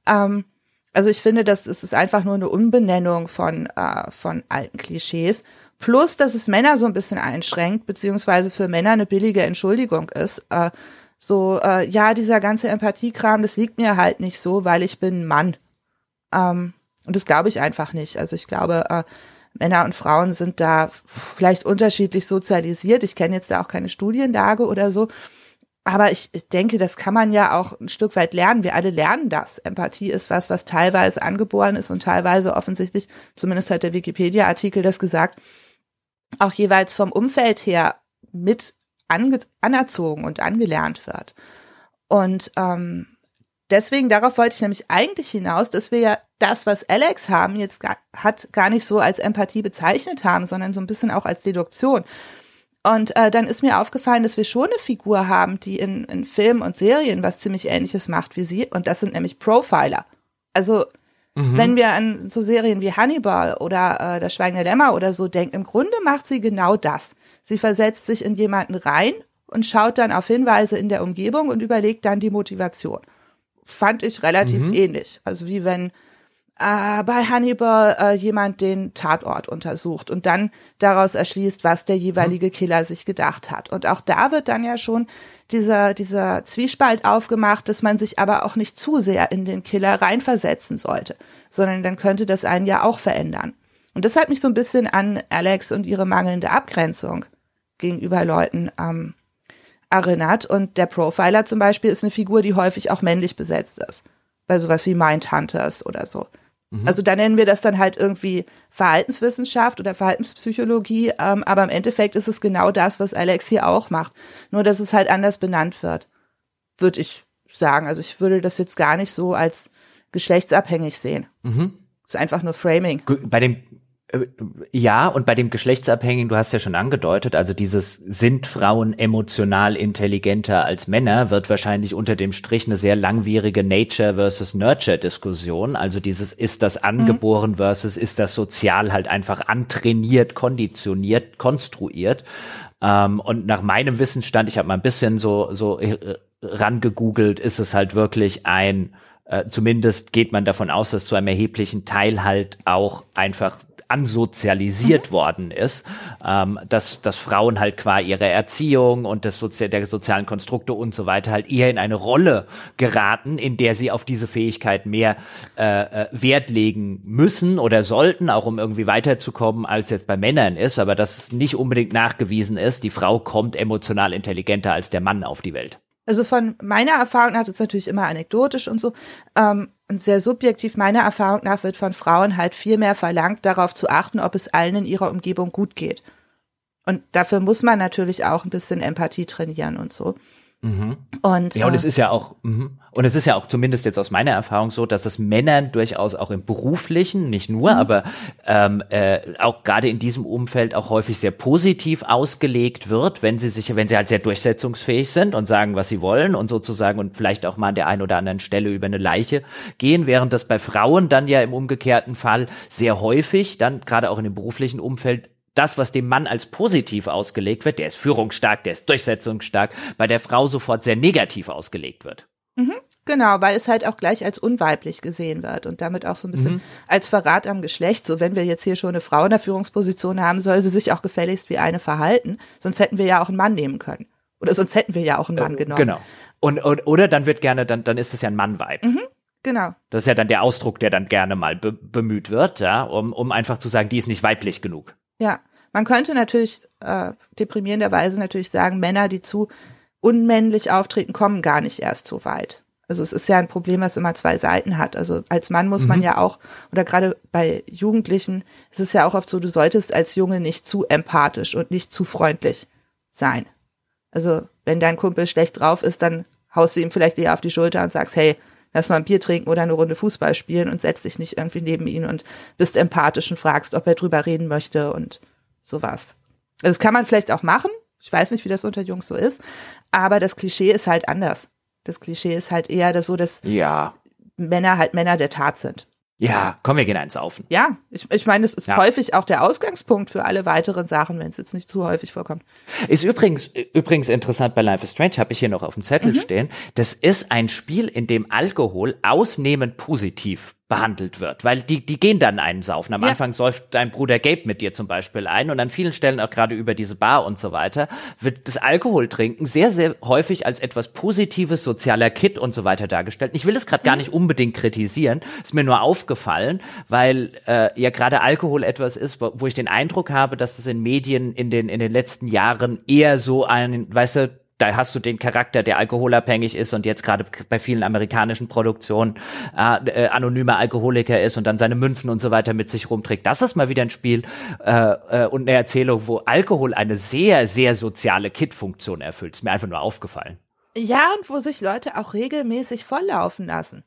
Ähm, also ich finde, das ist einfach nur eine Umbenennung von, äh, von alten Klischees. Plus, dass es Männer so ein bisschen einschränkt, beziehungsweise für Männer eine billige Entschuldigung ist. Äh, so, äh, ja, dieser ganze Empathiekram, das liegt mir halt nicht so, weil ich bin Mann. Ähm, und das glaube ich einfach nicht. Also ich glaube, äh, Männer und Frauen sind da vielleicht unterschiedlich sozialisiert. Ich kenne jetzt da auch keine Studienlage oder so. Aber ich, denke, das kann man ja auch ein Stück weit lernen. Wir alle lernen das. Empathie ist was, was teilweise angeboren ist und teilweise offensichtlich, zumindest hat der Wikipedia-Artikel das gesagt, auch jeweils vom Umfeld her mit anerzogen und angelernt wird. Und ähm, deswegen, darauf wollte ich nämlich eigentlich hinaus, dass wir ja das, was Alex haben, jetzt gar, hat, gar nicht so als Empathie bezeichnet haben, sondern so ein bisschen auch als Deduktion. Und äh, dann ist mir aufgefallen, dass wir schon eine Figur haben, die in, in Filmen und Serien was ziemlich ähnliches macht wie sie. Und das sind nämlich Profiler. Also mhm. wenn wir an so Serien wie Hannibal oder äh, Das Schweigen der Lämmer oder so denken, im Grunde macht sie genau das. Sie versetzt sich in jemanden rein und schaut dann auf Hinweise in der Umgebung und überlegt dann die Motivation. Fand ich relativ mhm. ähnlich. Also wie wenn äh, bei Hannibal äh, jemand den Tatort untersucht und dann daraus erschließt, was der jeweilige Killer sich gedacht hat. Und auch da wird dann ja schon dieser, dieser Zwiespalt aufgemacht, dass man sich aber auch nicht zu sehr in den Killer reinversetzen sollte, sondern dann könnte das einen ja auch verändern. Und das hat mich so ein bisschen an Alex und ihre mangelnde Abgrenzung gegenüber Leuten ähm, erinnert. Und der Profiler zum Beispiel ist eine Figur, die häufig auch männlich besetzt ist. Bei sowas wie Mindhunters oder so. Mhm. Also da nennen wir das dann halt irgendwie Verhaltenswissenschaft oder Verhaltenspsychologie, ähm, aber im Endeffekt ist es genau das, was Alex hier auch macht. Nur dass es halt anders benannt wird, würde ich sagen. Also ich würde das jetzt gar nicht so als geschlechtsabhängig sehen. Mhm. ist einfach nur Framing. Bei dem ja, und bei dem Geschlechtsabhängigen, du hast ja schon angedeutet, also dieses sind Frauen emotional intelligenter als Männer, wird wahrscheinlich unter dem Strich eine sehr langwierige Nature versus Nurture Diskussion. Also dieses ist das angeboren mhm. versus ist das sozial halt einfach antrainiert, konditioniert, konstruiert. Ähm, und nach meinem Wissensstand, ich habe mal ein bisschen so, so äh, rangegoogelt, ist es halt wirklich ein äh, zumindest geht man davon aus, dass zu einem erheblichen Teil halt auch einfach ansozialisiert mhm. worden ist, ähm, dass, dass Frauen halt qua ihrer Erziehung und des Sozi der sozialen Konstrukte und so weiter halt eher in eine Rolle geraten, in der sie auf diese Fähigkeit mehr äh, äh, Wert legen müssen oder sollten, auch um irgendwie weiterzukommen, als jetzt bei Männern ist, aber dass es nicht unbedingt nachgewiesen ist, die Frau kommt emotional intelligenter als der Mann auf die Welt. Also von meiner Erfahrung nach, das ist natürlich immer anekdotisch und so, ähm, und sehr subjektiv, meiner Erfahrung nach wird von Frauen halt viel mehr verlangt, darauf zu achten, ob es allen in ihrer Umgebung gut geht. Und dafür muss man natürlich auch ein bisschen Empathie trainieren und so. Mhm. Und, ja, und äh, es ist ja auch, mh. und es ist ja auch zumindest jetzt aus meiner Erfahrung so, dass es Männern durchaus auch im beruflichen, nicht nur, mhm. aber ähm, äh, auch gerade in diesem Umfeld auch häufig sehr positiv ausgelegt wird, wenn sie sich, wenn sie halt sehr durchsetzungsfähig sind und sagen, was sie wollen und sozusagen und vielleicht auch mal an der einen oder anderen Stelle über eine Leiche gehen, während das bei Frauen dann ja im umgekehrten Fall sehr häufig, dann gerade auch in dem beruflichen Umfeld das, was dem Mann als positiv ausgelegt wird, der ist führungsstark, der ist durchsetzungsstark, bei der Frau sofort sehr negativ ausgelegt wird. Mhm, genau, weil es halt auch gleich als unweiblich gesehen wird und damit auch so ein bisschen mhm. als Verrat am Geschlecht. So, wenn wir jetzt hier schon eine Frau in der Führungsposition haben, soll sie sich auch gefälligst wie eine verhalten. Sonst hätten wir ja auch einen Mann nehmen können. Oder sonst hätten wir ja auch einen Mann äh, genommen. Genau. Und, und, oder dann wird gerne, dann, dann ist es ja ein Mann-Weib. Mhm. Genau. Das ist ja dann der Ausdruck, der dann gerne mal be bemüht wird, ja, um, um einfach zu sagen, die ist nicht weiblich genug. Ja, man könnte natürlich äh, deprimierenderweise natürlich sagen, Männer, die zu unmännlich auftreten, kommen gar nicht erst so weit. Also es ist ja ein Problem, was immer zwei Seiten hat. Also als Mann muss mhm. man ja auch, oder gerade bei Jugendlichen, ist es ja auch oft so, du solltest als Junge nicht zu empathisch und nicht zu freundlich sein. Also wenn dein Kumpel schlecht drauf ist, dann haust du ihm vielleicht eher auf die Schulter und sagst, hey, lass mal ein Bier trinken oder eine Runde Fußball spielen und setz dich nicht irgendwie neben ihn und bist empathisch und fragst, ob er drüber reden möchte und sowas. Also das kann man vielleicht auch machen. Ich weiß nicht, wie das unter Jungs so ist, aber das Klischee ist halt anders. Das Klischee ist halt eher so, dass ja. Männer halt Männer der Tat sind. Ja, komm, wir gehen eins Saufen. Ja, ich, ich meine, es ist ja. häufig auch der Ausgangspunkt für alle weiteren Sachen, wenn es jetzt nicht zu häufig vorkommt. Ist übrigens, übrigens interessant bei Life is Strange, habe ich hier noch auf dem Zettel mhm. stehen. Das ist ein Spiel, in dem Alkohol ausnehmend positiv behandelt wird, weil die, die gehen dann einen saufen. Am ja. Anfang säuft dein Bruder Gabe mit dir zum Beispiel ein und an vielen Stellen auch gerade über diese Bar und so weiter wird das Alkoholtrinken sehr, sehr häufig als etwas Positives, sozialer Kit und so weiter dargestellt. Ich will es gerade mhm. gar nicht unbedingt kritisieren, ist mir nur aufgefallen, weil äh, ja gerade Alkohol etwas ist, wo, wo ich den Eindruck habe, dass es in Medien in den, in den letzten Jahren eher so ein, weißt du, da hast du den Charakter, der alkoholabhängig ist und jetzt gerade bei vielen amerikanischen Produktionen äh, äh, anonymer Alkoholiker ist und dann seine Münzen und so weiter mit sich rumträgt. Das ist mal wieder ein Spiel äh, äh, und eine Erzählung, wo Alkohol eine sehr, sehr soziale Kit-Funktion erfüllt. Ist mir einfach nur aufgefallen. Ja, und wo sich Leute auch regelmäßig volllaufen lassen.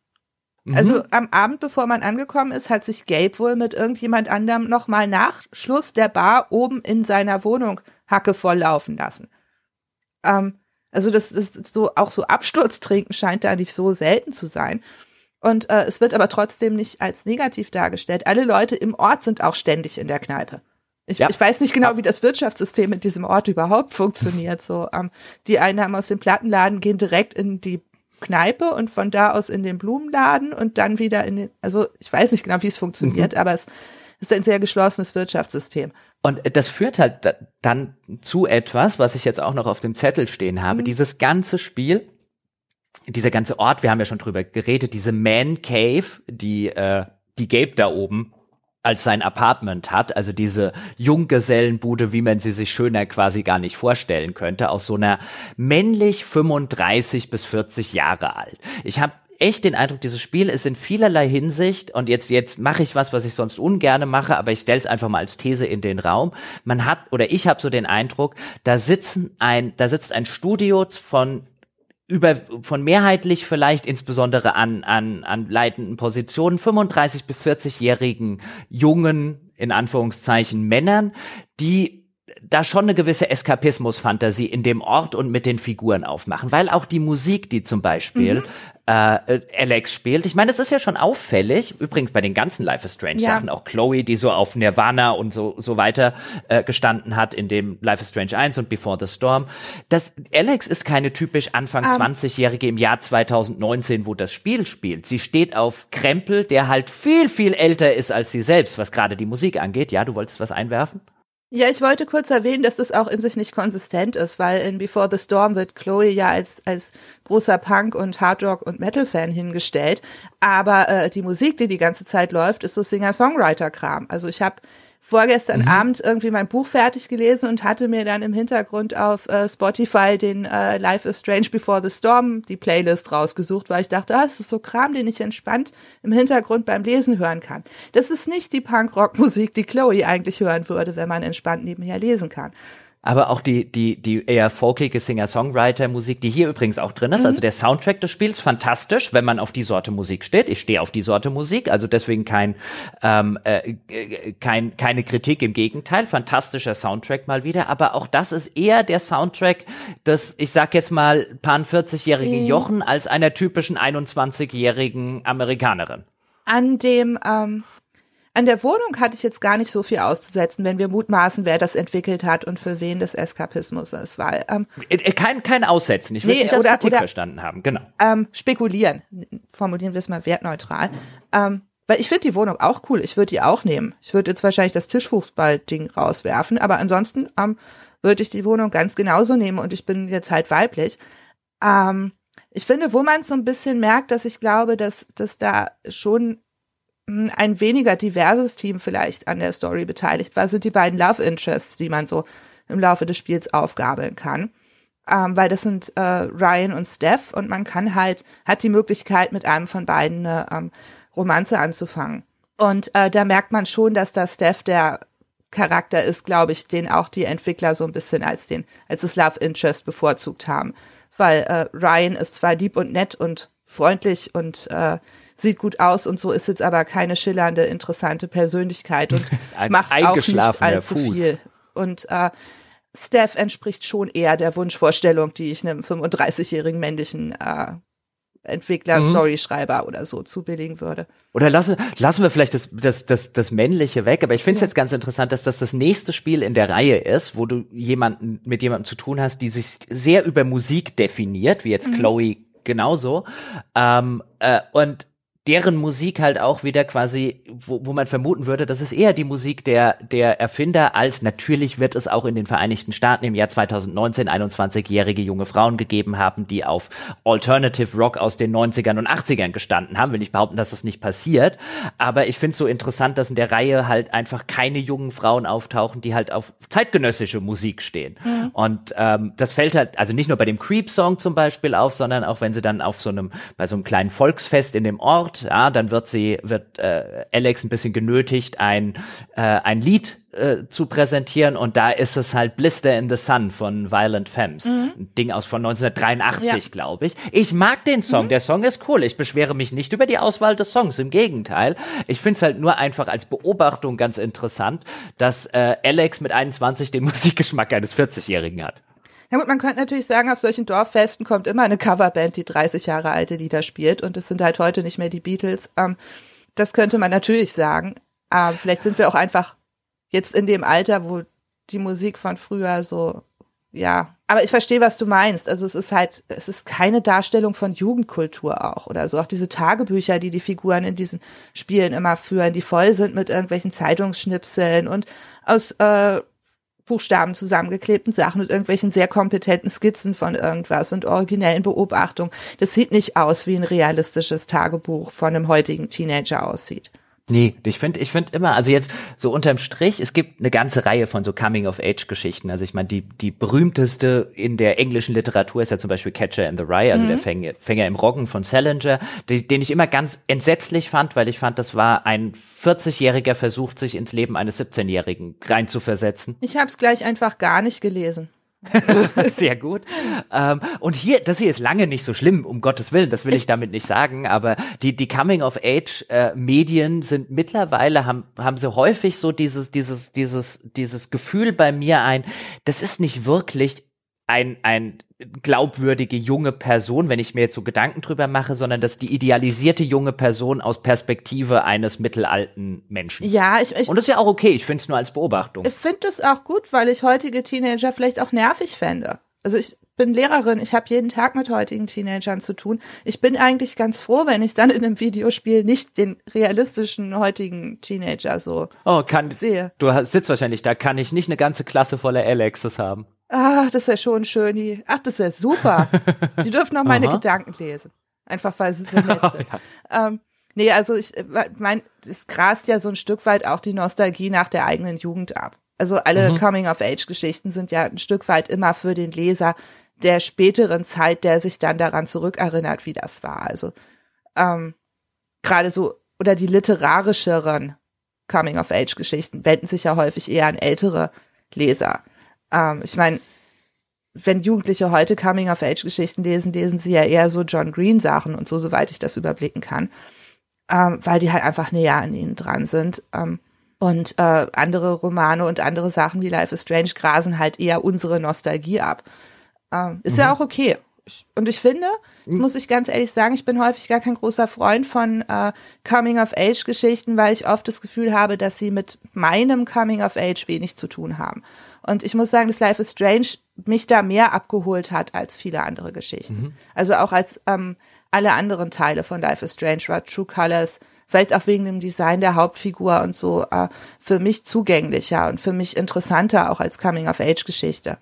Also mhm. am Abend, bevor man angekommen ist, hat sich Gabe wohl mit irgendjemand anderem nochmal nach Schluss der Bar oben in seiner Wohnung Hacke volllaufen lassen. Ähm, also das ist so, auch so Absturztrinken scheint da nicht so selten zu sein. Und äh, es wird aber trotzdem nicht als negativ dargestellt. Alle Leute im Ort sind auch ständig in der Kneipe. Ich, ja. ich weiß nicht genau, wie das Wirtschaftssystem in diesem Ort überhaupt funktioniert. So, ähm, die Einnahmen aus dem Plattenladen gehen direkt in die Kneipe und von da aus in den Blumenladen und dann wieder in den, also ich weiß nicht genau, wie es funktioniert, mhm. aber es ist ein sehr geschlossenes Wirtschaftssystem. Und das führt halt dann zu etwas, was ich jetzt auch noch auf dem Zettel stehen habe. Mhm. Dieses ganze Spiel, dieser ganze Ort, wir haben ja schon drüber geredet, diese Man Cave, die, äh, die Gabe da oben als sein Apartment hat, also diese Junggesellenbude, wie man sie sich schöner quasi gar nicht vorstellen könnte, aus so einer männlich 35 bis 40 Jahre alt. Ich habe echt den Eindruck, dieses Spiel ist in vielerlei Hinsicht, und jetzt, jetzt mache ich was, was ich sonst ungerne mache, aber ich stelle es einfach mal als These in den Raum. Man hat, oder ich habe so den Eindruck, da sitzen ein, da sitzt ein Studio von über von mehrheitlich vielleicht insbesondere an an an leitenden Positionen 35 bis 40-jährigen jungen in Anführungszeichen Männern, die da schon eine gewisse Eskapismus-Fantasie in dem Ort und mit den Figuren aufmachen, weil auch die Musik, die zum Beispiel mhm. Äh, Alex spielt, ich meine, es ist ja schon auffällig, übrigens bei den ganzen Life is Strange ja. Sachen, auch Chloe, die so auf Nirvana und so, so weiter äh, gestanden hat in dem Life is Strange 1 und Before the Storm, das, Alex ist keine typisch Anfang um. Ähm. 20-Jährige im Jahr 2019, wo das Spiel spielt. Sie steht auf Krempel, der halt viel, viel älter ist als sie selbst, was gerade die Musik angeht. Ja, du wolltest was einwerfen? Ja, ich wollte kurz erwähnen, dass das auch in sich nicht konsistent ist, weil in Before the Storm wird Chloe ja als, als großer Punk- und Hardrock- und Metal-Fan hingestellt. Aber äh, die Musik, die die ganze Zeit läuft, ist so Singer-Songwriter-Kram. Also ich habe vorgestern mhm. Abend irgendwie mein Buch fertig gelesen und hatte mir dann im Hintergrund auf äh, Spotify den äh, Life is Strange Before the Storm, die Playlist rausgesucht, weil ich dachte, ah, es ist so Kram, den ich entspannt im Hintergrund beim Lesen hören kann. Das ist nicht die Punk-Rock-Musik, die Chloe eigentlich hören würde, wenn man entspannt nebenher lesen kann aber auch die, die, die eher folkige Singer-Songwriter-Musik, die hier übrigens auch drin ist. Mhm. Also der Soundtrack des Spiels, fantastisch, wenn man auf die Sorte Musik steht. Ich stehe auf die Sorte Musik, also deswegen kein, ähm, äh, kein, keine Kritik, im Gegenteil. Fantastischer Soundtrack mal wieder, aber auch das ist eher der Soundtrack des, ich sag jetzt mal, paar 40-jährigen mhm. Jochen als einer typischen 21-jährigen Amerikanerin. An dem, ähm an der Wohnung hatte ich jetzt gar nicht so viel auszusetzen, wenn wir mutmaßen, wer das entwickelt hat und für wen das Eskapismus ist, weil ähm, äh, äh, kein kein Aussetzen. Ich will nee, nicht als oder, Kritik oder, verstanden haben. Genau. Ähm, spekulieren. Formulieren wir es mal wertneutral. Ähm, weil ich finde die Wohnung auch cool. Ich würde die auch nehmen. Ich würde jetzt wahrscheinlich das Tischfußball-Ding rauswerfen, aber ansonsten ähm, würde ich die Wohnung ganz genauso nehmen und ich bin jetzt halt weiblich. Ähm, ich finde, wo man so ein bisschen merkt, dass ich glaube, dass, dass da schon ein weniger diverses Team vielleicht an der Story beteiligt war, sind die beiden Love Interests, die man so im Laufe des Spiels aufgabeln kann. Ähm, weil das sind äh, Ryan und Steph und man kann halt, hat die Möglichkeit, mit einem von beiden eine ähm, Romanze anzufangen. Und äh, da merkt man schon, dass da Steph der Charakter ist, glaube ich, den auch die Entwickler so ein bisschen als den, als das Love Interest bevorzugt haben. Weil äh, Ryan ist zwar lieb und nett und freundlich und äh, sieht gut aus und so, ist jetzt aber keine schillernde, interessante Persönlichkeit und macht auch nicht allzu Fuß. viel. Und äh, Steph entspricht schon eher der Wunschvorstellung, die ich einem 35-jährigen männlichen äh, Entwickler, mhm. Storyschreiber oder so zubilligen würde. Oder lassen, lassen wir vielleicht das, das, das, das Männliche weg, aber ich finde es ja. jetzt ganz interessant, dass das das nächste Spiel in der Reihe ist, wo du jemanden mit jemandem zu tun hast, die sich sehr über Musik definiert, wie jetzt mhm. Chloe genauso. Ähm, äh, und deren Musik halt auch wieder quasi, wo, wo man vermuten würde, das ist eher die Musik der, der Erfinder, als natürlich wird es auch in den Vereinigten Staaten im Jahr 2019 21-jährige junge Frauen gegeben haben, die auf Alternative Rock aus den 90ern und 80ern gestanden haben. Will ich behaupten, dass das nicht passiert. Aber ich finde es so interessant, dass in der Reihe halt einfach keine jungen Frauen auftauchen, die halt auf zeitgenössische Musik stehen. Mhm. Und ähm, das fällt halt, also nicht nur bei dem Creep-Song zum Beispiel auf, sondern auch wenn sie dann auf so einem, bei so einem kleinen Volksfest in dem Ort ja, dann wird sie, wird äh, Alex ein bisschen genötigt, ein, äh, ein Lied äh, zu präsentieren und da ist es halt Blister in the Sun von Violent Femmes. Mhm. Ein Ding aus von 1983, ja. glaube ich. Ich mag den Song, mhm. der Song ist cool. Ich beschwere mich nicht über die Auswahl des Songs, im Gegenteil. Ich finde es halt nur einfach als Beobachtung ganz interessant, dass äh, Alex mit 21 den Musikgeschmack eines 40-Jährigen hat. Na gut, man könnte natürlich sagen, auf solchen Dorffesten kommt immer eine Coverband, die 30 Jahre alte Lieder spielt und es sind halt heute nicht mehr die Beatles. Ähm, das könnte man natürlich sagen. Aber vielleicht sind wir auch einfach jetzt in dem Alter, wo die Musik von früher so, ja. Aber ich verstehe, was du meinst. Also es ist halt, es ist keine Darstellung von Jugendkultur auch oder so. Auch diese Tagebücher, die die Figuren in diesen Spielen immer führen, die voll sind mit irgendwelchen Zeitungsschnipseln und aus äh, Buchstaben zusammengeklebten Sachen und irgendwelchen sehr kompetenten Skizzen von irgendwas und originellen Beobachtungen. Das sieht nicht aus, wie ein realistisches Tagebuch von einem heutigen Teenager aussieht. Nee, ich finde ich finde immer, also jetzt so unterm Strich, es gibt eine ganze Reihe von so Coming-of-Age-Geschichten. Also ich meine, die, die berühmteste in der englischen Literatur ist ja zum Beispiel Catcher in the Rye, also mhm. der Fänger, Fänger im Roggen von Salinger, die, den ich immer ganz entsetzlich fand, weil ich fand, das war ein 40-jähriger Versuch, sich ins Leben eines 17-Jährigen reinzuversetzen. Ich habe es gleich einfach gar nicht gelesen. Sehr gut. Ähm, und hier, das hier ist lange nicht so schlimm, um Gottes Willen, das will ich, damit nicht sagen, aber die, die Coming-of-Age-Medien äh, sind mittlerweile, haben, haben sie häufig so dieses, dieses, dieses, dieses Gefühl bei mir ein, das ist nicht wirklich ein, ein glaubwürdige junge Person, wenn ich mir jetzt so Gedanken drüber mache, sondern das die idealisierte junge Person aus Perspektive eines mittelalten Menschen. Ja, ich, ich und das ist ja auch okay. Ich finde es nur als Beobachtung. Ich finde es auch gut, weil ich heutige Teenager vielleicht auch nervig fände. Also ich bin Lehrerin, ich habe jeden Tag mit heutigen Teenagern zu tun. Ich bin eigentlich ganz froh, wenn ich dann in einem Videospiel nicht den realistischen heutigen Teenager so oh, kann, sehe. Du sitzt wahrscheinlich da, kann ich nicht eine ganze Klasse voller Alexes haben. Ah, das wäre schon schön. Die, ach, das wäre super. die dürfen auch meine Gedanken lesen. Einfach weil sie so nett sind. ja. ähm, nee, also ich äh, mein, es grast ja so ein Stück weit auch die Nostalgie nach der eigenen Jugend ab. Also alle mhm. Coming-of-Age-Geschichten sind ja ein Stück weit immer für den Leser der späteren Zeit, der sich dann daran zurückerinnert, wie das war. Also ähm, gerade so, oder die literarischeren Coming-of-Age-Geschichten wenden sich ja häufig eher an ältere Leser. Ähm, ich meine, wenn Jugendliche heute Coming-of-Age-Geschichten lesen, lesen sie ja eher so John Green-Sachen und so, soweit ich das überblicken kann, ähm, weil die halt einfach näher an ihnen dran sind. Ähm, und äh, andere Romane und andere Sachen wie Life is Strange grasen halt eher unsere Nostalgie ab. Ähm, ist mhm. ja auch okay. Und ich finde, das mhm. muss ich ganz ehrlich sagen, ich bin häufig gar kein großer Freund von äh, Coming-of-Age-Geschichten, weil ich oft das Gefühl habe, dass sie mit meinem Coming-of-Age wenig zu tun haben. Und ich muss sagen, dass Life is Strange mich da mehr abgeholt hat als viele andere Geschichten. Mhm. Also auch als ähm, alle anderen Teile von Life is Strange war True Colors, vielleicht auch wegen dem Design der Hauptfigur und so, äh, für mich zugänglicher und für mich interessanter auch als Coming-of-Age-Geschichte.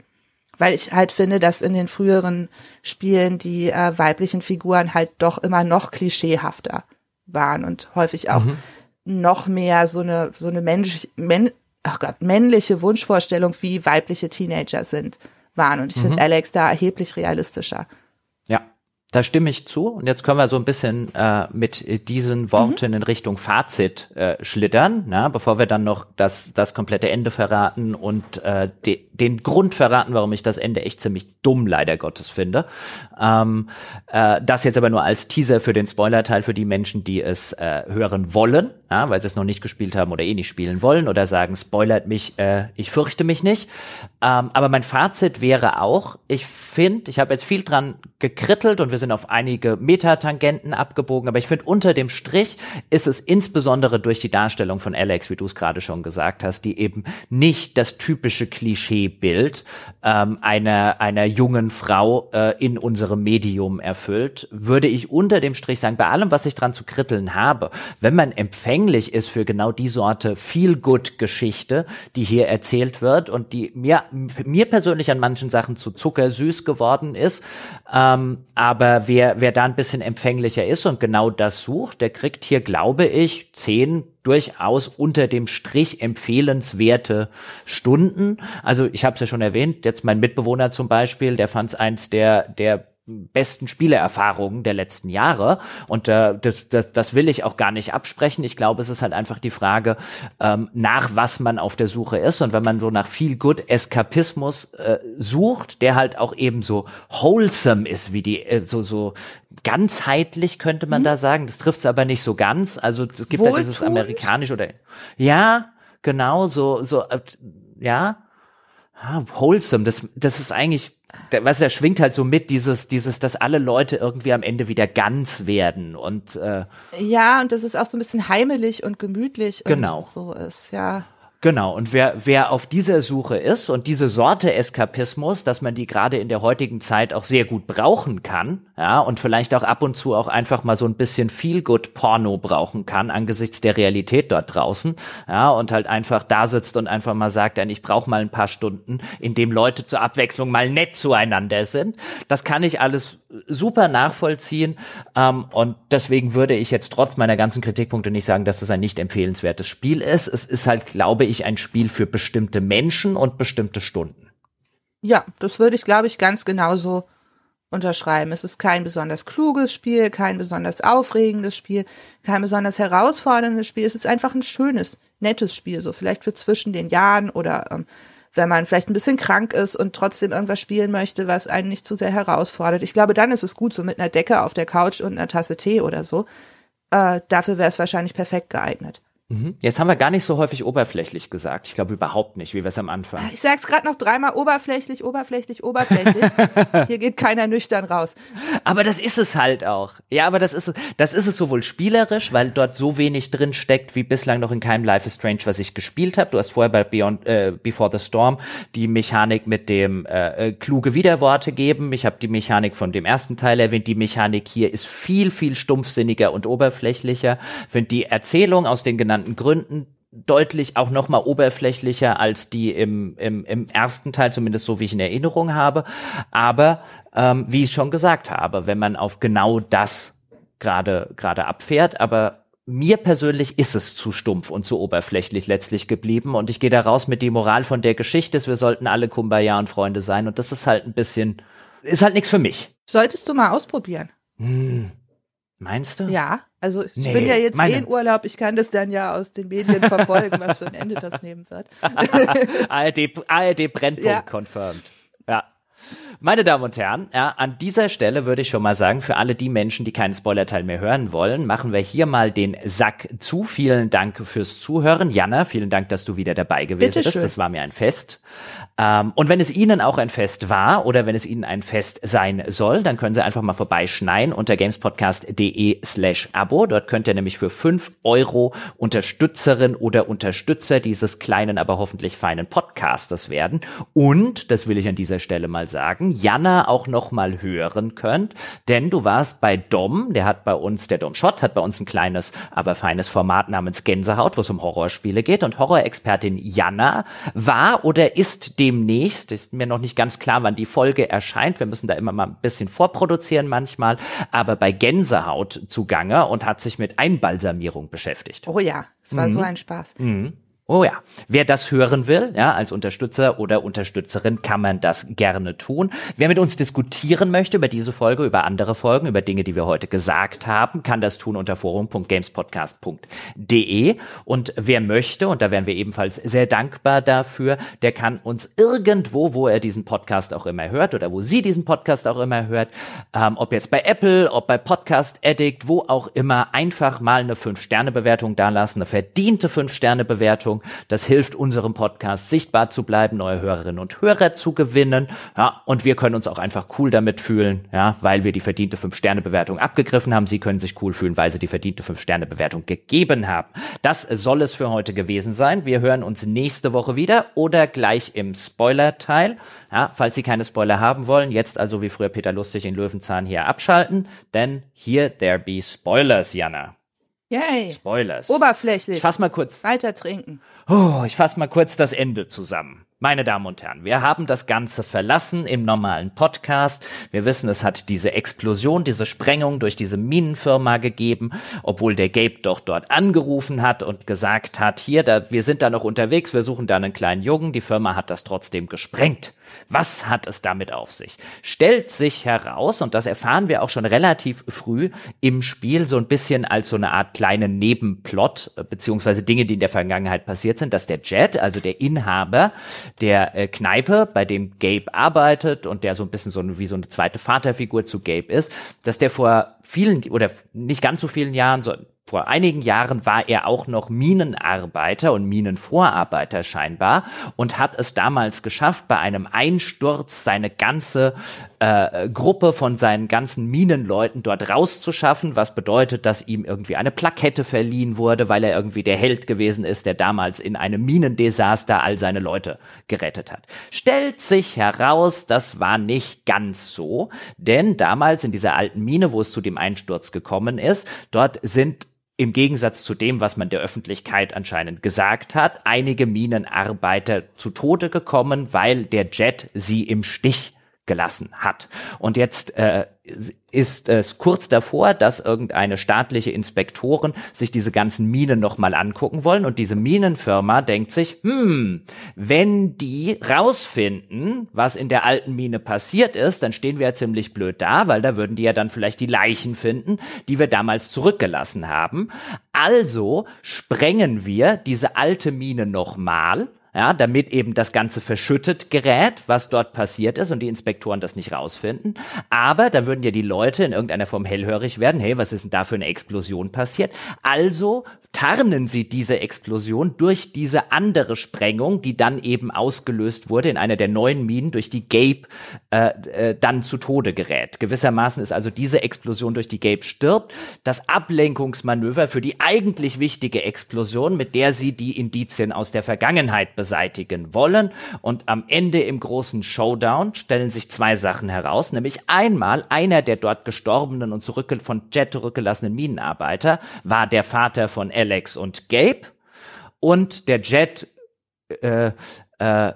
Weil ich halt finde, dass in den früheren Spielen die äh, weiblichen Figuren halt doch immer noch klischeehafter waren und häufig auch mhm. noch mehr so eine, so eine Mensch, men, ach Gott, männliche Wunschvorstellung, wie weibliche Teenager sind, waren. Und ich mhm. finde Alex da erheblich realistischer. Da stimme ich zu. Und jetzt können wir so ein bisschen äh, mit diesen Worten mhm. in Richtung Fazit äh, schlittern, na, bevor wir dann noch das, das komplette Ende verraten und äh, de, den Grund verraten, warum ich das Ende echt ziemlich dumm leider Gottes finde. Ähm, äh, das jetzt aber nur als Teaser für den Spoiler-Teil für die Menschen, die es äh, hören wollen, ja, weil sie es noch nicht gespielt haben oder eh nicht spielen wollen oder sagen, spoilert mich, äh, ich fürchte mich nicht. Ähm, aber mein Fazit wäre auch, ich finde, ich habe jetzt viel dran gekrittelt und wir sind auf einige Metatangenten abgebogen, aber ich finde, unter dem Strich ist es insbesondere durch die Darstellung von Alex, wie du es gerade schon gesagt hast, die eben nicht das typische Klischeebild ähm, einer, einer jungen Frau äh, in unserem Medium erfüllt, würde ich unter dem Strich sagen, bei allem, was ich dran zu kritteln habe, wenn man empfänglich ist für genau die Sorte Feel-Good-Geschichte, die hier erzählt wird und die mir, mir persönlich an manchen Sachen zu zuckersüß geworden ist, ähm, aber wer, wer da ein bisschen empfänglicher ist und genau das sucht, der kriegt hier, glaube ich, zehn durchaus unter dem Strich empfehlenswerte Stunden. Also ich habe es ja schon erwähnt, jetzt mein Mitbewohner zum Beispiel, der fand es eins der, der besten Spielerfahrungen der letzten Jahre. Und äh, das, das, das will ich auch gar nicht absprechen. Ich glaube, es ist halt einfach die Frage, ähm, nach was man auf der Suche ist. Und wenn man so nach viel Good Eskapismus äh, sucht, der halt auch eben so wholesome ist, wie die, äh, so, so ganzheitlich könnte man mhm. da sagen. Das trifft es aber nicht so ganz. Also es gibt ja dieses amerikanisch oder ja, genau, so, so, äh, ja. Ah, wholesome, das, das ist eigentlich der, was der schwingt halt so mit dieses dieses dass alle Leute irgendwie am Ende wieder ganz werden und äh, ja und das ist auch so ein bisschen heimelig und gemütlich genau. und so ist ja Genau, und wer, wer auf dieser Suche ist und diese Sorte Eskapismus, dass man die gerade in der heutigen Zeit auch sehr gut brauchen kann, ja, und vielleicht auch ab und zu auch einfach mal so ein bisschen Feel-Good-Porno brauchen kann angesichts der Realität dort draußen, ja, und halt einfach da sitzt und einfach mal sagt, ich brauche mal ein paar Stunden, in dem Leute zur Abwechslung mal nett zueinander sind. Das kann ich alles super nachvollziehen, ähm, und deswegen würde ich jetzt trotz meiner ganzen Kritikpunkte nicht sagen, dass das ein nicht empfehlenswertes Spiel ist. Es ist halt, glaube ich, ein Spiel für bestimmte Menschen und bestimmte Stunden. Ja, das würde ich, glaube ich, ganz genauso unterschreiben. Es ist kein besonders kluges Spiel, kein besonders aufregendes Spiel, kein besonders herausforderndes Spiel. Es ist einfach ein schönes, nettes Spiel, so vielleicht für zwischen den Jahren oder ähm, wenn man vielleicht ein bisschen krank ist und trotzdem irgendwas spielen möchte, was einen nicht zu sehr herausfordert. Ich glaube, dann ist es gut, so mit einer Decke auf der Couch und einer Tasse Tee oder so. Äh, dafür wäre es wahrscheinlich perfekt geeignet. Mhm. Jetzt haben wir gar nicht so häufig oberflächlich gesagt. Ich glaube überhaupt nicht, wie wir es am Anfang. Ich sag's gerade noch dreimal oberflächlich, oberflächlich, oberflächlich. Hier geht keiner nüchtern raus. Aber das ist es halt auch. Ja, aber das ist es, das ist es sowohl spielerisch, weil dort so wenig drin steckt wie bislang noch in keinem Life is Strange, was ich gespielt habe. Du hast vorher bei Beyond äh, Before the Storm die Mechanik mit dem äh, äh kluge Widerworte geben. Ich habe die Mechanik von dem ersten Teil erwähnt. Die Mechanik hier ist viel viel stumpfsinniger und oberflächlicher. Finde die Erzählung aus den genannten genannten Gründen deutlich auch noch mal oberflächlicher als die im, im, im ersten Teil, zumindest so wie ich in Erinnerung habe. Aber ähm, wie ich schon gesagt habe, wenn man auf genau das gerade gerade abfährt, aber mir persönlich ist es zu stumpf und zu oberflächlich letztlich geblieben und ich gehe da raus mit die Moral von der Geschichte, wir sollten alle Kumbaya und Freunde sein und das ist halt ein bisschen, ist halt nichts für mich. Solltest du mal ausprobieren. Hm. Meinst du? Ja, also ich nee, bin ja jetzt meine... eh in Urlaub, ich kann das dann ja aus den Medien verfolgen, was für ein Ende das nehmen wird. ARD, ARD Brennpunkt ja. confirmed. Ja. Meine Damen und Herren, ja, an dieser Stelle würde ich schon mal sagen, für alle die Menschen, die keinen Spoilerteil mehr hören wollen, machen wir hier mal den Sack zu. Vielen Dank fürs Zuhören. Jana, vielen Dank, dass du wieder dabei gewesen Bitte bist. Schön. Das war mir ein Fest. Ähm, und wenn es Ihnen auch ein Fest war oder wenn es Ihnen ein Fest sein soll, dann können Sie einfach mal vorbeischneien unter gamespodcast.de slash Abo. Dort könnt ihr nämlich für fünf Euro Unterstützerin oder Unterstützer dieses kleinen, aber hoffentlich feinen Podcasters werden. Und, das will ich an dieser Stelle mal sagen, Jana auch noch mal hören könnt, denn du warst bei Dom, der hat bei uns, der Dom Schott hat bei uns ein kleines, aber feines Format namens Gänsehaut, wo es um Horrorspiele geht und Horrorexpertin Jana war oder ist demnächst, ist mir noch nicht ganz klar, wann die Folge erscheint, wir müssen da immer mal ein bisschen vorproduzieren manchmal, aber bei Gänsehaut zugange und hat sich mit Einbalsamierung beschäftigt. Oh ja, es war mhm. so ein Spaß. Mhm. Oh ja, wer das hören will, ja, als Unterstützer oder Unterstützerin kann man das gerne tun. Wer mit uns diskutieren möchte über diese Folge, über andere Folgen, über Dinge, die wir heute gesagt haben, kann das tun unter forum.gamespodcast.de. Und wer möchte, und da wären wir ebenfalls sehr dankbar dafür, der kann uns irgendwo, wo er diesen Podcast auch immer hört oder wo sie diesen Podcast auch immer hört, ähm, ob jetzt bei Apple, ob bei Podcast Addict, wo auch immer, einfach mal eine 5-Sterne-Bewertung dalassen, eine verdiente 5-Sterne-Bewertung Bewertung. Das hilft unserem Podcast sichtbar zu bleiben, neue Hörerinnen und Hörer zu gewinnen. Ja, und wir können uns auch einfach cool damit fühlen, ja, weil wir die verdiente 5-Sterne-Bewertung abgegriffen haben. Sie können sich cool fühlen, weil sie die verdiente 5-Sterne-Bewertung gegeben haben. Das soll es für heute gewesen sein. Wir hören uns nächste Woche wieder oder gleich im Spoiler-Teil. Ja, falls Sie keine Spoiler haben wollen, jetzt also wie früher Peter Lustig in Löwenzahn hier abschalten, denn hier there be Spoilers, Jana. Yay. Spoilers. Oberflächlich. Ich fass mal kurz. Weiter trinken. Oh, ich fass mal kurz das Ende zusammen. Meine Damen und Herren, wir haben das Ganze verlassen im normalen Podcast. Wir wissen, es hat diese Explosion, diese Sprengung durch diese Minenfirma gegeben, obwohl der Gabe doch dort angerufen hat und gesagt hat, hier, da, wir sind da noch unterwegs, wir suchen da einen kleinen Jungen, die Firma hat das trotzdem gesprengt. Was hat es damit auf sich? Stellt sich heraus, und das erfahren wir auch schon relativ früh im Spiel, so ein bisschen als so eine Art kleinen Nebenplot, beziehungsweise Dinge, die in der Vergangenheit passiert sind, dass der Jet, also der Inhaber, der äh, Kneipe, bei dem Gabe arbeitet und der so ein bisschen so wie so eine zweite Vaterfigur zu Gabe ist, dass der vor vielen oder nicht ganz so vielen Jahren, so vor einigen Jahren war er auch noch Minenarbeiter und Minenvorarbeiter scheinbar und hat es damals geschafft, bei einem Einsturz seine ganze äh, Gruppe von seinen ganzen Minenleuten dort rauszuschaffen, was bedeutet, dass ihm irgendwie eine Plakette verliehen wurde, weil er irgendwie der Held gewesen ist, der damals in einem Minendesaster all seine Leute gerettet hat. Stellt sich heraus, das war nicht ganz so, denn damals in dieser alten Mine, wo es zu dem Einsturz gekommen ist, dort sind im Gegensatz zu dem, was man der Öffentlichkeit anscheinend gesagt hat, einige Minenarbeiter zu Tode gekommen, weil der Jet sie im Stich gelassen hat. Und jetzt äh, ist es kurz davor, dass irgendeine staatliche Inspektoren sich diese ganzen Minen nochmal angucken wollen und diese Minenfirma denkt sich, hm, wenn die rausfinden, was in der alten Mine passiert ist, dann stehen wir ja ziemlich blöd da, weil da würden die ja dann vielleicht die Leichen finden, die wir damals zurückgelassen haben. Also sprengen wir diese alte Mine nochmal ja, damit eben das Ganze verschüttet gerät, was dort passiert ist und die Inspektoren das nicht rausfinden. Aber da würden ja die Leute in irgendeiner Form hellhörig werden, hey, was ist denn da für eine Explosion passiert? Also tarnen sie diese Explosion durch diese andere Sprengung, die dann eben ausgelöst wurde in einer der neuen Minen, durch die Gabe äh, äh, dann zu Tode gerät. Gewissermaßen ist also diese Explosion, durch die Gabe stirbt, das Ablenkungsmanöver für die eigentlich wichtige Explosion, mit der sie die Indizien aus der Vergangenheit beseitigen wollen. Und am Ende im großen Showdown stellen sich zwei Sachen heraus, nämlich einmal einer der dort gestorbenen und zurück von Jet zurückgelassenen Minenarbeiter war der Vater von Alex und Gabe und der Jet, äh, äh,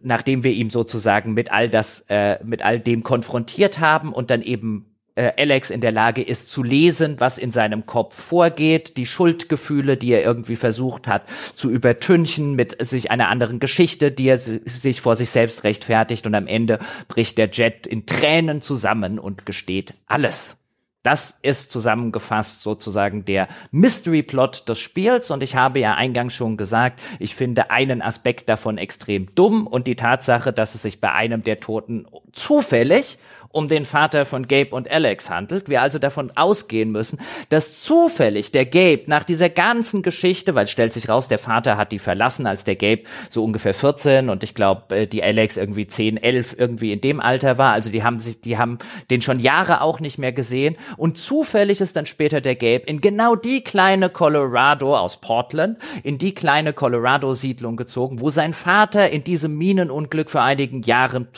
nachdem wir ihm sozusagen mit all das, äh, mit all dem konfrontiert haben und dann eben Alex in der Lage ist zu lesen, was in seinem Kopf vorgeht, die Schuldgefühle, die er irgendwie versucht hat zu übertünchen mit sich einer anderen Geschichte, die er sich vor sich selbst rechtfertigt und am Ende bricht der Jet in Tränen zusammen und gesteht alles. Das ist zusammengefasst sozusagen der Mystery-Plot des Spiels und ich habe ja eingangs schon gesagt, ich finde einen Aspekt davon extrem dumm und die Tatsache, dass es sich bei einem der Toten zufällig um den Vater von Gabe und Alex handelt. Wir also davon ausgehen müssen, dass zufällig der Gabe nach dieser ganzen Geschichte, weil es stellt sich raus, der Vater hat die verlassen, als der Gabe so ungefähr 14 und ich glaube, äh, die Alex irgendwie 10, 11 irgendwie in dem Alter war. Also die haben sich, die haben den schon Jahre auch nicht mehr gesehen. Und zufällig ist dann später der Gabe in genau die kleine Colorado aus Portland, in die kleine Colorado-Siedlung gezogen, wo sein Vater in diesem Minenunglück vor einigen Jahren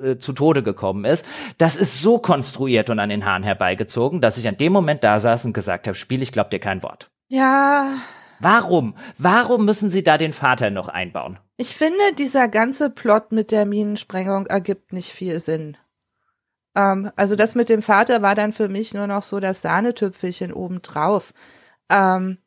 äh, zu Tode gekommen ist, das ist so konstruiert und an den Haaren herbeigezogen, dass ich an dem Moment da saß und gesagt habe, Spiel, ich glaub dir kein Wort. Ja. Warum? Warum müssen sie da den Vater noch einbauen? Ich finde, dieser ganze Plot mit der Minensprengung ergibt nicht viel Sinn. Ähm, also das mit dem Vater war dann für mich nur noch so das Sahnetüpfelchen obendrauf. Ähm,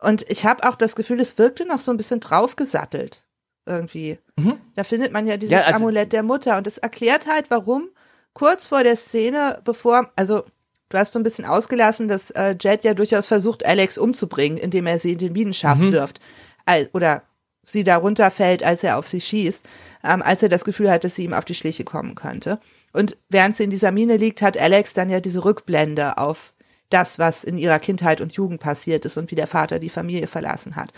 und ich habe auch das Gefühl, es wirkte noch so ein bisschen draufgesattelt irgendwie. Mhm. Da findet man ja dieses ja, also Amulett der Mutter und es erklärt halt, warum kurz vor der Szene, bevor, also du hast so ein bisschen ausgelassen, dass äh, Jet ja durchaus versucht, Alex umzubringen, indem er sie in den Minenschacht mhm. wirft. oder sie da runterfällt, als er auf sie schießt, ähm, als er das Gefühl hat, dass sie ihm auf die Schliche kommen könnte. Und während sie in dieser Mine liegt, hat Alex dann ja diese Rückblende auf das, was in ihrer Kindheit und Jugend passiert ist und wie der Vater die Familie verlassen hat.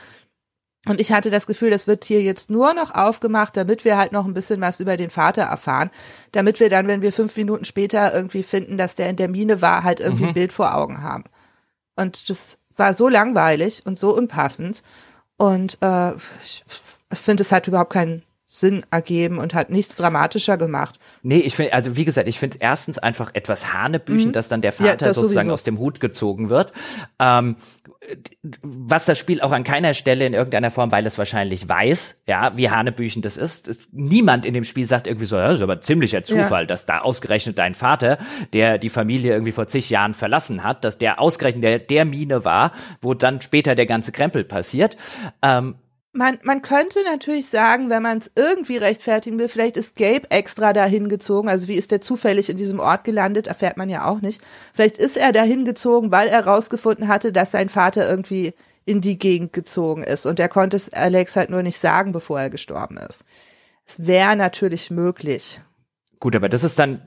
Und ich hatte das Gefühl, das wird hier jetzt nur noch aufgemacht, damit wir halt noch ein bisschen was über den Vater erfahren. Damit wir dann, wenn wir fünf Minuten später irgendwie finden, dass der in der Mine war, halt irgendwie mhm. ein Bild vor Augen haben. Und das war so langweilig und so unpassend. Und äh, ich, finde, es hat überhaupt keinen Sinn ergeben und hat nichts dramatischer gemacht. Nee, ich finde, also wie gesagt, ich finde erstens einfach etwas Hanebüchen, mhm. dass dann der Vater ja, sozusagen sowieso. aus dem Hut gezogen wird. Ähm, was das Spiel auch an keiner Stelle in irgendeiner Form, weil es wahrscheinlich weiß, ja, wie Hanebüchen das ist. Niemand in dem Spiel sagt irgendwie so, ja, das ist aber ziemlicher Zufall, ja. dass da ausgerechnet dein Vater, der die Familie irgendwie vor zig Jahren verlassen hat, dass der ausgerechnet der, der Mine war, wo dann später der ganze Krempel passiert. Ähm, man, man könnte natürlich sagen, wenn man es irgendwie rechtfertigen will, vielleicht ist Gabe extra dahin gezogen. Also wie ist der zufällig in diesem Ort gelandet, erfährt man ja auch nicht. Vielleicht ist er dahin gezogen, weil er rausgefunden hatte, dass sein Vater irgendwie in die Gegend gezogen ist. Und er konnte es Alex halt nur nicht sagen, bevor er gestorben ist. Es wäre natürlich möglich. Gut, aber das ist dann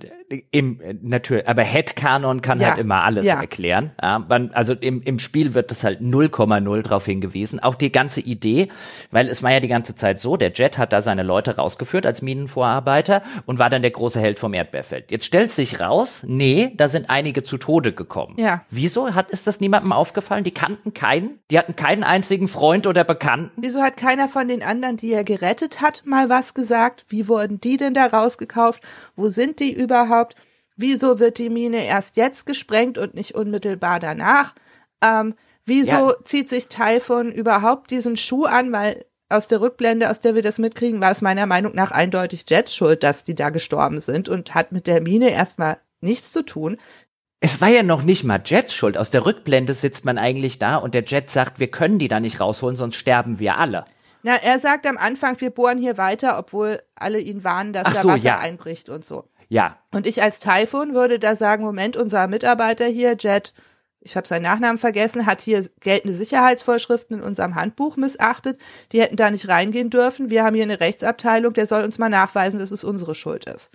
im natürlich, aber Headcanon kann ja. halt immer alles ja. erklären. Ja, man, also im, im Spiel wird das halt 0,0 drauf hingewiesen. Auch die ganze Idee, weil es war ja die ganze Zeit so, der Jet hat da seine Leute rausgeführt als Minenvorarbeiter und war dann der große Held vom Erdbeerfeld. Jetzt stellt sich raus, nee, da sind einige zu Tode gekommen. Ja. Wieso hat ist das niemandem aufgefallen? Die kannten keinen, die hatten keinen einzigen Freund oder Bekannten. Wieso hat keiner von den anderen, die er gerettet hat, mal was gesagt? Wie wurden die denn da rausgekauft? Wo sind die überhaupt? Wieso wird die Mine erst jetzt gesprengt und nicht unmittelbar danach? Ähm, wieso ja. zieht sich Typhon überhaupt diesen Schuh an? Weil aus der Rückblende, aus der wir das mitkriegen, war es meiner Meinung nach eindeutig Jets Schuld, dass die da gestorben sind und hat mit der Mine erstmal nichts zu tun. Es war ja noch nicht mal Jets Schuld. Aus der Rückblende sitzt man eigentlich da und der Jet sagt, wir können die da nicht rausholen, sonst sterben wir alle. Na, er sagt am Anfang, wir bohren hier weiter, obwohl alle ihn warnen, dass Ach da so, Wasser ja. einbricht und so. Ja. Und ich als Typhoon würde da sagen, Moment, unser Mitarbeiter hier, Jet, ich habe seinen Nachnamen vergessen, hat hier geltende Sicherheitsvorschriften in unserem Handbuch missachtet. Die hätten da nicht reingehen dürfen. Wir haben hier eine Rechtsabteilung, der soll uns mal nachweisen, dass es unsere Schuld ist.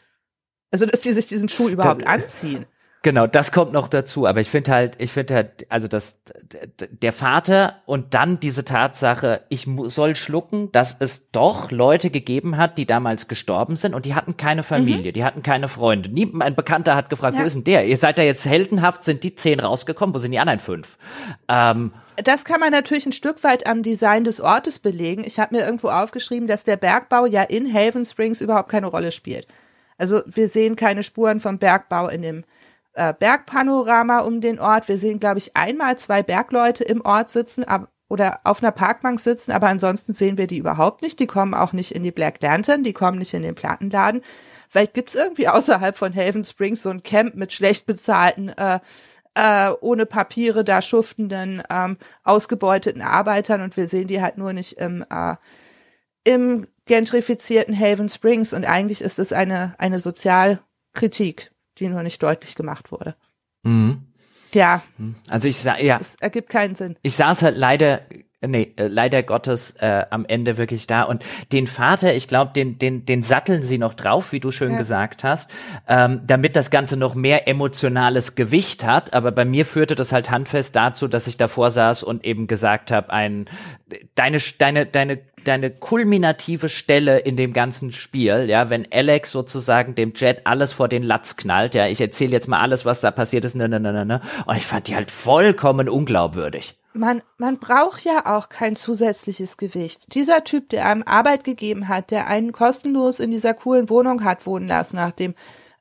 Also, dass die sich diesen Schuh überhaupt das, anziehen. Genau, das kommt noch dazu. Aber ich finde halt, ich finde halt, also das, der Vater und dann diese Tatsache, ich soll schlucken, dass es doch Leute gegeben hat, die damals gestorben sind und die hatten keine Familie, mhm. die hatten keine Freunde. Niemand, ein Bekannter hat gefragt, ja. wo ist denn der? Ihr seid da jetzt heldenhaft, sind die zehn rausgekommen, wo sind die anderen fünf? Ähm, das kann man natürlich ein Stück weit am Design des Ortes belegen. Ich habe mir irgendwo aufgeschrieben, dass der Bergbau ja in Haven Springs überhaupt keine Rolle spielt. Also wir sehen keine Spuren vom Bergbau in dem äh, Bergpanorama um den Ort. Wir sehen, glaube ich, einmal zwei Bergleute im Ort sitzen ab, oder auf einer Parkbank sitzen, aber ansonsten sehen wir die überhaupt nicht. Die kommen auch nicht in die Black Lantern, die kommen nicht in den Plattenladen. Vielleicht gibt's irgendwie außerhalb von Haven Springs so ein Camp mit schlecht bezahlten, äh, äh, ohne Papiere da schuftenden, ähm, ausgebeuteten Arbeitern und wir sehen die halt nur nicht im, äh, im gentrifizierten Haven Springs und eigentlich ist es eine, eine Sozialkritik die nur nicht deutlich gemacht wurde. Mhm. Ja. Also ich sah, ja. Es ergibt keinen Sinn. Ich saß halt leider nee, äh, leider Gottes äh, am Ende wirklich da. Und den Vater, ich glaube, den, den, den satteln sie noch drauf, wie du schön ja. gesagt hast, ähm, damit das Ganze noch mehr emotionales Gewicht hat. Aber bei mir führte das halt handfest dazu, dass ich davor saß und eben gesagt habe, ein deine, deine, deine deine kulminative Stelle in dem ganzen Spiel, ja, wenn Alex sozusagen dem Jet alles vor den Latz knallt, ja, ich erzähle jetzt mal alles, was da passiert ist, ne, ne, ne, ne, ne, und ich fand die halt vollkommen unglaubwürdig. Man, man braucht ja auch kein zusätzliches Gewicht. Dieser Typ, der einem Arbeit gegeben hat, der einen kostenlos in dieser coolen Wohnung hat wohnen lassen, nachdem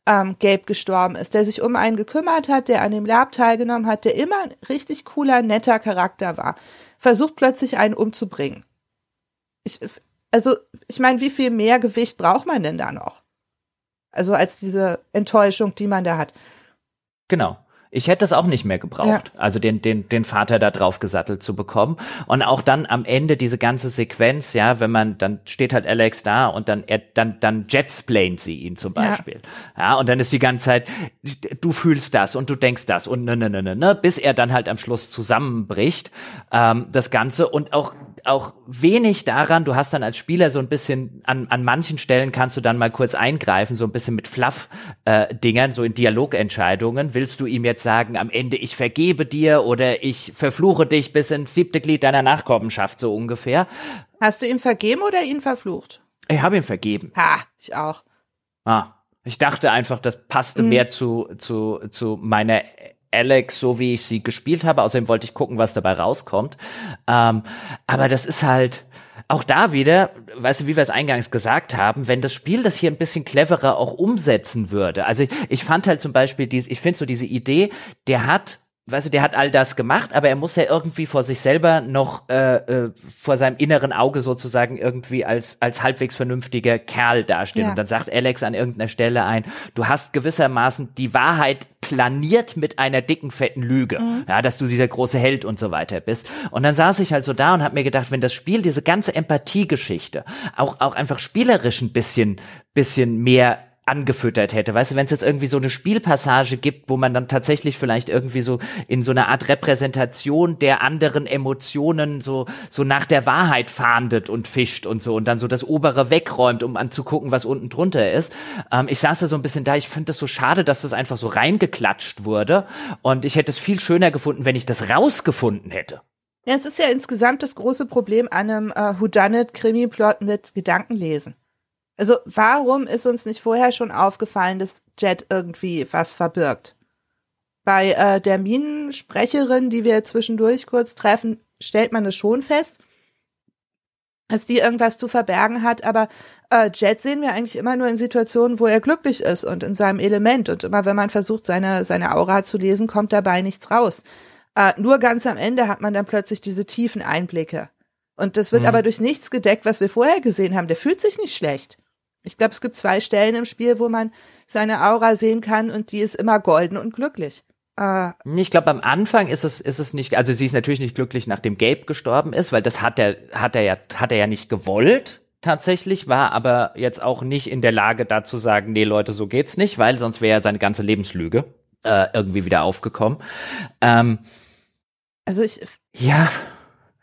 ähm, Gabe gestorben ist, der sich um einen gekümmert hat, der an dem Lab teilgenommen hat, der immer ein richtig cooler, netter Charakter war, versucht plötzlich einen umzubringen. Ich, also, ich meine, wie viel mehr Gewicht braucht man denn da noch? Also als diese Enttäuschung, die man da hat. Genau. Ich hätte es auch nicht mehr gebraucht, ja. also den, den, den Vater da drauf gesattelt zu bekommen. Und auch dann am Ende diese ganze Sequenz, ja, wenn man, dann steht halt Alex da und dann, er, dann, dann jetsplaint sie ihn zum Beispiel. Ja. ja, und dann ist die ganze Zeit, du fühlst das und du denkst das und ne, ne, ne, ne, ne, bis er dann halt am Schluss zusammenbricht, ähm, das Ganze und auch auch wenig daran, du hast dann als Spieler so ein bisschen, an, an manchen Stellen kannst du dann mal kurz eingreifen, so ein bisschen mit Fluff-Dingern, äh, so in Dialogentscheidungen. Willst du ihm jetzt sagen, am Ende ich vergebe dir oder ich verfluche dich bis ins siebte Glied deiner Nachkommenschaft, so ungefähr? Hast du ihm vergeben oder ihn verflucht? Ich habe ihn vergeben. Ha, ich auch. Ah, ich dachte einfach, das passte mhm. mehr zu, zu, zu meiner Alex, so wie ich sie gespielt habe. Außerdem wollte ich gucken, was dabei rauskommt. Ähm, aber das ist halt auch da wieder, weißt du, wie wir es eingangs gesagt haben, wenn das Spiel das hier ein bisschen cleverer auch umsetzen würde. Also ich, ich fand halt zum Beispiel, diese, ich finde so diese Idee, der hat weißt du, der hat all das gemacht, aber er muss ja irgendwie vor sich selber noch äh, äh, vor seinem inneren Auge sozusagen irgendwie als als halbwegs vernünftiger Kerl dastehen. Ja. Und dann sagt Alex an irgendeiner Stelle ein, du hast gewissermaßen die Wahrheit planiert mit einer dicken fetten Lüge, mhm. ja, dass du dieser große Held und so weiter bist. Und dann saß ich halt so da und habe mir gedacht, wenn das Spiel diese ganze Empathiegeschichte auch auch einfach spielerisch ein bisschen bisschen mehr angefüttert hätte. Weißt du, wenn es jetzt irgendwie so eine Spielpassage gibt, wo man dann tatsächlich vielleicht irgendwie so in so einer Art Repräsentation der anderen Emotionen so, so nach der Wahrheit fahndet und fischt und so und dann so das obere wegräumt, um anzugucken, was unten drunter ist. Ähm, ich saß da so ein bisschen da, ich finde das so schade, dass das einfach so reingeklatscht wurde und ich hätte es viel schöner gefunden, wenn ich das rausgefunden hätte. Ja, es ist ja insgesamt das große Problem an einem äh, Whodunit-Krimi-Plot mit Gedankenlesen. Also warum ist uns nicht vorher schon aufgefallen, dass Jet irgendwie was verbirgt? Bei äh, der Minensprecherin, die wir zwischendurch kurz treffen, stellt man es schon fest, dass die irgendwas zu verbergen hat, aber äh, Jet sehen wir eigentlich immer nur in Situationen, wo er glücklich ist und in seinem Element. Und immer wenn man versucht, seine, seine Aura zu lesen, kommt dabei nichts raus. Äh, nur ganz am Ende hat man dann plötzlich diese tiefen Einblicke. Und das wird mhm. aber durch nichts gedeckt, was wir vorher gesehen haben. Der fühlt sich nicht schlecht. Ich glaube, es gibt zwei Stellen im Spiel, wo man seine Aura sehen kann und die ist immer golden und glücklich. Äh, ich glaube, am Anfang ist es, ist es nicht, also sie ist natürlich nicht glücklich, nachdem Gabe gestorben ist, weil das hat er, hat er ja, hat er ja nicht gewollt tatsächlich, war aber jetzt auch nicht in der Lage, da zu sagen, nee, Leute, so geht's nicht, weil sonst wäre ja seine ganze Lebenslüge äh, irgendwie wieder aufgekommen. Ähm, also ich. Ja.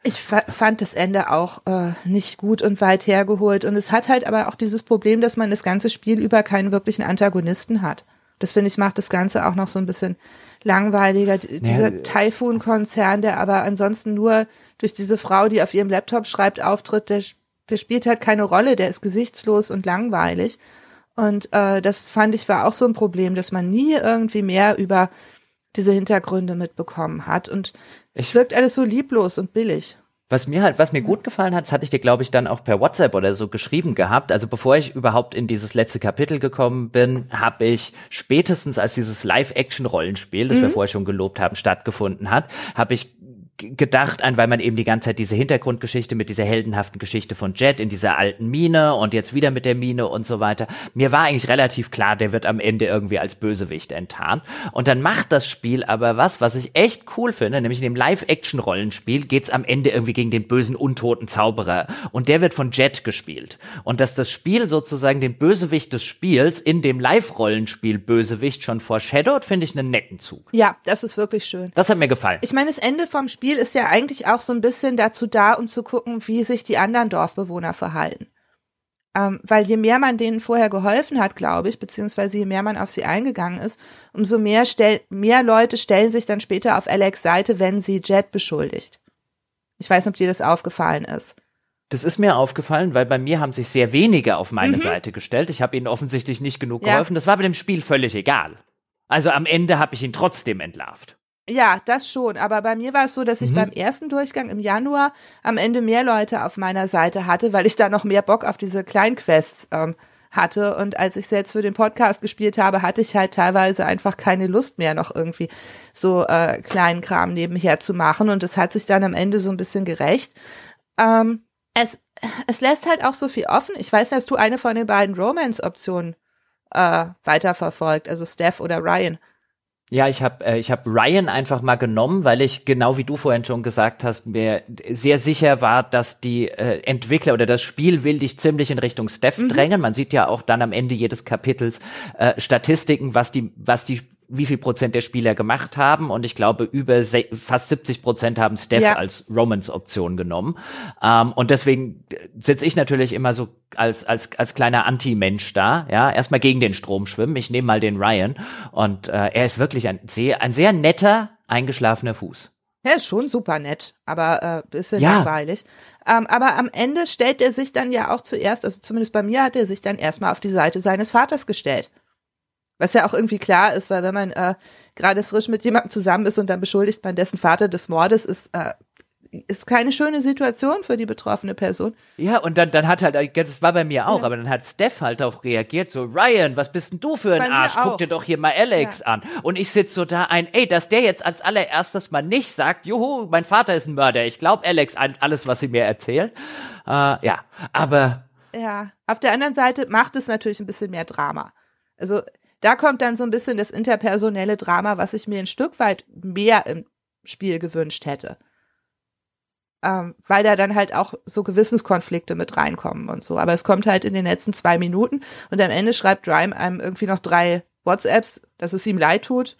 Ich fand das Ende auch äh, nicht gut und weit hergeholt. Und es hat halt aber auch dieses Problem, dass man das ganze Spiel über keinen wirklichen Antagonisten hat. Das finde ich macht das Ganze auch noch so ein bisschen langweiliger. Ja. Dieser Typhoon-Konzern, der aber ansonsten nur durch diese Frau, die auf ihrem Laptop schreibt, auftritt, der, der spielt halt keine Rolle, der ist gesichtslos und langweilig. Und äh, das fand ich war auch so ein Problem, dass man nie irgendwie mehr über diese Hintergründe mitbekommen hat. Und es wirkt alles so lieblos und billig. Was mir halt, was mir gut gefallen hat, das hatte ich dir, glaube ich, dann auch per WhatsApp oder so geschrieben gehabt. Also bevor ich überhaupt in dieses letzte Kapitel gekommen bin, habe ich spätestens als dieses Live-Action-Rollenspiel, das mhm. wir vorher schon gelobt haben, stattgefunden hat, habe ich gedacht an, weil man eben die ganze Zeit diese Hintergrundgeschichte mit dieser heldenhaften Geschichte von Jet in dieser alten Mine und jetzt wieder mit der Mine und so weiter. Mir war eigentlich relativ klar, der wird am Ende irgendwie als Bösewicht enttarnt. Und dann macht das Spiel aber was, was ich echt cool finde, nämlich in dem Live-Action-Rollenspiel geht's am Ende irgendwie gegen den bösen, untoten Zauberer. Und der wird von Jet gespielt. Und dass das Spiel sozusagen den Bösewicht des Spiels in dem Live-Rollenspiel Bösewicht schon foreshadowt, finde ich einen netten Zug. Ja, das ist wirklich schön. Das hat mir gefallen. Ich meine, das Ende vom Spiel Spiel ist ja eigentlich auch so ein bisschen dazu da, um zu gucken, wie sich die anderen Dorfbewohner verhalten. Ähm, weil je mehr man denen vorher geholfen hat, glaube ich, beziehungsweise je mehr man auf sie eingegangen ist, umso mehr, stell mehr Leute stellen sich dann später auf Alex Seite, wenn sie Jet beschuldigt. Ich weiß nicht, ob dir das aufgefallen ist. Das ist mir aufgefallen, weil bei mir haben sich sehr wenige auf meine mhm. Seite gestellt. Ich habe ihnen offensichtlich nicht genug geholfen. Ja. Das war bei dem Spiel völlig egal. Also am Ende habe ich ihn trotzdem entlarvt. Ja, das schon. Aber bei mir war es so, dass ich mhm. beim ersten Durchgang im Januar am Ende mehr Leute auf meiner Seite hatte, weil ich da noch mehr Bock auf diese Kleinquests ähm, hatte. Und als ich jetzt für den Podcast gespielt habe, hatte ich halt teilweise einfach keine Lust mehr, noch irgendwie so äh, kleinen Kram nebenher zu machen. Und es hat sich dann am Ende so ein bisschen gerecht. Ähm, es, es lässt halt auch so viel offen. Ich weiß, dass du eine von den beiden Romance-Optionen äh, weiterverfolgt, also Steph oder Ryan. Ja, ich habe äh, ich hab Ryan einfach mal genommen, weil ich genau wie du vorhin schon gesagt hast, mir sehr sicher war, dass die äh, Entwickler oder das Spiel will dich ziemlich in Richtung Steph mhm. drängen. Man sieht ja auch dann am Ende jedes Kapitels äh, Statistiken, was die was die wie viel Prozent der Spieler gemacht haben und ich glaube über fast 70 Prozent haben Steph ja. als Romance-Option genommen ähm, und deswegen sitze ich natürlich immer so als als als kleiner Anti-Mensch da, ja erstmal gegen den Strom schwimmen. Ich nehme mal den Ryan und äh, er ist wirklich ein sehr ein sehr netter eingeschlafener Fuß. Ja, ist schon super nett, aber äh, bisschen Ja. langweilig. Ähm, aber am Ende stellt er sich dann ja auch zuerst, also zumindest bei mir hat er sich dann erstmal auf die Seite seines Vaters gestellt. Was ja auch irgendwie klar ist, weil wenn man äh, gerade frisch mit jemandem zusammen ist und dann beschuldigt man dessen Vater des Mordes, ist, äh, ist keine schöne Situation für die betroffene Person. Ja, und dann, dann hat halt, das war bei mir auch, Ja. aber dann hat Steph halt auch reagiert, so, Ryan, was bist denn du für ein Arsch? Guck dir doch hier mal Alex an. Und ich sitz so da ein, ey, dass der jetzt als allererstes mal nicht sagt, juhu, mein Vater ist ein Mörder, ich glaub Alex an alles, was sie mir erzählt. Äh, ja, aber Ja, auf der anderen Seite macht es natürlich ein bisschen mehr Drama. Also da kommt dann so ein bisschen das interpersonelle Drama, was ich mir ein Stück weit mehr im Spiel gewünscht hätte. Ähm, weil da dann halt auch so Gewissenskonflikte mit reinkommen und so. Aber es kommt halt in den letzten zwei Minuten und am Ende schreibt Rhyme einem irgendwie noch drei WhatsApps, dass es ihm leid tut,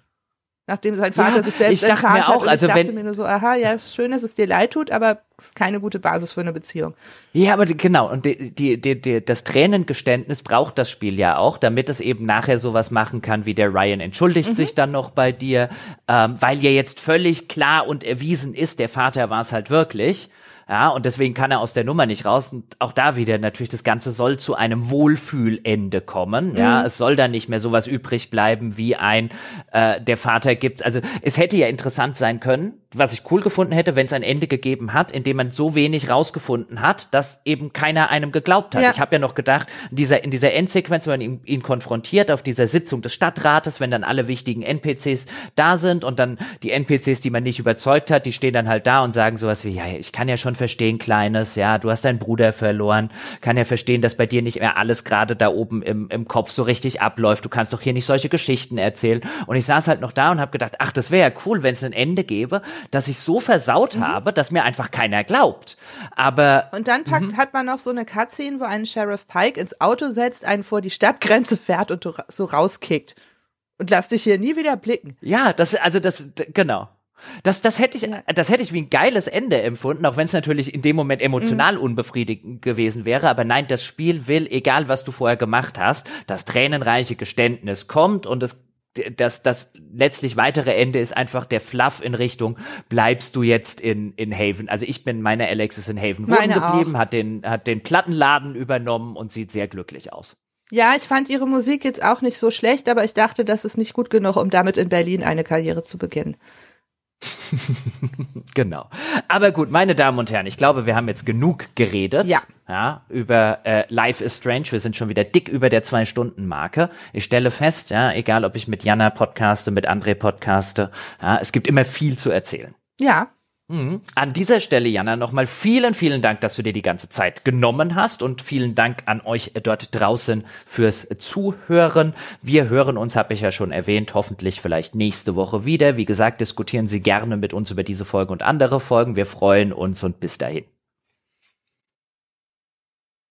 nachdem sein Vater Ja, sich selbst ich dachte mir hat. auch, Und also ich dachte wenn- mir nur so, aha, ja, ist schön, dass es dir leid tut, aber es ist keine gute Basis für eine Beziehung. Ja, aber die- genau, und die, die, die, die, das Tränengeständnis braucht das Spiel ja auch, damit es eben nachher sowas machen kann, wie der Ryan entschuldigt sich dann noch bei dir, ähm, weil ja jetzt völlig klar und erwiesen ist, der Vater war es halt wirklich. Ja, und deswegen kann er aus der Nummer nicht raus. Und auch da wieder natürlich, das Ganze soll zu einem Wohlfühlende kommen. Ja, es soll dann nicht mehr sowas übrig bleiben wie ein, äh, der Vater gibt. Also es hätte ja interessant sein können, was ich cool gefunden hätte, wenn es ein Ende gegeben hat, in dem man so wenig rausgefunden hat, dass eben keiner einem geglaubt hat. Ja. Ich habe ja noch gedacht, in dieser, in dieser Endsequenz, wenn man ihn, ihn konfrontiert auf dieser Sitzung des Stadtrates, wenn dann alle wichtigen NPCs da sind und dann die NPCs, die man nicht überzeugt hat, die stehen dann halt da und sagen sowas wie, ja, ich kann ja schon verstehen, Kleines, ja, du hast deinen Bruder verloren, kann ja verstehen, dass bei dir nicht mehr alles gerade da oben im, im Kopf so richtig abläuft, du kannst doch hier nicht solche Geschichten erzählen. Und ich saß halt noch da und habe gedacht, ach, das wäre ja cool, wenn es ein Ende gäbe, dass ich so versaut habe, dass mir einfach keiner glaubt. Aber Und dann packt, hat man noch so eine Cutscene, wo ein Sheriff Pike ins Auto setzt, einen vor die Stadtgrenze fährt und so rauskickt. Und lass dich hier nie wieder blicken. Ja, das, also das, genau. Das, das hätte ich, das hätte ich wie ein geiles Ende empfunden, auch wenn es natürlich in dem Moment emotional Mhm. unbefriedigend gewesen wäre. Aber nein, das Spiel will, egal was du vorher gemacht hast, das tränenreiche Geständnis kommt und es das, das letztlich weitere Ende ist einfach der Fluff in Richtung, bleibst du jetzt in, in Haven. Also ich bin, meine Alex ist in Haven wohnen geblieben, hat den, hat den Plattenladen übernommen und sieht sehr glücklich aus. Ja, ich fand ihre Musik jetzt auch nicht so schlecht, aber ich dachte, das ist nicht gut genug, um damit in Berlin eine Karriere zu beginnen. Genau. Aber gut, meine Damen und Herren, ich glaube, wir haben jetzt genug geredet. Ja. Ja, über äh, Life is Strange. Wir sind schon wieder dick über der Zwei-Stunden-Marke. Ich stelle fest, ja, egal ob ich mit Jana podcaste, mit André podcaste, ja, es gibt immer viel zu erzählen. Ja, Mhm. An dieser Stelle, Jana, nochmal vielen, vielen Dank, dass du dir die ganze Zeit genommen hast und vielen Dank an euch dort draußen fürs Zuhören. Wir hören uns, habe ich ja schon erwähnt, hoffentlich vielleicht nächste Woche wieder. Wie gesagt, diskutieren Sie gerne mit uns über diese Folge und andere Folgen. Wir freuen uns und bis dahin.